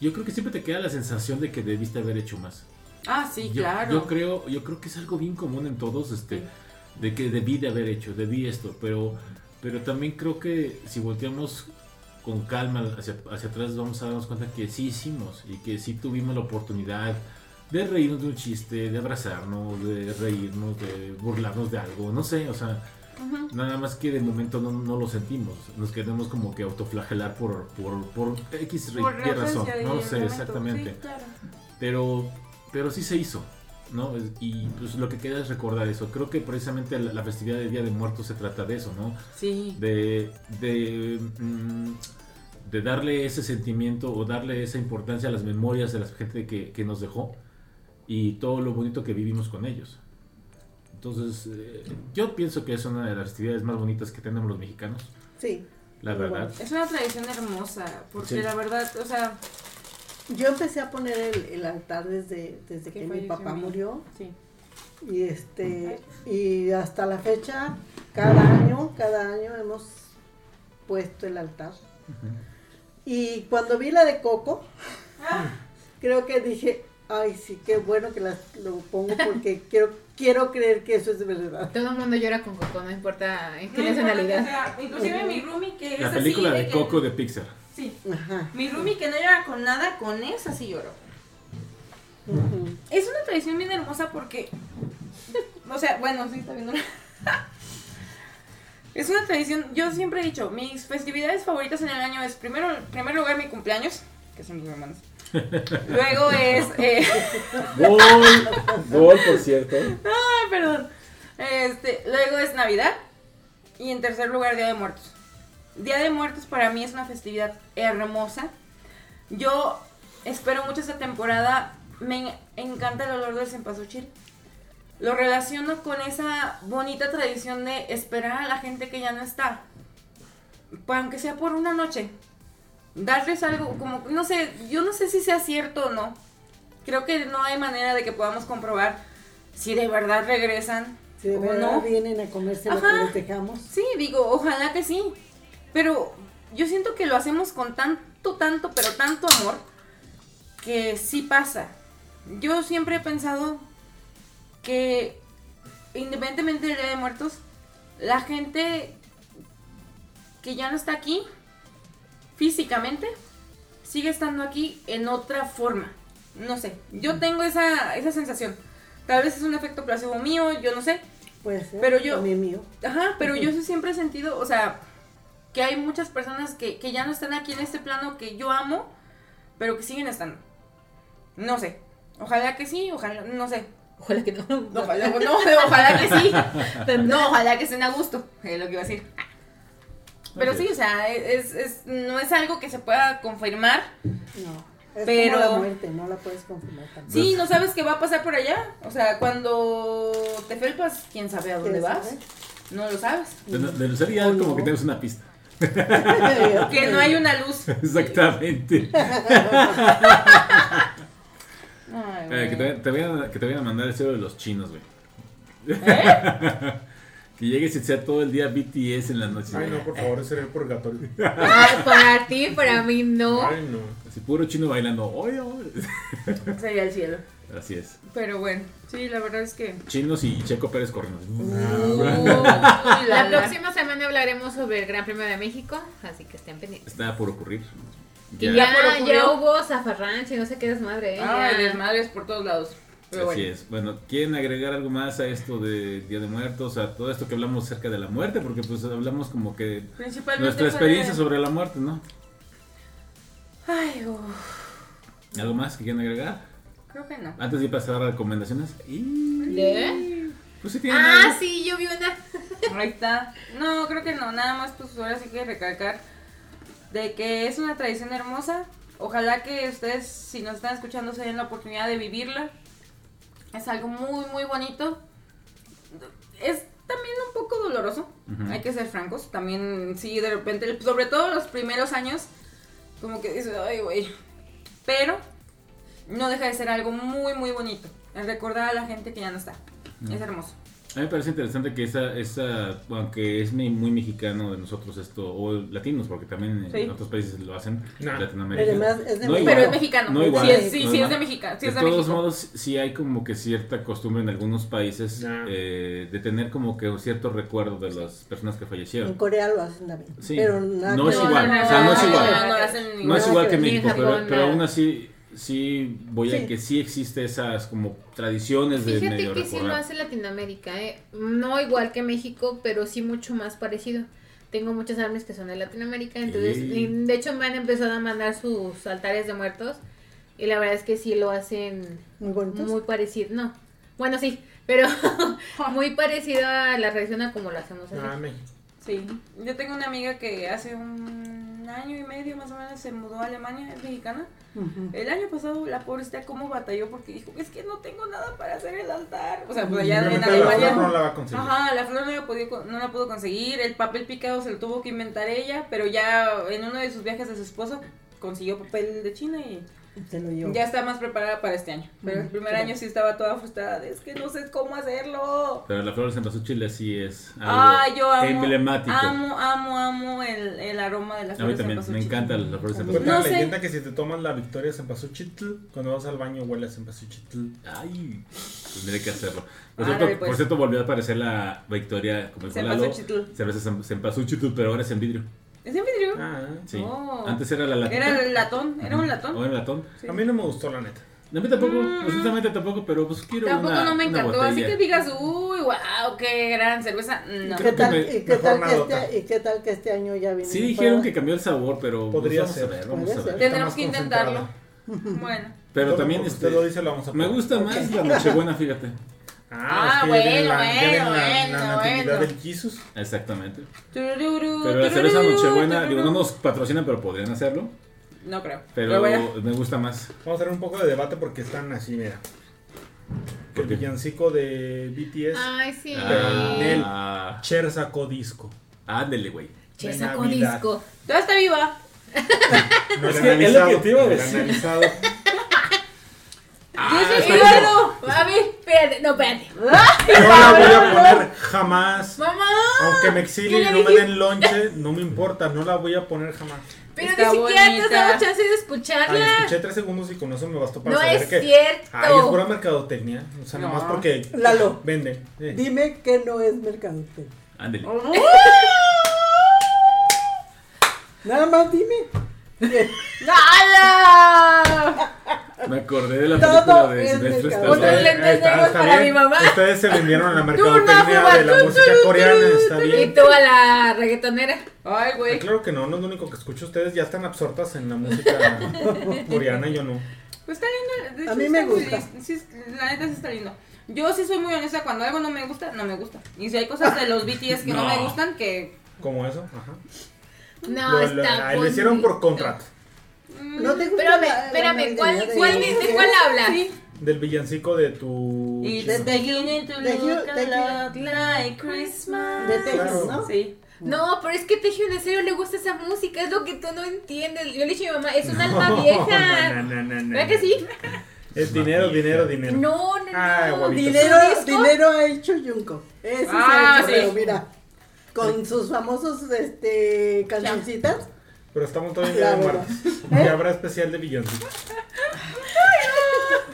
yo creo que siempre te queda la sensación de que debiste haber hecho más. Ah, sí, yo, claro. Yo creo, yo creo que es algo bien común en todos, este, de que debí de haber hecho, debí esto, pero, pero también creo que si volteamos con calma hacia, hacia atrás vamos a darnos cuenta que sí hicimos y que sí tuvimos la oportunidad de reírnos de un chiste, de abrazarnos, de reírnos, de burlarnos de algo, no sé, o sea, Nada más que de momento no, no lo sentimos, nos queremos como que autoflagelar por, por, por X Por razón, de no sé momento. exactamente. Sí, claro. pero pero sí se hizo no y pues lo que queda es recordar eso. Creo que precisamente la, la festividad del día de muertos se trata de eso no Sí. de de mm, de darle ese sentimiento o darle esa importancia a las memorias de la gente que, que nos dejó y todo lo bonito que vivimos con ellos entonces eh, yo pienso que es una de las festividades más bonitas que tenemos los mexicanos Sí. la verdad Es una tradición hermosa, porque Sí. la verdad, o sea, Yo empecé a poner el, el altar desde, desde Que mi papá mi- murió. sí. Y este y hasta la fecha, cada año, cada año hemos puesto el altar. Y cuando vi la de Coco, creo que dije, ay sí, qué bueno que la, lo pongo porque quiero, quiero creer que eso es verdad. Todo el mundo llora con Coco, no importa en qué No nacionalidad. sea, inclusive mi roomie que es la así película de que- Coco de Pixar Sí. Ajá. Mi roomie que no llora con nada, con esa sí lloró. ujú. Es una tradición bien hermosa porque. O sea, bueno, sí está viendo. Es una tradición, yo siempre he dicho, mis festividades favoritas en el año es primero, en primer lugar mi cumpleaños, que son mis hermanos. Luego es, eh, Gol, gol, por cierto. ay, Perdón. Este, luego es Navidad. Y en tercer lugar, Día de Muertos. Día de Muertos para mí es una festividad hermosa. Yo espero mucho esta temporada. Me encanta el olor del cempasúchil. Lo relaciono con esa bonita tradición de esperar a la gente que ya no está. Aunque sea por una noche. Darles algo como, no sé, yo no sé si sea cierto o no. Creo que no hay manera de que podamos comprobar si de verdad regresan Si de o verdad no. vienen a comerse lo que Ajá. les dejamos. Sí, digo, ojalá que sí. Pero yo siento que lo hacemos con tanto, tanto, pero tanto amor que sí pasa. Yo siempre he pensado que independientemente del Día de Muertos, la gente que ya no está aquí físicamente sigue estando aquí en otra forma. No sé, yo tengo esa, esa sensación. Tal vez es un efecto placebo mío, yo no sé. Puede ser. Pero yo- También mío. Ajá, pero yo sí siempre he sentido, o sea, que hay muchas personas que, que ya no están aquí en este plano que yo amo, pero que siguen estando. No sé. Ojalá que sí, ojalá, no sé. Ojalá que no. Ojalá, no, ojalá que sí. No, ojalá que estén a gusto, es lo que iba a decir. Pero sí, o sea, es, es, no es algo que se pueda confirmar. No. Es Pero- como la muerte, no la puedes confirmar también. Sí, no sabes qué va a pasar por allá. O sea, cuando te felpas, quién sabe a dónde ¿Quién vas. sabe? No lo sabes. De, de Lucero ya Oh, como no. que tenemos una pista. Que no hay una luz. Exactamente. Ay, Eh, que, te, te vayan a- que te vayan a mandar el cero de los chinos, güey. ¿Eh? Que llegues y sea todo el día BTS en la noche. Ay, no, por favor, ese sería el purgatorio. Ay, para ti, para mí no. Ay, no. Así puro chino bailando. Oye, oye. Sería el cielo. Así es. Pero bueno, sí, la verdad es que. Chinos y Checo Pérez corriendo. Uy, La la- la- próxima semana hablaremos sobre el Gran Premio de México, así que estén pendientes. Está por ocurrir. Ya. ya, por ocurrió. ya hubo zafarrancho y no sé qué desmadre, ¿eh? Ay, Ya. desmadres por todos lados. Pero Así bueno. es. Bueno, ¿quieren agregar algo más a esto de Día de Muertos? A todo esto que hablamos acerca de la muerte, porque pues hablamos como que Principalmente. nuestra experiencia de- sobre la muerte, ¿no? Ay, uf, ¿Algo más que quieran agregar? creo que no. Antes de pasar a recomendaciones. Y... ¿De? Pues si tienen Ah, algo. sí, yo vi una. Ahí está. No, creo que no. Nada más, pues ahora sí que recalcar de que es una tradición hermosa. Ojalá que ustedes, si nos están escuchando, se den la oportunidad de vivirla. Es algo muy, muy bonito. Es también un poco doloroso, hay que ser francos. También, sí, de repente, sobre todo los primeros años, como que dices, ay, güey. Pero no deja de ser algo muy, muy bonito. El recordar a la gente que ya no está. Es hermoso. A mí me parece interesante que esa, esa aunque es muy, muy mexicano de nosotros esto, o latinos, porque también Sí. en otros países lo hacen, Nah. Latinoamérica. Además, es de No igual. Pero es mexicano. No igual. Sí, es, sí, no sí, es de México. Sí, de de todos México. modos, sí hay como que cierta costumbre en algunos países eh, de tener como que un cierto recuerdo de las personas que En fallecieron. Corea lo hacen también. Sí. Pero nada No que es igual, o sea, no es igual. No, no No es igual que en México, pero, pero aún así sí voy a Sí. que sí existe esas como tradiciones de Fíjate medio que sí lo recordar. hace Latinoamérica, ¿eh? No igual que México, pero sí mucho más parecido. Tengo muchas amigas que son de Latinoamérica, entonces, y de hecho me han empezado a mandar sus altares de muertos y la verdad es que sí lo hacen Muy bonitos. muy parecido, no, bueno sí, pero muy parecido a la tradición a como lo hacemos aquí. Ah, México. Sí. Yo tengo una amiga que hace un año y medio más o menos se mudó a Alemania, es mexicana. Ujú. El año pasado la pobrecita cómo batalló porque dijo, es que no tengo nada para hacer el altar. O sea, pues allá en Simplemente la Alemania. flor no la va a conseguir. Ajá, la flor no la, podía con- no la pudo conseguir, el papel picado se lo tuvo que inventar ella, pero ya en uno de sus viajes de su esposo consiguió papel de China y Se lo llevo. ya está más preparada para este año. Pero el primer año sí estaba toda frustrada, de, es que no sé cómo hacerlo. Pero la flor de cempasúchil sí es algo Ah, yo amo, emblemático. amo, amo, amo el, el aroma de la A flor mí de también, me encanta la flor de A mí cempasúchil. No Cuenta la sé. leyenda que si te tomas la victoria Cempasúchil, cuando vas al baño huele a Cempasúchil. Ay, tendré que hacerlo. Por, Árale, cierto, pues. por cierto, volvió a aparecer la Victoria, como dijo Lalo, cerveza cempasúchil, pero ahora es en vidrio. ¿Es en vidrio? Ah, Sí. Oh. Antes era la latita. Era el latón, era un latón. O era latón. Sí. a mí no me gustó la neta. A mí tampoco, Mm. precisamente tampoco, pero pues quiero Tampoco una no me encantó, así que digas, uy, wow, qué gran cerveza. No. ¿Qué tal, me- y, qué tal que este, ¿Y qué tal que este año ya viene? Sí dijeron que cambió el sabor, pero pues, Podría vamos ser. a ver, vamos a ver. ser. Tendremos que intentarlo. Bueno. Pero también este, usted lo dice, lo vamos a me gusta más la Nochebuena, fíjate. Ah, es tienen bueno, la, tienen la- bueno, la natividad bueno. del Jesus. Exactamente. Turururu, Pero la cerveza Nochebuena, digo, no nos patrocinan, pero podrían hacerlo. No creo. Pero vaya. me gusta más. Vamos a hacer un poco de debate porque están así, mira. ¿Por El qué? villancico de BTS, Ay, sí. Ah, Cher sacó disco. ándele, güey. Che, de sacó disco. Todavía está viva. No Es el que es lo analizado. que te iba a el decir. Ah, Yo ver, espérate, no, espérate. No la voy a poner jamás. Mamá. Aunque me exilien ¿Qué y no me den lonche, no me importa, no la voy a poner jamás. Pero Está ni siquiera te has dado chance de Ay, escucharla. escuché tres segundos y con eso me bastó para No saber es que. cierto. Ay, es pura mercadotecnia. O sea, No. nomás porque Lalo, venden. Eh. dime que no es mercadotecnia. Ándele. Nada más dime. ¡Nada! Me acordé de la Todo película de es Silvestre mercado. Unos Stallone. lentes negros está para bien. mi mamá. Ustedes se vendieron a la mercadotecnia no, de la música coreana, está Y bien. tú a la reggaetonera. Ay, Ah, güey. Claro que no, no es lo único que escucho. Ustedes ya están absortas en la música coreana, yo no. Pues está lindo. de A hecho, mí me muy gusta. Sí, la neta sí está lindo. Yo sí soy muy honesta. Cuando algo no me gusta, no me gusta. Y si hay cosas de los BTS que no, No. me gustan, que. Como eso, ajá. No, Lo- lo- está ah, lo hicieron por contrato. Mm, ¿No te gusta la- la espérame, ¿cuál, navideña cuál, de- de cuál habla? Sí. Del villancico de tu. De beginning to de look Hugh- a de lot like Christmas. De Texas, Claro. ¿no? Sí. No, pero es que Tejion en serio le gusta esa música, es lo que tú no entiendes. Yo le dije a mi mamá, es un alma vieja. No, no, no. ¿Verdad que sí? Es dinero, dinero, dinero. No, no, Ay, no. guavito. Dinero, dinero ha hecho Junko. Ese Ah, es el sí. pero mira. Con sus famosos este cancioncitas. Pero estamos todavía en Día de. Muertos. ¿Eh? Ya habrá especial de villancico.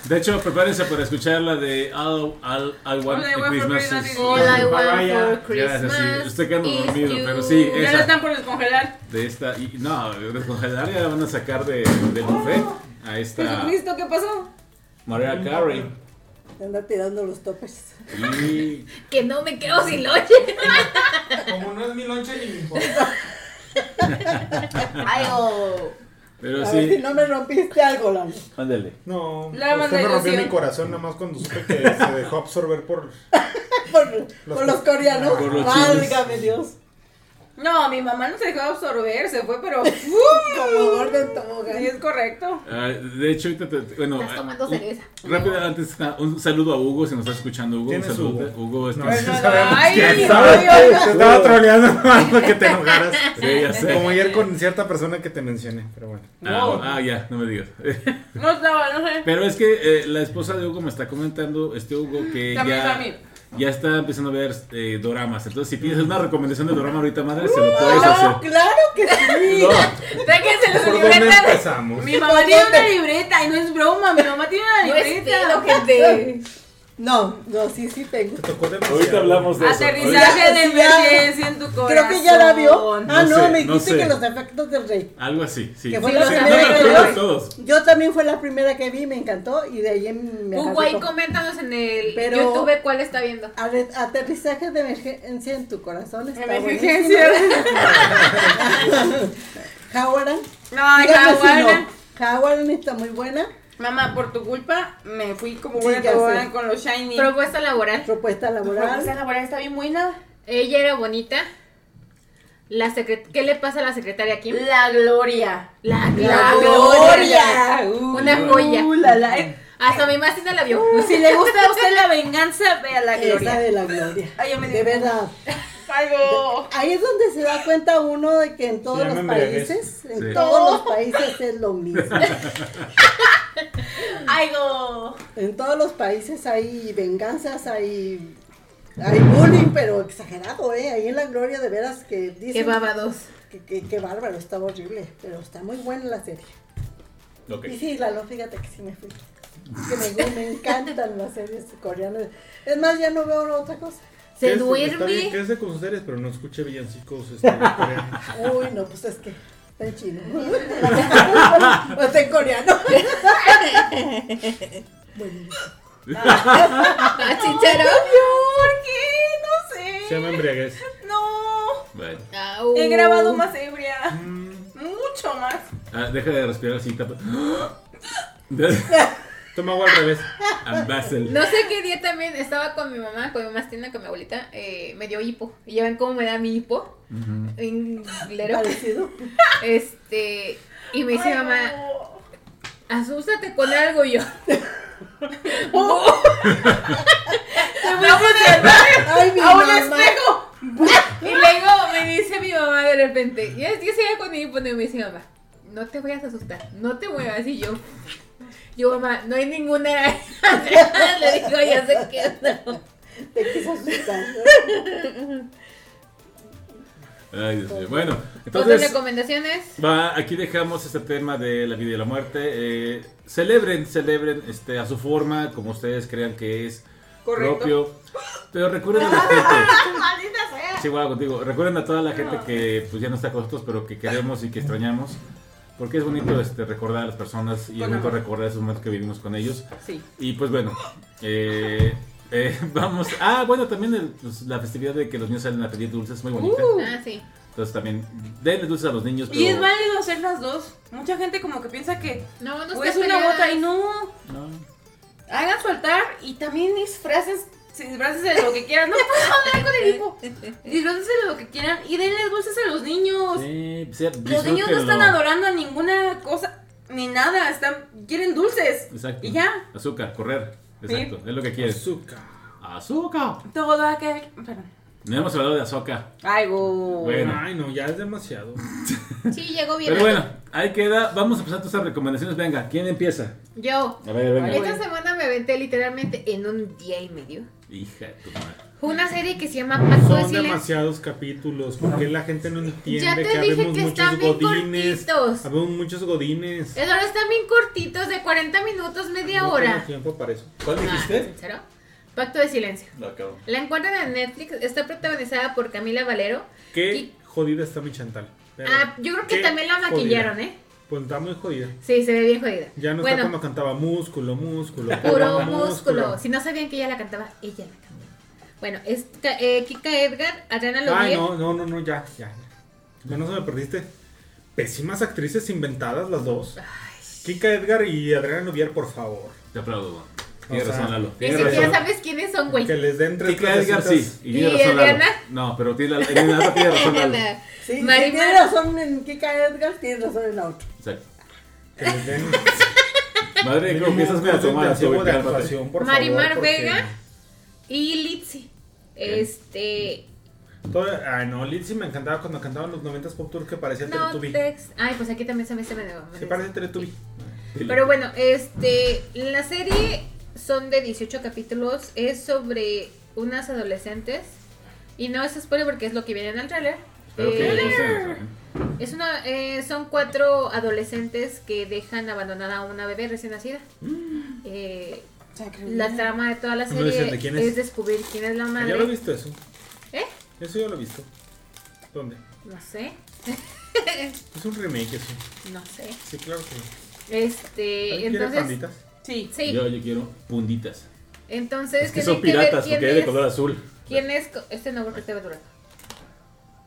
De hecho, prepárense para escuchar la de All, All All I a Want for Christmas. Christmas is- is All I want for Christmas. sí. Estoy quedando is dormido, you. pero sí, Ya la esa. están por descongelar. De esta. Y, no, descongelar ya la van a sacar de, del buffet. A esta Jesucristo, ¿qué pasó? Mariah Carey. Anda tirando los topes. Y. Que no me quedo sin lonche. Como no es mi lonche ni mi importa. Ay, oh. Pero A ver si sí. no me rompiste algo, Lalo. Ándale. No, La usted me rompió mi corazón nada más cuando supe que se dejó absorber por. Por, Los por los co- coreanos. Por los Válgame Dios. No, mi mamá no se dejó absorber, se fue, pero. Como gordo en tobogán. Sí, es correcto. Ah, de hecho, ahorita te- bueno, Estás ah, tomando cerveza. rápido antes, ah, un saludo a Hugo, si nos está escuchando Hugo. Un ¿Quién es saludo. Hugo? Hugo, este- No, Bueno, sabemos ay, quién ay, sabe. ay, ay. Te estaba troleando para que te enojaras. Sí, ya sé. Como ayer con cierta persona que te mencioné, pero bueno. Ah, ah, ya, no me digas. No estaba, no sé. Pero es que eh, la esposa de Hugo me está comentando, este Hugo, que También ya. Ya está empezando a ver eh, doramas. Entonces, si tienes una recomendación de dorama ahorita, madre, se lo puedes No, hacer. claro que sí. No, Déjense ¿Por su dónde libreta. empezamos? Mi mamá tiene una libreta y no es broma. Mi mamá tiene una No es libreta. pedo, gente. No, no, sí, sí tengo. Te tocó demasiado. ahorita hablamos de eso. Aterrizaje de emergencia en tu corazón. Creo que ya la vio. Ah, No no, sé, me no dijiste sé. que los efectos del rey. Algo así, sí. Que fue Sí, la los primera No, que no, vio. todos, todos. Yo también fue la primera que vi, me encantó y de ahí me Hugo, agarré ahí con- coméntanos en el Pero- YouTube cuál está viendo. Ate- Aterrizaje de emergencia en tu corazón está Emergencia. Hawaran. No, no. Hawaran está muy buena. Mamá, por tu culpa me fui como Sí, buena sé. con los shiny. Propuesta laboral. Propuesta Esa laboral. laboral está bien buena. Ella era bonita. La secret- ¿Qué le pasa a la secretaria aquí? La gloria. La, La gloria. Uh, Una joya. uh, la, la. Hasta mi masita la vio. Si le gusta a usted la venganza, vea la Esa gloria. de la gloria. Ay, yo me De verdad. Algo. Ahí es donde se da cuenta uno de que en todos los países, en Sí. todos los países es lo mismo. Algo. En todos los países hay venganzas, hay, hay bullying, pero exagerado, ¿eh? Ahí en la gloria de veras que dicen Qué babados. que, que, que bárbaro, está horrible, pero está muy buena la serie. Ok. Y sí, Lalo, fíjate que sí me fui. Es que me, me encantan las series coreanas. Es más, ya no veo otra cosa. Se Quédese- Está bien, duerme. quédese con sus series, pero no escuche villancicos este, coreanos. Uy, no, pues es que en chino. o está en coreano. bueno, ¿Chicharo? ¿Por qué? No sé. Se llama embriaguez. No. Bueno. Au. He grabado más ebria. Mm, Mucho más. Ah, deja de respirar así. tapa. Toma agua al revés. Ambasel. No sé qué día también estaba con mi mamá, con mi mamá tienda, con mi abuelita, eh, me dio hipo. Y ya ven cómo me da mi hipo. Ujú. En glero. Parecido. Este, y me dice mi mamá, asústate con algo y yo. Ay, mi ¡A un mamá. espejo! Y luego me dice mi mamá de repente, ya yo seguía con mi hipo, y me dice mamá, no te vayas a asustar, no te muevas. Y yo, yo mamá, no hay ninguna. Le digo, ya sé que no. Te quiso asustar. Ay, Dios mío. Bueno, Otras entonces. recomendaciones. Va, aquí dejamos este tema de la vida y la muerte. Eh, celebren, celebren este, a su forma, como ustedes crean que es Correcto. propio. Pero recuerden a la gente. ¡Maldita sea! Sí, guau, contigo. Recuerden a toda la gente que pues, ya no está con nosotros, pero que queremos y que extrañamos. Porque es bonito este, recordar a las personas y es bonito amor. recordar esos momentos que vivimos con ellos. Sí. Y pues bueno, eh, eh, vamos. Ah, bueno, también el- pues, la festividad de que los niños salen a pedir dulces, muy bonita. Uh. Ah, sí. Entonces también denle dulces a los niños. Y es pero- válido hacer las dos. Mucha gente como que piensa que No, no o es una otra y no. No. Hagan su altar y también disfraces, disfraces de lo que quieran. No puedo hablar con el hipo. Disfraces de lo que quieran y denle dulces a los niños. Sí, sí, Los niños no están adorando a ninguna cosa ni nada, están quieren dulces. Exacto. Y ya. Azúcar, correr. Exacto, es lo que quieres. Azúcar. Azúcar. Todo aquel. Perdón. No hemos hablado de azúcar. Ay, go. Bueno. Ay, no, ya es demasiado. Sí, llegó bien. Pero bueno, ahí queda. Vamos a empezar todas estas recomendaciones. Venga, ¿quién empieza? Yo, A ver, venga. Esta semana me aventé literalmente en un día y medio. Hija de tu madre. Una serie que se llama Pacto de Son Silencio. demasiados capítulos. Porque la gente no entiende Ya te que dije habemos que muchos están bien godines. cortitos. Habemos muchos godines. Es ahora están bien cortitos, de 40 minutos, media No hora. tengo tiempo para eso. ¿Cuál Ah, dijiste? ¿sincero? Pacto de Silencio. Lo acabo. La encuentran en Netflix, está protagonizada por Camila Valero. Qué Y- jodida está mi Chantal. Pero Ah, yo creo que también la maquillaron, ¿eh? Pues está muy jodida. Sí, se ve bien jodida. Ya no bueno, está cuando cantaba músculo, músculo. puro músculo. Si no sabían que ella la cantaba, ella la cantaba. Bueno, es eh, Kika Edgar, Adriana Ay, Lovier. no, no, no, no, ya, ya. ya. No se me perdiste. Pésimas actrices inventadas las dos. Kika Edgar y Adriana Novier, por favor. Te aplaudo. Tienes razón, Lalo. Ni siquiera razón. sabes quiénes son, güey. Que les den tres Kika Edgar sí. Y tiene ¿Y razón, Lalo. Adriana? No, pero tiene, la- tiene, razón, Lalo. Adriana. Sí, sí, Marimar- tiene razón en Kika Edgar, tiene razón en la otra. Exacto. Que les den Madre, creo que estás mínimo como tomada, curso intensivo güey, de cálmate. actuación, por Marimar favor, porque Vega y Litzy. Este. todo- Ay, no, Lindsay me encantaba cuando cantaban los 90s Pop Tour que parecía No, Teletubby. Tex. Ay, pues aquí también se me se me Se parece Teletubby. Pero bueno, este. La serie son de 18 capítulos. Es sobre unas adolescentes. Y no es spoiler porque es lo que viene en el trailer. Eh, es una, eh, son cuatro adolescentes que dejan abandonada a una bebé recién nacida. Eh, la trama de toda la No serie de es? es. descubrir quién es la Ah, madre. Ya lo he visto eso. ¿Eh? Eso ya lo he visto. ¿Dónde? No sé, Es un remake eso. no sé. Sí, claro que sí. Este, ¿Alguien quiere entonces, panditas? Sí. sí, Yo, yo quiero punditas. entonces Es que son piratas porque hay de es- color azul. ¿Quién es? Este no, porque te va a durar.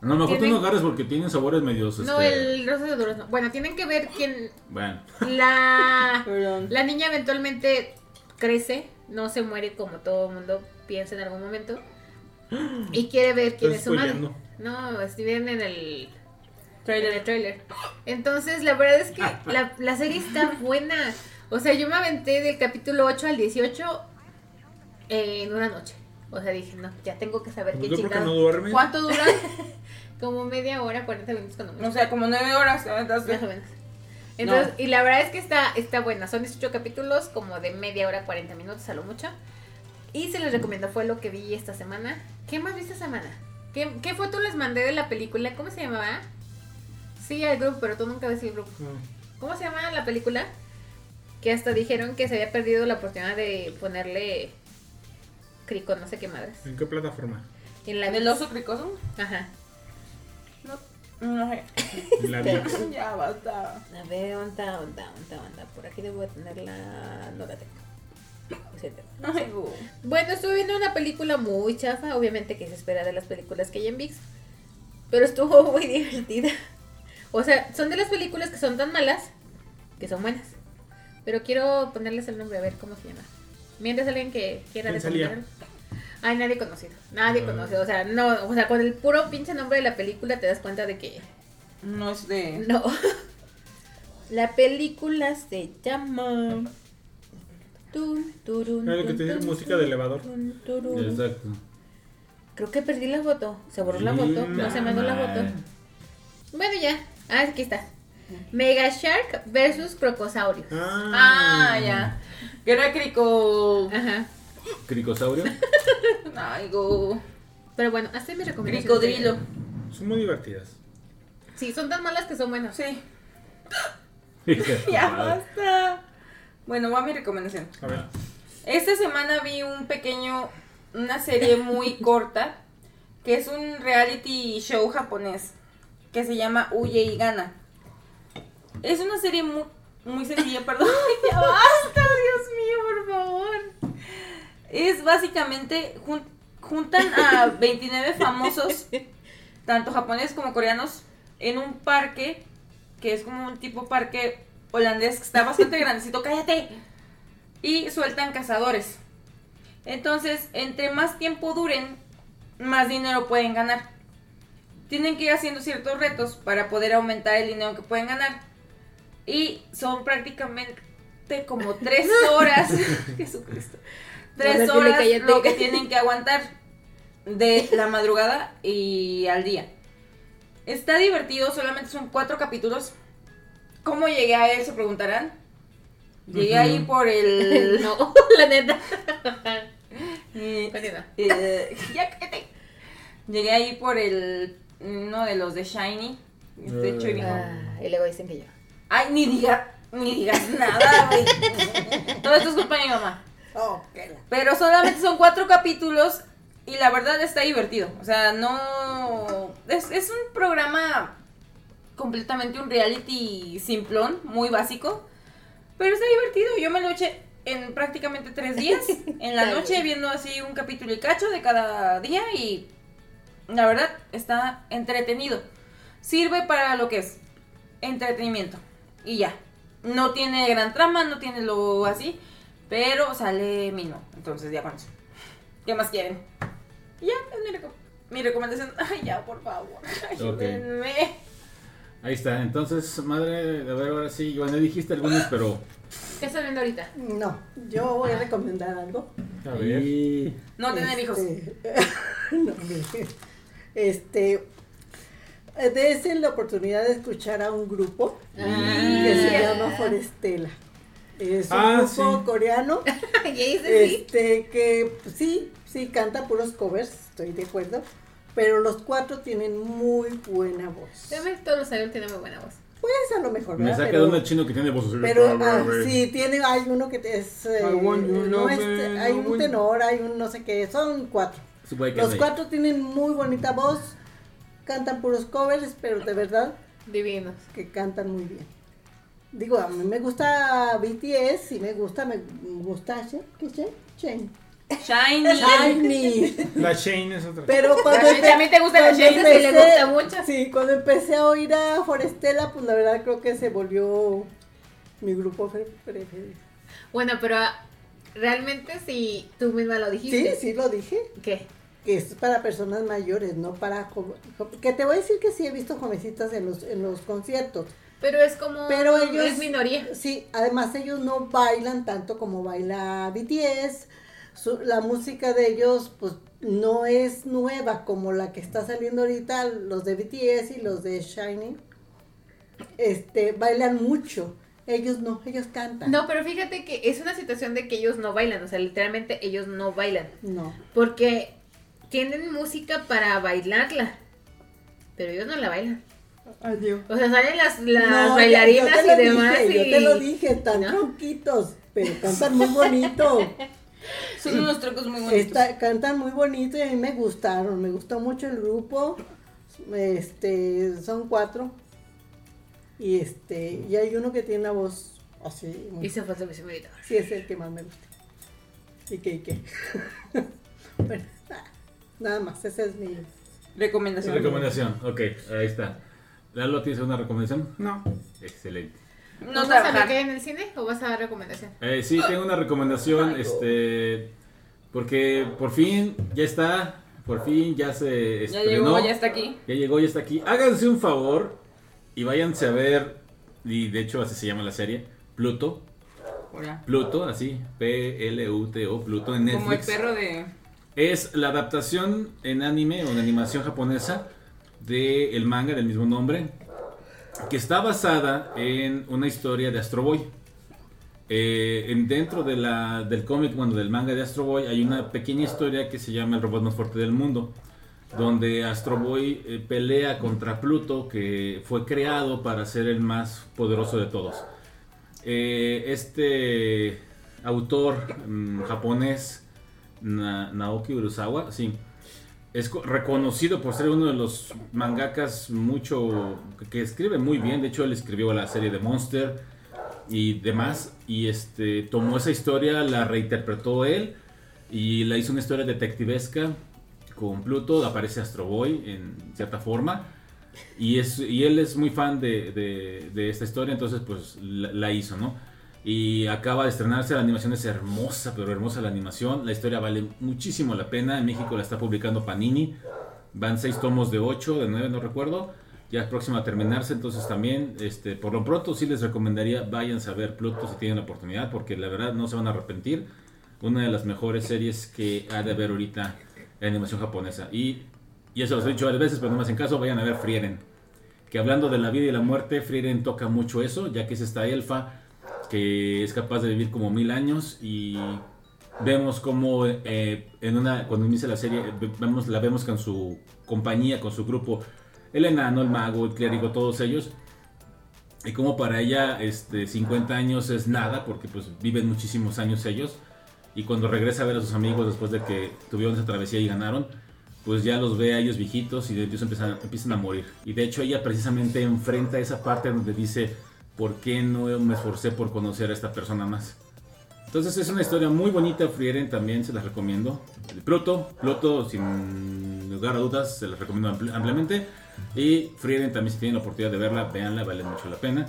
No, mejor tú no agarres porque tienen sabores medios. No, este, el rosa de durazno. Bueno, tienen que ver quién. Bueno, La, Perdón. la niña eventualmente crece, no se muere como todo el mundo piensa en algún momento. Y quiere ver quién Estás es su madre. No, estuvieron en el Trailer. en el trailer. Entonces, la verdad es que la, la serie está buena. O sea, yo me aventé del capítulo 8 al 18 en una noche. O sea, dije, no, ya tengo que saber qué Yo porque chingado. no duerme. ¿Cuánto dura? Como media hora, 40 minutos cuando mucho. O sea, como nueve horas. ¿te aventaste? Más o menos. Entonces, y la verdad es que está, está buena. Son 18 capítulos, como de media hora, 40 minutos a lo mucho. Y se les recomiendo, fue lo que vi esta semana. ¿Qué más vi esta semana? ¿Qué, qué foto les mandé de la película? ¿Cómo se llamaba? Sí, el grupo, pero tú nunca ves el grupo. No. ¿Cómo se llama la película? Que hasta dijeron que se había perdido la oportunidad de ponerle crico, no sé qué madres. ¿En qué plataforma? En la ¿El oso cricoso? Ajá. No, no sé. En la. Ya basta. A ver, onda, onda, onda, onda. Por aquí debo. No la tengo. Etcétera. Ay, go. Bueno, estuve viendo una película muy chafa, obviamente que se espera de las películas que hay en VIX, pero estuvo muy divertida. O sea, son de las películas que son tan malas que son buenas. Pero quiero ponerles el nombre, a ver cómo se llama. Mientras alguien que quiera recomendar. Ay, nadie conocido. Nadie Ah. conocido. O sea, no, o sea, con el puro pinche nombre de la película te das cuenta de que No es de. no. La película se llama. Tun, turun, lo que te tun, música de elevador. tun, turun. Exacto. Creo que perdí la foto. Se borró la foto. No se mandó la foto. Bueno, ya. Ah, aquí está. Mega Shark versus Crocosaurio. Ah, ya. Que era crico. Ajá. Cricosaurio. Ay, go. Pero bueno, hasta mi recomendación. Cricodrilo. Son muy divertidas. Sí, son tan malas que son buenas. Sí. Ya basta. Bueno, va mi recomendación. A ver. Esta semana vi un pequeño, una serie muy corta, que es un reality show japonés, que se llama Huye y Gana. Es una serie muy, muy sencilla, perdón. ya basta, Dios mío, por favor. Es básicamente, jun- juntan a 29 famosos, tanto japoneses como coreanos, en un parque, que es como un tipo parque holandés, que está bastante grandecito, cállate y sueltan cazadores. Entonces, entre más tiempo duren, más dinero pueden ganar. Tienen que ir haciendo ciertos retos para poder aumentar el dinero que pueden ganar. Y son prácticamente como tres horas. Jesucristo. Tres horas lo que tienen que aguantar de la madrugada y al día. Está divertido, solamente son cuatro capítulos. ¿Cómo llegué a él? Se preguntarán. Llegué ahí por el. no, la neta. Eh, Continúa. eh, ya cállate. Llegué ahí por el. Uno de los de Shiny. De hecho, y Ah, y luego dicen que yo. Ay, ni diga, ni digas nada, güey. Todo esto es culpa de mi mamá. Oh, la- Pero solamente son cuatro capítulos y la verdad está divertido. O sea, no. Es, es un programa completamente un reality simplón, muy básico. Pero está divertido. Yo me lo eché en prácticamente tres días. En la noche viendo así un capítulo y cacho de cada día y la verdad está entretenido. Sirve para lo que es entretenimiento. Y ya. No tiene gran trama, no tiene lo así. Pero sale Mino. Entonces ya con eso. ¿Qué más quieren? Y Ya, es mi, reco- mi recomendación. Ay, ya, por favor. Ayúdenme. Ahí está. Entonces, madre, a ver, ahora sí. Bueno, dijiste algunos, pero. ¿Qué estás viendo ahorita? No, yo voy a recomendar algo. A ver. No tener hijos. Este, no, mire, este, eh, dése la oportunidad de escuchar a un grupo que se Ah. llama Forestela. Es un Ah, grupo sí. coreano dice sí. este, que pues, sí, sí canta puros covers, estoy de acuerdo, pero los cuatro tienen muy buena voz. Todos los años tienen muy buena voz. Pues a lo mejor, Me saca Pero- de un chino que tiene voz. Pero ah, sí, tiene, hay uno que es, eh, no es- me, hay un tenor, hay un no sé qué, son cuatro. Los cuatro tienen muy bonita voz, cantan puros covers, pero de verdad Divinos. que cantan muy bien. Digo, a mí me gusta BTS y me gusta, me gusta, ¿qué Shen? Shen. Shiny. Shiny. La Shane es otra. Pero cuando empe- también te gusta la sí le empecé- gusta mucho. Sí, cuando empecé a oír a Forestela, pues la verdad creo que se volvió mi grupo pre- preferido. Bueno, pero ah, realmente si tú misma lo Sí, dijiste. sí lo dije. ¿Qué? Que es para personas mayores, no para que te voy a decir que sí he visto jovencitas en los en los conciertos. Pero es como. Pero ellos Es minoría. Sí, además ellos no bailan tanto como baila BTS. Su- la música de ellos pues no es nueva como la que está saliendo ahorita los de BTS y los de Shining. Este bailan mucho. Ellos no, ellos cantan. No, pero fíjate que es una situación de que ellos no bailan. O sea, literalmente ellos no bailan. No. Porque tienen música para bailarla. Pero ellos no la bailan. Adiós. O sea, salen las, las No, bailarinas yo y demás. dije, y... Yo te lo dije, están ¿No? tronquitos, pero cantan muy bonito. Son unos trucos muy bonitos. Está- cantan muy bonito y a mí me gustaron, me gustó mucho el grupo. Este, son cuatro. Y este, y hay uno que tiene una voz así. muy- Y se fue sí, es el que más me gusta. ¿Y qué, y qué? bueno, nada, más, esa es mi. Recomendación. Recomendación, ok, ahí está. Lalo, ¿tienes una recomendación? No. Excelente. No ¿Vamos a que en el cine o vas a dar recomendación? Eh, sí, tengo una recomendación, este, porque por fin ya está, por fin ya se Ya llegó, ya está aquí. ya llegó, ya está aquí. Háganse un favor y váyanse a ver, y de hecho así se llama la serie, Pluto, Hola. Pluto, así, P-L-U-T-O, Pluto en Netflix. Como el perro de. Es la adaptación en anime o en animación japonesa del manga del mismo nombre, que está basada en una historia de Astro Boy. Eh, en- dentro de la, del cómic, bueno, del manga de Astro Boy, hay una pequeña historia que se llama El robot más fuerte del mundo, donde Astro Boy eh, pelea contra Pluto, que fue creado para ser el más poderoso de todos. Eh, este autor mm, japonés, Na- Naoki Urasawa, sí, es co- reconocido por ser uno de los mangakas mucho que, escribe muy bien. De hecho, él escribió la serie de Monster y demás. Y este tomó esa historia, la reinterpretó él y la hizo una historia detectivesca con Pluto. Aparece Astro Boy en cierta forma. Y, es, y él es muy fan de esta historia, entonces pues la, la hizo, ¿no? Y acaba de estrenarse, la animación es hermosa, pero hermosa la animación. La historia vale muchísimo la pena. En México la está publicando Panini. Van seis tomos de 8, de 9, no recuerdo. Ya es próxima a terminarse, entonces también, este, por lo pronto sí les recomendaría, váyanse a ver Pluto si tienen la oportunidad, porque la verdad no se van a arrepentir. Una de las mejores series que ha de haber ahorita en animación japonesa. Y, y eso los he dicho varias veces, pero no me hacen caso, vayan a ver Frieren. Que hablando de la vida y la muerte, Frieren toca mucho eso, ya que es esta elfa que es capaz de vivir como mil años y vemos como eh, en una cuando inicia la serie ve- vemos la vemos con su compañía con su grupo el enano el mago el clérigo todos ellos y como para ella este 50 años es nada porque pues viven muchísimos años ellos y cuando regresa a ver a sus amigos después de que tuvieron esa travesía y ganaron pues ya los ve a ellos viejitos y de ellos empiezan, empiezan a morir. Y de hecho ella precisamente enfrenta esa parte donde dice por qué no me esforcé por conocer a esta persona más entonces es una historia muy bonita, Frieren también se las recomiendo. Pluto, Pluto sin lugar a dudas se las recomiendo ampli- ampliamente. Y Frieren también si tienen la oportunidad de verla, véanla, vale mucho la pena.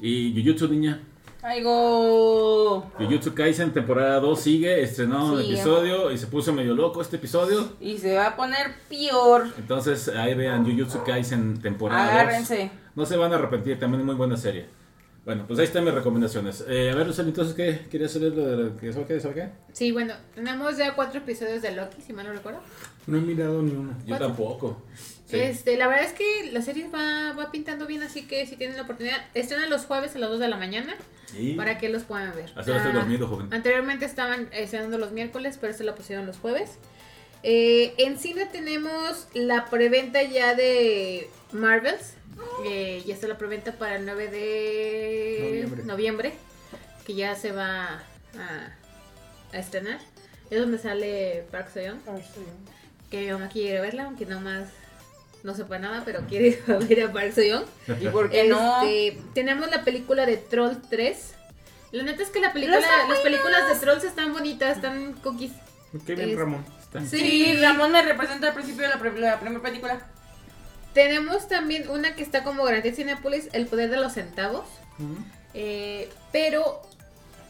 Y Jujutsu Niña, Aigo. Jujutsu Kaisen temporada 2 sigue, estrenó un Sí. episodio y se puso medio loco este episodio. Y se va a poner peor. Entonces ahí vean Jujutsu Kaisen temporada 2. No se van a arrepentir, también es muy buena serie. Bueno, pues ahí están mis recomendaciones. Eh, a ver, Lucely, entonces, ¿qué? ¿Querías saber lo de lo que sabe qué? ¿Sabe qué? Sí, bueno, tenemos ya cuatro episodios de Loki, si mal no recuerdo. No he mirado ni uno. Yo tampoco. Sí. Este, la verdad es que la serie va, va pintando bien, así que si tienen la oportunidad, estrenan los jueves a las 2 de la mañana para que los puedan ver. Hasta Ah, dormido, joven. Anteriormente estaban estrenando los miércoles, pero se la pusieron los jueves. Eh, en cine tenemos la preventa ya de Marvels. Eh, ya está la preventa para el 9 de Noviembre. noviembre, que ya se va a, a estrenar. Es donde sale Park Seo-young, que mi mamá quiere verla, aunque no más no sepa nada, pero quiere ir a ver a Park Seo-young. ¿Y por qué no? Este, Tenemos la película de Troll 3. La neta es que la película, las películas de Trolls están bonitas, están cookies. Qué bien, Es- Ramón. Sí, Ramón me representa al principio de la primera película. Tenemos también una que está como garantía Cinepolis, El poder de los centavos. Eh, pero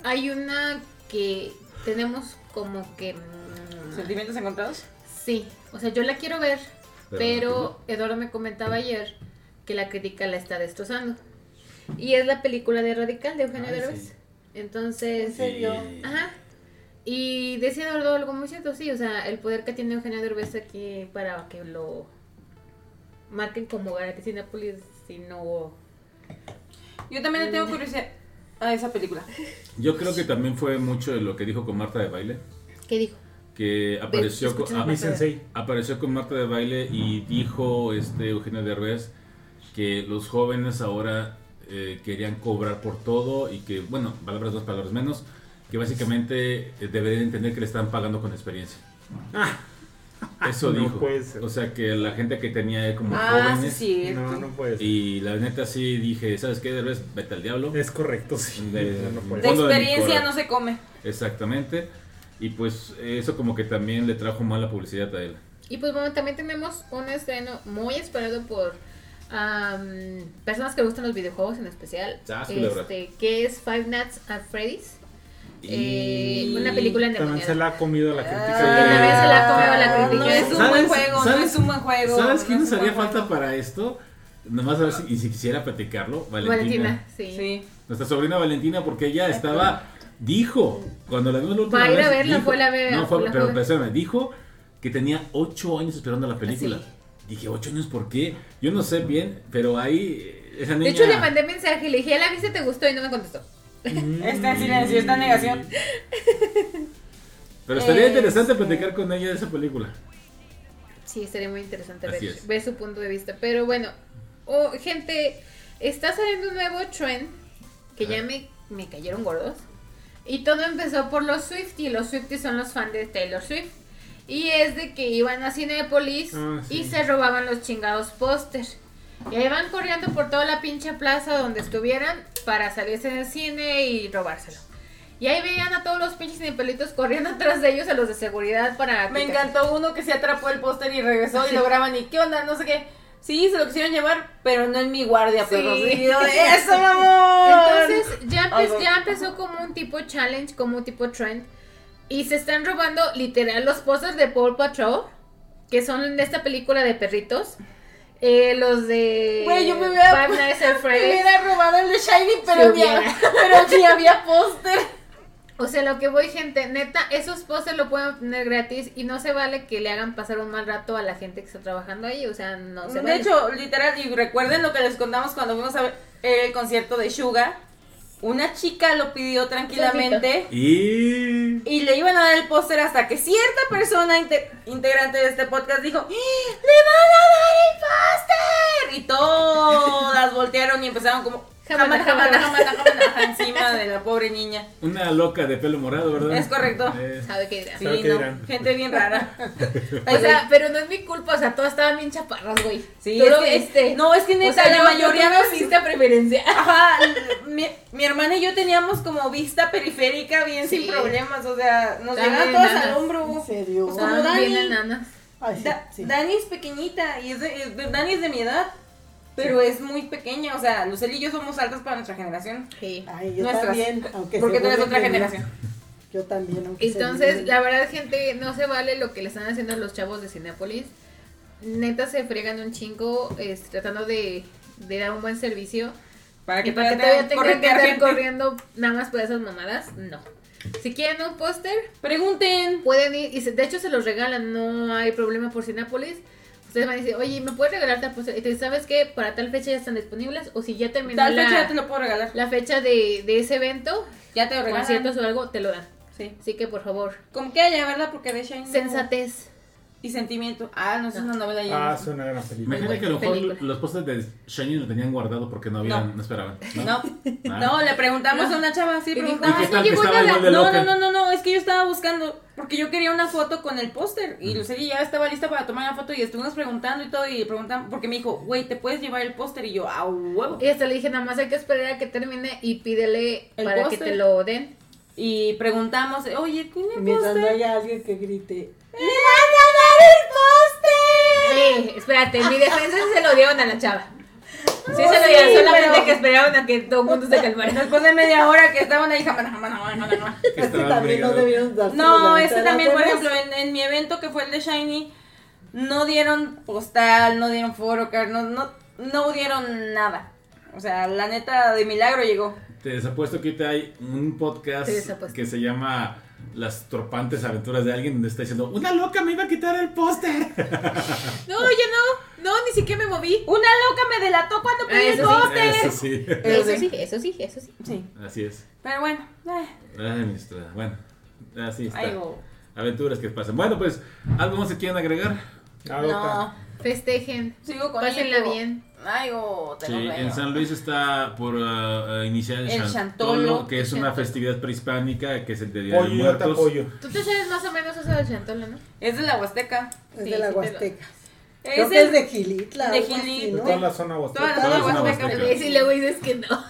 hay una que tenemos como que... mm, ¿Sentimientos encontrados? sí, o sea, yo la quiero ver, Pero pero Eduardo me comentaba ayer que la crítica la está destrozando. Y es la película de Radical de Eugenio Derbez. sí. Entonces... ¿En serio? Sí. Ajá. Y decía Eduardo algo muy cierto, sí, o sea, el poder que tiene Eugenio Derbez aquí para que lo marquen como garantía Cinepolis, si no... Yo también le tengo curiosidad a esa película. Yo creo que también fue mucho de lo que dijo con Marta de Baile, ¿Qué dijo? que apareció con, ah, sensei. apareció con Marta de Baile y dijo este Eugenio Derbez que los jóvenes ahora eh, querían cobrar por todo y que, bueno, palabras más, palabras menos, que básicamente eh, deberían entender que le están pagando con experiencia. Eso No dijo. puede ser. O sea que la gente que tenía como Ah, sí, jóvenes sí. No, no puede ser. y la neta sí dije, ¿sabes qué? Derbez, vete al diablo. Es correcto, sí. De- No, no puede De fondo de mi experiencia no se come. Exactamente. Y pues eso como que también le trajo mala publicidad a él. Y pues bueno, también tenemos un estreno muy esperado por am, personas que gustan los videojuegos en especial, este, que es Five Nights at Freddy's. Eh, una película También se la ha comido la Ah, crítica. también se la ha comido la No crítica. es un ¿Sabes- buen juego, no sabes- es un buen juego. ¿Sabes quién no nos haría falta juego. para esto? Nomás a ver si, y si quisiera platicarlo. Valentina. Valentina, sí. Sí. Nuestra sobrina Valentina, porque ella estaba. Dijo, cuando la vimos la última Va a ir a vez, verla, dijo- fue la ve- No, fue, la pero espérame, dijo que tenía 8 años esperando la película. Sí. Dije, ¿8 años por qué? Yo no sé bien, pero ahí eh, esa niña. De hecho, le mandé mensaje y le dije, ¿ya la viste? ¿Te gustó? Y no me contestó. Está en silencio, está en negación. Pero estaría Eh, interesante platicar con ella de esa película. Sí, sería muy interesante ver, su punto de vista. Pero bueno, oh, gente, está saliendo un nuevo trend que ya me, me cayeron gordos. Y todo empezó por los Swifties. Los Swifties son los fans de Taylor Swift. Y es de que iban a Cinépolis Ah, sí. y se robaban los chingados pósters. Y ahí van corriendo por toda la pinche plaza donde estuvieran para salirse del cine y robárselo. Y ahí veían a todos los pinches cinepelitos corriendo atrás de ellos a los de seguridad para... Me quitar- encantó uno que se atrapó el póster y regresó y lo graban y qué onda, no sé qué. Sí, se lo quisieron llevar, pero no en mi guardia, Sí. perros. ¡Eso, mamón! Entonces ya, empe- Algo. ya empezó como un tipo challenge, como un tipo trend. Y se están robando literal los pósters de Paw Patrol, que son de esta película de perritos. Eh, los de Güey, yo me hubiera, Five Nights at me Freddy's. hubiera robado el de Shiny, pero, había, pero sí había póster. O sea, lo que voy, gente, neta, esos pósters lo pueden obtener gratis y no se vale que le hagan pasar un mal rato a la gente que está trabajando ahí. O sea, no se De vale. hecho, literal, y recuerden lo que les contamos cuando fuimos a ver el concierto de Suga. Una chica lo pidió tranquilamente Y. y le iban a dar el póster hasta que cierta persona inte- integrante de este podcast dijo, ¡Ah! ¡Le van a dar el póster! Y todas voltearon y empezaron como Jamana, jamana, jamana, jamana. encima de la pobre niña. Una loca de pelo morado, ¿verdad? Es correcto. Eh, ¿Sabe qué dirán? Sí, ¿Sabe qué no, dirán? gente bien rara. O sea, pero no es mi culpa, o sea, todas estaban bien chaparras, güey. Sí, es que- viste. no, es que neta, o sea, la yo- mayoría tuve vista preferencia. Ajá, mi, mi hermana y yo teníamos como vista periférica bien Sí. sin problemas, o sea, nos llegaban todas al hombro. ¿En serio? Pues como Estaban bien Dani. enanas. Ay, sí, Da- sí. Dani es pequeñita y es de, es de- Dani es de mi edad, pero es muy pequeña, o sea, Lucely y yo somos altas para nuestra generación. Sí. Ay, yo Nuestras. también, aunque Porque tú eres otra generación. Yo también, aunque Entonces, la verdad, gente, no se vale lo que le están haciendo los chavos de Cinépolis. Neta se fregan un chingo este, tratando de, de dar un buen servicio. Para que Y para que todavía tengan que gente. corriendo nada más por esas mamadas, no. Si quieren un póster, Pregunten. pueden ir, y se- de hecho se los regalan, no hay problema por Cinépolis. Van a decir, oye, ¿me puedes regalar tal ¿sabes qué? Para tal fecha ya están disponibles. O si ya terminó Tal la, fecha ya te lo puedo regalar. la fecha de, de ese evento, Ya te lo regalan. conciertos o algo, te lo dan. Sí. Así que, por favor, Como que haya, ¿verdad? Porque de Shine. sensatez. Y sentimiento. Ah, no, es una novela ya. Ah, es una gran película. Imagínate que a lo mejor los postes de Shiny lo tenían guardado porque no habían, No. no, esperaban. No. No, Ah. no, le preguntamos a una chava así, Y dijo, preguntamos, ¿Y qué tal "Oye, que voy estaba a la-" No, no, no, no, no, es que yo estaba buscando, porque yo quería una foto con el póster, y Lucely ya estaba lista para tomar la foto, y estuvimos preguntando y todo, y preguntamos, porque me dijo, güey, ¿te puedes llevar el póster? Y yo, ah, huevo. Y hasta le dije, nada más hay que esperar a que termine y pídele El para que póster. te lo den. Y preguntamos, oye, ¿tiene Y mientras no póster? haya alguien que grite, ¡Le van a dar el póster! Eh, espérate, en mi defensa sí se lo dieron a la chava. Sí se lo sí, dieron, solamente pero- que esperaban a que todo el mundo se calmara. Después de media hora que estaban ahí, jamás, jamás, jamás, jamás, jamás. Que es que estaban también no debieron dar No, este también, por ejemplo, en, en mi evento que fue el de Shiny, no dieron postal, no dieron forocard, no, no, no dieron nada. O sea, la neta de milagro llegó. Te desapuesto que ahorita hay un podcast que se llama Las tropantes aventuras de alguien donde está diciendo Una loca me iba a quitar el póster. No, yo no. No, ni siquiera me moví. Una loca me delató cuando pedí el eso sí. póster. Eso sí. Eso sí, eso sí, eso sí. Sí, Así es. pero bueno, eh, Ay, ministra. Bueno, así está. voy. Aventuras que pasan. Bueno, pues, ¿algo más que quieran agregar? No. Festejen. sigo con Pásenla hipo. bien. Sí, en San Luis está por uh, iniciar el, El Chantolo, Chantolo. que es El una Chantolo. festividad prehispánica que es el de Día de Pollo, te Muertos. apoyo. Tú te sabes más o menos eso del chantolo, ¿no? Es de la Huasteca. Es Sí, de la Huasteca. Es que es el- de Gilitla. de algo así, Gili- De ¿no? toda la zona huasteca. Toda la zona Huasteca. Y luego dices que no.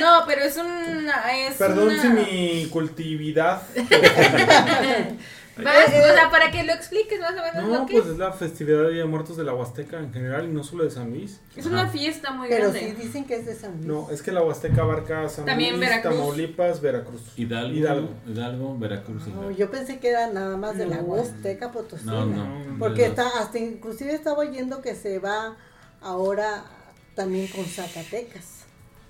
No, pero es una. Es Perdón una... si mi cultividad. Vas, o sea, para que lo expliques más o menos No, lo que pues es. es la festividad de Día de Muertos de la Huasteca en general y no solo de San Luis. Es una fiesta muy Pero grande. sí dicen que es de San Luis. No, es que la Huasteca abarca San También Luis, Veracruz. Tamaulipas, Veracruz. Hidalgo, Hidalgo. Hidalgo, Veracruz. No, Hidalgo. yo pensé que era nada más de la No. Huasteca Potosina. No, no. Porque de está, hasta inclusive estaba oyendo que se va ahora también con Zacatecas.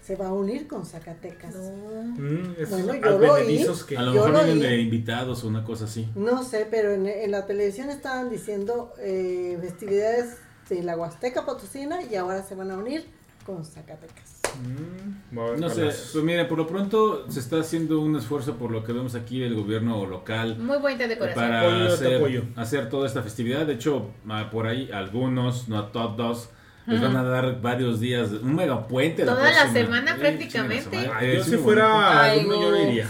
Se va a unir con Zacatecas. No, Mm, Bueno, yo lo que... A lo Yo mejor lo vienen oí. de invitados o una cosa así. sé, pero en, en la televisión estaban diciendo eh, festividades de la Huasteca Potosina y ahora se van a unir con Zacatecas. Mm, No sé, pues mire, por lo pronto se está haciendo un esfuerzo por lo que vemos aquí del gobierno local Muy bonita decoración. para hacer, toda esta festividad. De hecho, ah, por ahí algunos, no todos, les van a dar varios días, un mega puente. Toda la semana, prácticamente. Ay, yo si fuera alumno yo no. no iría.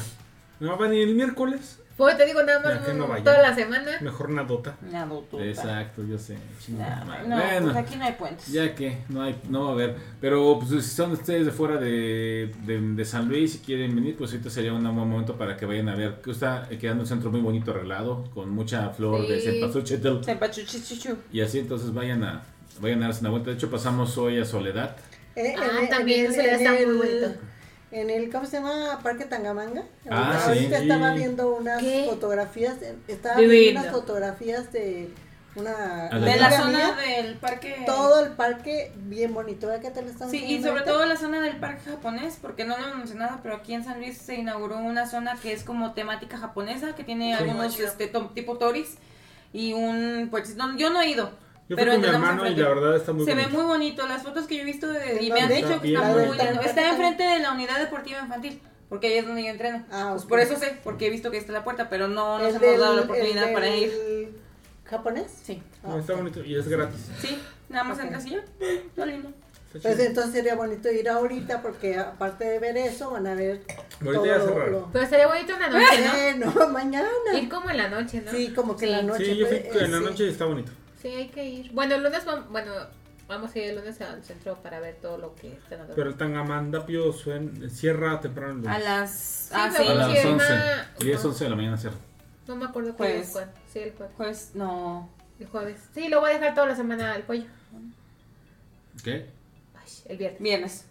No va a venir el miércoles. Pues te digo nada no más toda la semana. Mejor nadota. Una dotota. Exacto, yo sé. chinga No, no, bueno, pues aquí no hay puentes. ya que no hay, no va a haber. Pero pues si son ustedes de fuera de, de, de San Luis y quieren venir, pues ahorita sería un buen momento para que vayan a ver. Que está quedando un centro muy bonito arreglado, con mucha flor de Sí. cempasúchil. Sempachuchichuchu. Y así entonces vayan a, vayan a darse una vuelta. De hecho, pasamos hoy a Soledad. Eh, Ah, en- también, en- ya en está muy el- bonito. En el, ¿cómo se llama? Parque Tangamanga. Ah, ahorita, sí. ahorita estaba viendo unas ¿Qué? fotografías, estaba Divino. viendo unas fotografías de una De la zona mía. del parque. todo el parque bien bonito, ¿verdad que te lo están Sí, y sobre ahorita? todo la zona del parque japonés, porque no lo hemos mencionado, pero aquí en San Luis se inauguró una zona que es como temática japonesa, que tiene Sí. algunos este, tipo toris y un pues no, yo no he ido. Yo fui pero con mi hermano y la verdad está muy se bonito. ve muy bonito, las fotos que yo he visto de- ¿En y me han dicho que está muy lindo. Está Está en- enfrente de la unidad deportiva infantil, porque ahí es donde yo entreno. Ah, Pues por eso sé, porque he visto que está la puerta, pero no nos El hemos dado la oportunidad el para ir. ¿Japonés? Sí, Ah, No, está ok. bonito y es gratis. sí, nada más Ok. entras y está lindo. Pues entonces sería bonito ir ahorita porque aparte de ver eso van a ver Ahorita todo ya lo- cerraron. lo- Pero estaría bonito en la noche, ¿no? Eh, no, mañana. Ir como en la noche, ¿no? Sí, como que en la noche. Sí, yo fui pues, en la noche y está bonito. Sí, hay que ir. Bueno, el lunes vamos, bueno, vamos a ir el lunes al centro para ver todo lo que están haciendo. Pero el Tangamandapio suen- cierra temprano el lunes. A las Sí, ah, sí, A las Sí, 11. una- 10, 11 de la mañana cierra. No me acuerdo qué Pues- día fue. Sí, el jueves. pues no. El jueves. Sí, lo voy a dejar toda la semana al pollo. ¿Qué? Ay, el viernes. Viernes.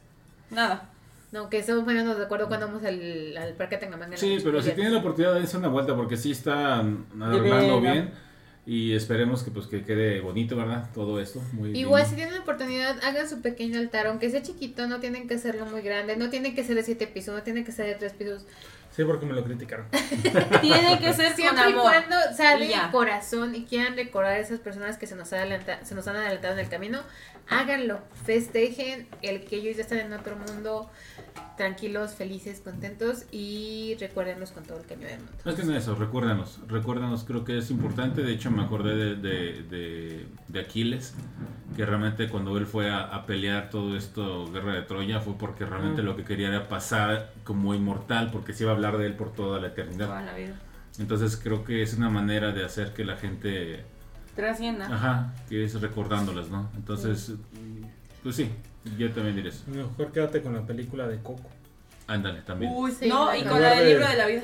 Nada. No, que estamos poniéndonos de acuerdo cuando vamos al, al parque Tangamanga. Sí, pero el si tienen la oportunidad de darse una vuelta porque sí está armando Divino. bien y esperemos que pues que quede bonito, ¿verdad? Todo esto muy Igual si tienen oportunidad, hagan su pequeño altar, aunque sea chiquito, no tienen que hacerlo muy grande, no tiene que ser de siete pisos, no tiene que ser de tres pisos. Sí, porque me lo criticaron. Tiene que ser con Siempre y amor. cuando Y de ya. corazón y quieran recordar a esas personas que se nos, adelanta- se nos han adelantado en el camino, háganlo, festejen el que ellos ya están en otro mundo, tranquilos, felices, contentos y recuérdenlos con todo el cariño del mundo. Más que eso, recuérdanos, recuérdanos, creo que es importante, de hecho me acordé de, de, de- de Aquiles, que realmente cuando él fue a, a pelear todo esto, Guerra de Troya, fue porque realmente Mm. lo que quería era pasar como inmortal, porque se iba a hablar de él por toda la Toda eternidad. la vida. Entonces creo que es una manera de hacer que la gente, Trascienda. ajá, que es recordándolas, ¿no? Entonces, pues sí, yo también diré eso. Mejor quédate con la película de Coco. Ándale, también. Uy, Sí, no, y con la del libro de la vida.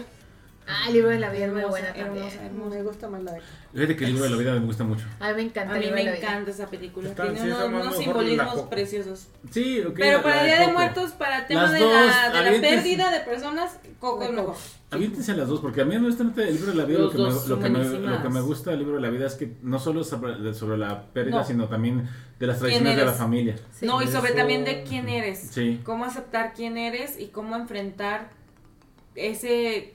Ah, el libro de la vida es muy Hermosa, buena también. hermosa, hermosa. Me gusta más la de Fíjate que el libro de la vida me gusta mucho. A mí me encanta A mí me encanta esa película. Está- Tiene sí, unos, simbolismos preciosos. Sí, ok. Pero para el Día de Coco. Muertos, para el tema Las de dos, la, de la aviéntense. pérdida de personas, Coco es mejor. Aviéntense las dos, porque a mí honestamente el libro de la vida lo que, me, lo, que me, lo que me gusta del libro de la vida es que no solo es sobre, sobre la pérdida, No. sino también de las tradiciones de la familia. Sí. no, y sobre Eso- también de quién eres. Sí. Cómo aceptar quién eres y cómo enfrentar ese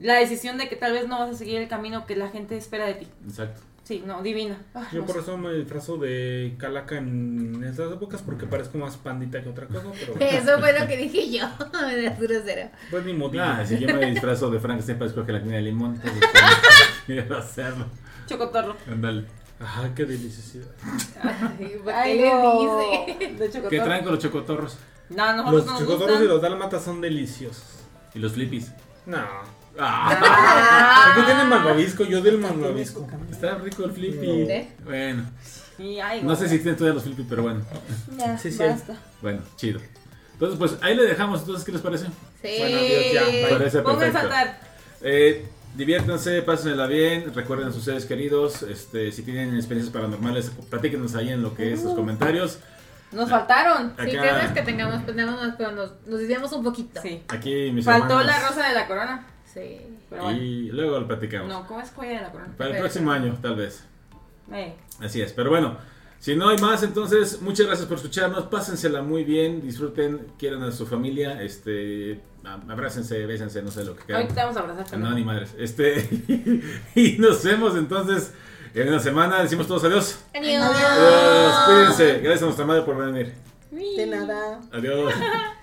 la decisión de que tal vez no vas a seguir el camino que la gente espera de ti. Exacto. Sí, no, divina. Yo por eso me disfrazo de calaca en estas épocas porque parezco más pandita que otra cosa, pero Eso fue lo que dije yo, de Arturo Cero. pues ni modillo. Ah, si yo me disfrazo de Frankenstein parezco que la tiene de limón, entonces pues, quiero hacerlo. Chocotorro. Ándale. Ajá, qué deliciosidad. Ay, ¿por Ay, qué no. le dice? De chocotorro. ¿Qué traen con los chocotorros? No, nosotros Los nos chocotorros gustan. y los dálmatas son deliciosos. Y los flippies. No. Ah, ¿Por qué tienen malvavisco? Yo del malvavisco. está rico el flippy. ¿Sí? Bueno, Sí, no sé si tienen todavía los flippies, pero bueno. Ya, Sí, sí. basta. Bueno, chido. Entonces, pues ahí le dejamos. Entonces, ¿qué les parece? Sí. Bueno, adiós, ya. Parece Pongan a perfecto. saltar. Eh, Diviértanse, pásensela bien, recuerden a sus seres queridos. Este, si tienen experiencias paranormales, platíquenos ahí en lo que es los comentarios. Nos faltaron. Sí, Acá- es que tengamos, tenemos más, pero nos, nos desviamos un poquito. Sí. Aquí mis Faltó hermanos. la rosa de la corona. Sí. Pero bueno. Y luego lo platicamos. No, ¿cómo es joya de la corona? Para el próximo año, tal vez. Eh, Así es, pero bueno, si no hay más, entonces muchas gracias por escucharnos, pásensela muy bien, disfruten, quieran a su familia, este, abrácense, bésense, no sé lo que quieran. ahorita vamos a abrazar No, también. ni madres. Este, y nos vemos entonces en una semana, decimos todos adiós. Adiós. Adiós, cuídense, gracias a nuestra madre por venir. De nada. Adiós.